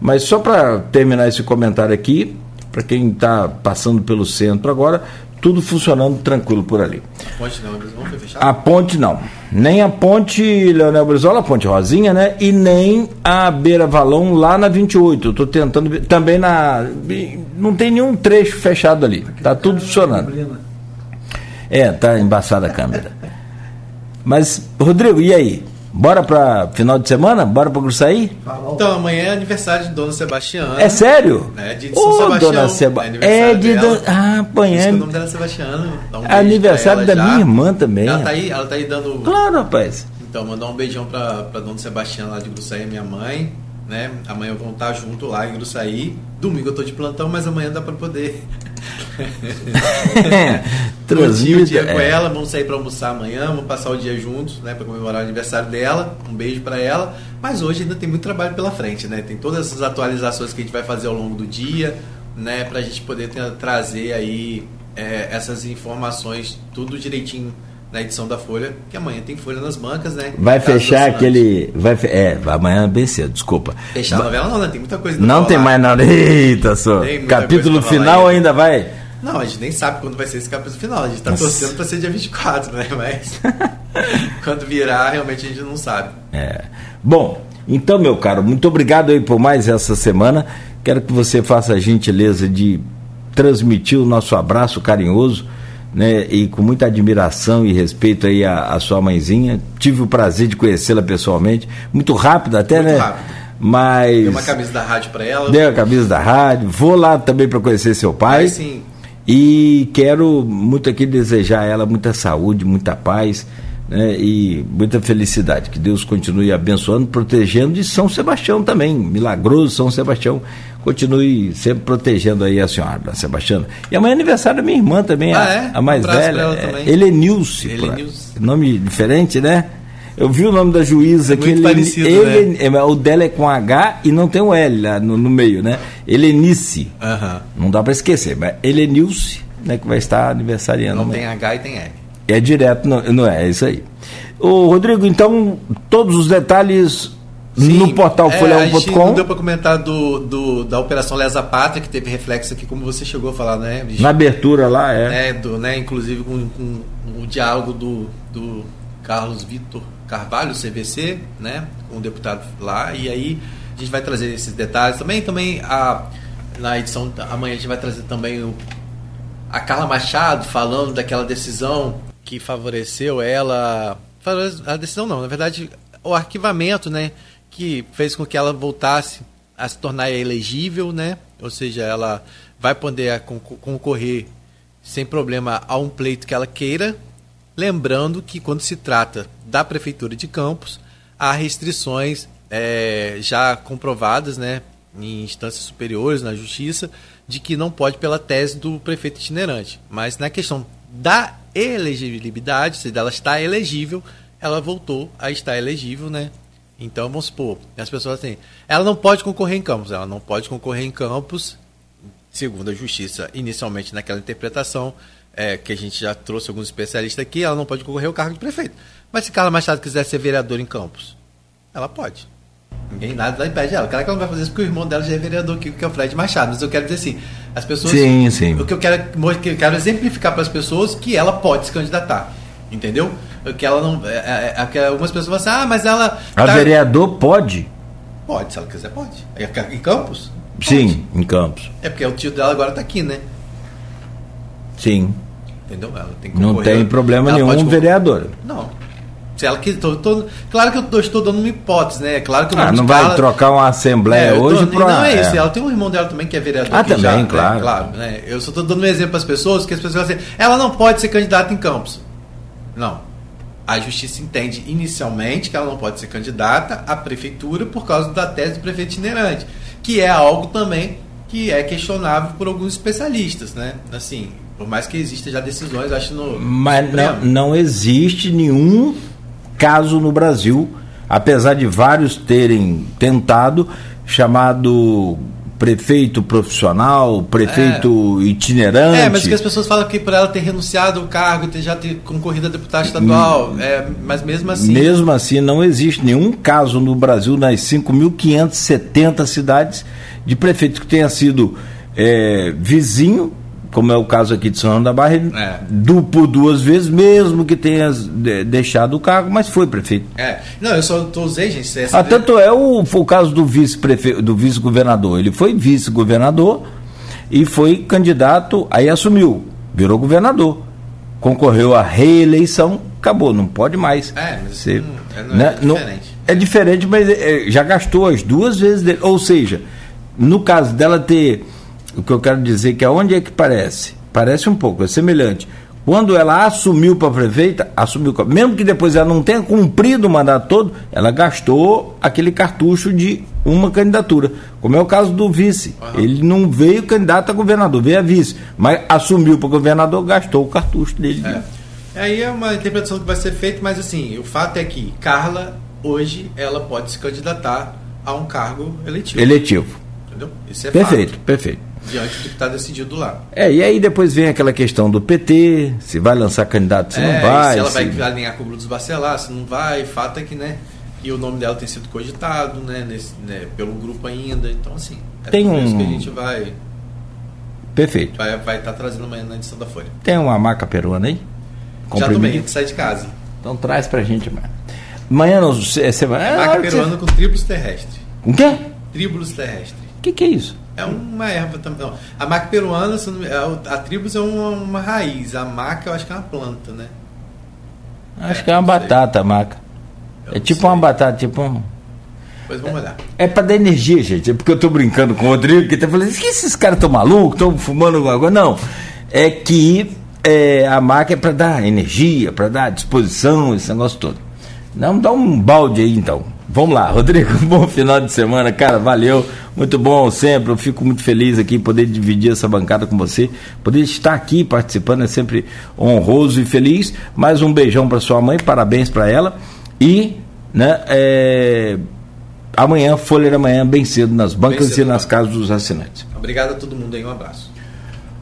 Speaker 2: Mas só para terminar esse comentário aqui, para quem está passando pelo centro agora, tudo funcionando tranquilo por ali.
Speaker 3: Ponte não, eles vão foi fechado?
Speaker 2: A ponte não. Nem a ponte Leonel Brizola, a ponte Rosinha, né? E nem a Beira Valão lá na 28. Eu tô tentando. ver- Também na. Não tem nenhum trecho fechado ali. Tá tudo funcionando. É, tá embaçada a câmera. Mas, Rodrigo, e aí? Bora pra final de semana? Bora pra Gruçaí?
Speaker 3: Então, amanhã é aniversário de Dona Sebastiana.
Speaker 2: É sério?
Speaker 3: É de
Speaker 2: Ô,
Speaker 3: São Sebastião.
Speaker 2: Dona Seba-
Speaker 3: É,
Speaker 2: é de
Speaker 3: aniversário
Speaker 2: Don-
Speaker 3: dela.
Speaker 2: Ah,
Speaker 3: que
Speaker 2: apanhando.
Speaker 3: o nome dela é Sebastiana. Dá um
Speaker 2: Aniversário da
Speaker 3: ela
Speaker 2: minha
Speaker 3: já.
Speaker 2: irmã também.
Speaker 3: Ela tá aí, ela tá aí dando.
Speaker 2: Claro, rapaz.
Speaker 3: Então, mandar um beijão pra, pra Dona Sebastiana lá de Gruçaí, minha mãe. Né? Amanhã vão estar junto lá em Gruçaí. Domingo eu tô de plantão, mas amanhã dá pra poder. Curtir o dia
Speaker 2: Transmita,
Speaker 3: com
Speaker 2: é.
Speaker 3: ela, vamos sair pra almoçar amanhã, vamos passar o dia juntos, né, para comemorar o aniversário dela. Um beijo pra ela. Mas hoje ainda tem muito trabalho pela frente, né? Tem todas essas atualizações que a gente vai fazer ao longo do dia, né, pra gente poder ter- trazer aí é, essas informações tudo direitinho na edição da Folha, que amanhã tem Folha nas bancas, né?
Speaker 2: Vai
Speaker 3: Caso
Speaker 2: fechar aquele. Vai, fe- é, amanhã é bem cedo, desculpa.
Speaker 3: Fechar a novela não, né? Tem muita coisa ainda
Speaker 2: Não
Speaker 3: pra
Speaker 2: tem mais nada. Eita, só. Capítulo final
Speaker 3: falar
Speaker 2: ainda vai.
Speaker 3: Não, a gente nem sabe quando vai ser esse capítulo final. A gente tá
Speaker 2: Nossa.
Speaker 3: torcendo pra ser dia 24, né? Mas quando virar, realmente a gente não sabe.
Speaker 2: É. Bom, então, meu caro, muito obrigado aí por mais essa semana. Quero que você faça a gentileza de transmitir o nosso abraço carinhoso, né? E com muita admiração e respeito aí à, à sua mãezinha. Tive o prazer de conhecê-la pessoalmente, muito rápido até,
Speaker 3: Muito
Speaker 2: né?
Speaker 3: rápido.
Speaker 2: Mas
Speaker 3: Deu uma camisa da rádio pra ela.
Speaker 2: dei a camisa da rádio. Vou lá também para conhecer seu pai.
Speaker 3: Mas sim,
Speaker 2: E quero muito aqui desejar a ela muita saúde, muita paz né, e muita felicidade. Que Deus continue abençoando, protegendo e São Sebastião também, milagroso São Sebastião. Continue sempre protegendo aí a senhora, Sebastiana. E amanhã é aniversário da minha irmã também,
Speaker 3: Ah,
Speaker 2: a,
Speaker 3: é?
Speaker 2: a mais
Speaker 3: Um
Speaker 2: velha. é. Helenilce.
Speaker 3: Helenilce.
Speaker 2: Nome diferente, né? Eu vi o nome da juíza
Speaker 3: É
Speaker 2: aqui.
Speaker 3: muito parecido,
Speaker 2: Helen- é, mas O dela é com H e não tem o L lá no, no meio, né? Helenice.
Speaker 3: Aham.
Speaker 2: Não dá para esquecer, mas Helenilce, né, que vai estar aniversariando.
Speaker 3: não
Speaker 2: né?
Speaker 3: tem H e tem L.
Speaker 2: É direto, não, não é? É isso aí. Ô, Rodrigo, então, todos os detalhes no portal
Speaker 3: é, A gente não
Speaker 2: folha1.com,
Speaker 3: deu pra comentar do, do- da Operação Lesa Pátria, que teve reflexo aqui, como você chegou a falar, né? bicho?
Speaker 2: na abertura lá, é.
Speaker 3: né, do, né, inclusive com, com o diálogo do, do Carlos Vitor Carvalho, CVC, né, com o deputado lá, e aí a gente vai trazer esses detalhes também, também a, na edição, amanhã a gente vai trazer também o, a Carla Machado falando daquela decisão que favoreceu ela, a decisão não, na verdade o arquivamento, né, que fez com que ela voltasse a se tornar elegível, né, ou seja, ela vai poder concor- concorrer sem problema a um pleito que ela queira, lembrando que quando se trata da prefeitura de Campos, há restrições eh, já comprovadas, né, em instâncias superiores na justiça, de que não pode pela tese do prefeito itinerante. Mas na questão da elegibilidade, se ela está elegível, ela voltou a estar elegível, né? Então vamos supor, as pessoas assim, ela não pode concorrer em Campos, ela não pode concorrer em Campos segundo a justiça, inicialmente naquela interpretação, é, que a gente já trouxe alguns especialistas aqui, ela não pode concorrer ao cargo de prefeito. Mas se Carla Machado quiser ser vereador em Campos, ela pode. Ninguém nada lá impede ela. Claro que ela não vai fazer isso porque o irmão dela já é vereador aqui, que é o Fred Machado. Mas eu quero dizer assim, as pessoas.
Speaker 2: Sim, sim.
Speaker 3: O que eu quero, eu quero exemplificar para as pessoas que ela pode se candidatar. Entendeu? Que ela não. É, é, é, que algumas pessoas vão assim, ah, mas ela.
Speaker 2: A
Speaker 3: tá-
Speaker 2: vereador pode?
Speaker 3: Pode, se ela quiser, pode. É, Em Campos?
Speaker 2: Sim, em Campos.
Speaker 3: É porque o tio dela agora tá aqui, né?
Speaker 2: Sim.
Speaker 3: Entendeu? Ela tem que
Speaker 2: Não tem problema
Speaker 3: Ela
Speaker 2: nenhum
Speaker 3: pode
Speaker 2: vereador.
Speaker 3: Não. Se ela que tô, tô- claro que eu tô- estou dando uma hipótese, né? Claro que o
Speaker 2: Ah, não vai
Speaker 3: Carla-
Speaker 2: trocar uma assembleia
Speaker 3: É, eu tô-
Speaker 2: hoje pra.
Speaker 3: Não é isso,
Speaker 2: é.
Speaker 3: ela tem um irmão dela também que é vereador.
Speaker 2: Ah, também,
Speaker 3: já, né?
Speaker 2: claro.
Speaker 3: Claro, né? Eu só estou dando um exemplo para as pessoas, que as pessoas falam assim, ela não pode ser candidata em Campos. Não. A justiça entende inicialmente que ela não pode ser candidata à prefeitura por causa da tese do prefeito itinerante, que é algo também que é questionável por alguns especialistas, né? Assim, por mais que exista já decisões, acho no
Speaker 2: Mas não, não existe nenhum caso no Brasil, apesar de vários terem tentado, chamado prefeito profissional, prefeito itinerante.
Speaker 3: É, mas que as pessoas falam que por ela ter renunciado ao cargo, ter já ter concorrido a deputado estadual, é, mas mesmo assim.
Speaker 2: Mesmo assim, não existe nenhum caso no Brasil, nas 5.570 cidades, de prefeito que tenha sido é, vizinho, como é o caso aqui de São João da Barra,
Speaker 3: É.
Speaker 2: du- por duas vezes, mesmo que tenha de- deixado o cargo, mas foi prefeito.
Speaker 3: É. Não, eu só tô usei, gente. essa-
Speaker 2: Ah, tanto é o, foi o caso do vice-prefeito, do vice-governador. Ele foi vice-governador e foi candidato, aí assumiu, virou governador. Concorreu à reeleição, acabou, não pode mais.
Speaker 3: É, mas
Speaker 2: Ser-
Speaker 3: não, é, não
Speaker 2: né,
Speaker 3: é
Speaker 2: não-
Speaker 3: diferente.
Speaker 2: é diferente, mas é, já gastou as duas vezes dele. Ou seja, no caso dela ter. O que eu quero dizer que aonde é que parece? Parece um pouco, é semelhante. Quando ela assumiu para prefeita, assumiu, mesmo que depois ela não tenha cumprido o mandato todo, ela gastou aquele cartucho de uma candidatura. Como é o caso do vice. Ele não veio candidato a governador, veio a vice. Mas assumiu para governador, gastou o cartucho dele.
Speaker 3: É. Aí é uma interpretação que vai ser feita, mas assim, o fato é que Carla, hoje, ela pode se candidatar a um cargo eletivo.
Speaker 2: Eletivo.
Speaker 3: Entendeu? Isso é
Speaker 2: perfeito,
Speaker 3: fato,
Speaker 2: perfeito.
Speaker 3: Diante do que está decidido lá.
Speaker 2: É, e aí depois vem aquela questão do PT, se vai lançar candidato, se
Speaker 3: É,
Speaker 2: não vai.
Speaker 3: se ela
Speaker 2: se-
Speaker 3: vai alinhar com o Bruno dos Bacelar, se não vai, fato é que, né? E o nome dela tem sido cogitado, né, nesse, né, pelo grupo ainda. Então, assim, é
Speaker 2: Tem um-
Speaker 3: que a gente vai
Speaker 2: Perfeito.
Speaker 3: vai vai estar trazendo amanhã na edição da Folha.
Speaker 2: Tem uma maca peruana aí?
Speaker 3: Já tomei,
Speaker 2: Comprimido?
Speaker 3: antes de casa.
Speaker 2: Então traz pra gente amanhã. Amanhã não, é semana.
Speaker 3: É
Speaker 2: é
Speaker 3: maca
Speaker 2: que
Speaker 3: peruana
Speaker 2: você-
Speaker 3: com tribulus terrestre.
Speaker 2: Com quê?
Speaker 3: Tribulus terrestre.
Speaker 2: O que, que é isso?
Speaker 3: É uma erva também. Não. A maca peruana, eu me- a, tribulus é uma, uma raiz. A maca eu acho que é uma planta, né?
Speaker 2: Acho que é uma batata a maca. É tipo uma batata, tipo um.
Speaker 3: Depois vamos olhar.
Speaker 2: É pra dar energia, gente. É porque eu tô brincando com o Rodrigo, que tá falando, que esses caras estão malucos, estão fumando alguma coisa. Não. É que é, a maca é pra dar energia, pra dar disposição, esse negócio todo. Não, dá um balde aí então. Vamos lá, Rodrigo, bom final de semana, cara, valeu, muito bom sempre, eu fico muito feliz aqui poder dividir essa bancada com você, poder estar aqui participando é sempre honroso e feliz, mais um beijão para sua mãe, parabéns para ela e, né, é, amanhã, Folha da Manhã, bem cedo nas bancas
Speaker 3: cedo,
Speaker 2: e nas casas dos assinantes.
Speaker 3: Obrigado a todo mundo aí, um abraço.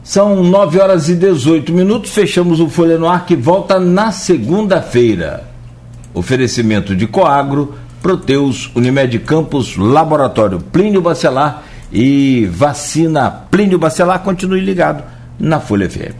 Speaker 2: São 9 horas e 18 minutos. Fechamos o Folha no Ar que volta na segunda-feira. Oferecimento de Coagro, Proteus, Unimed Campos, Laboratório Plínio Bacelar e Vacina Plínio Bacelar. Continue ligado na Folha FM.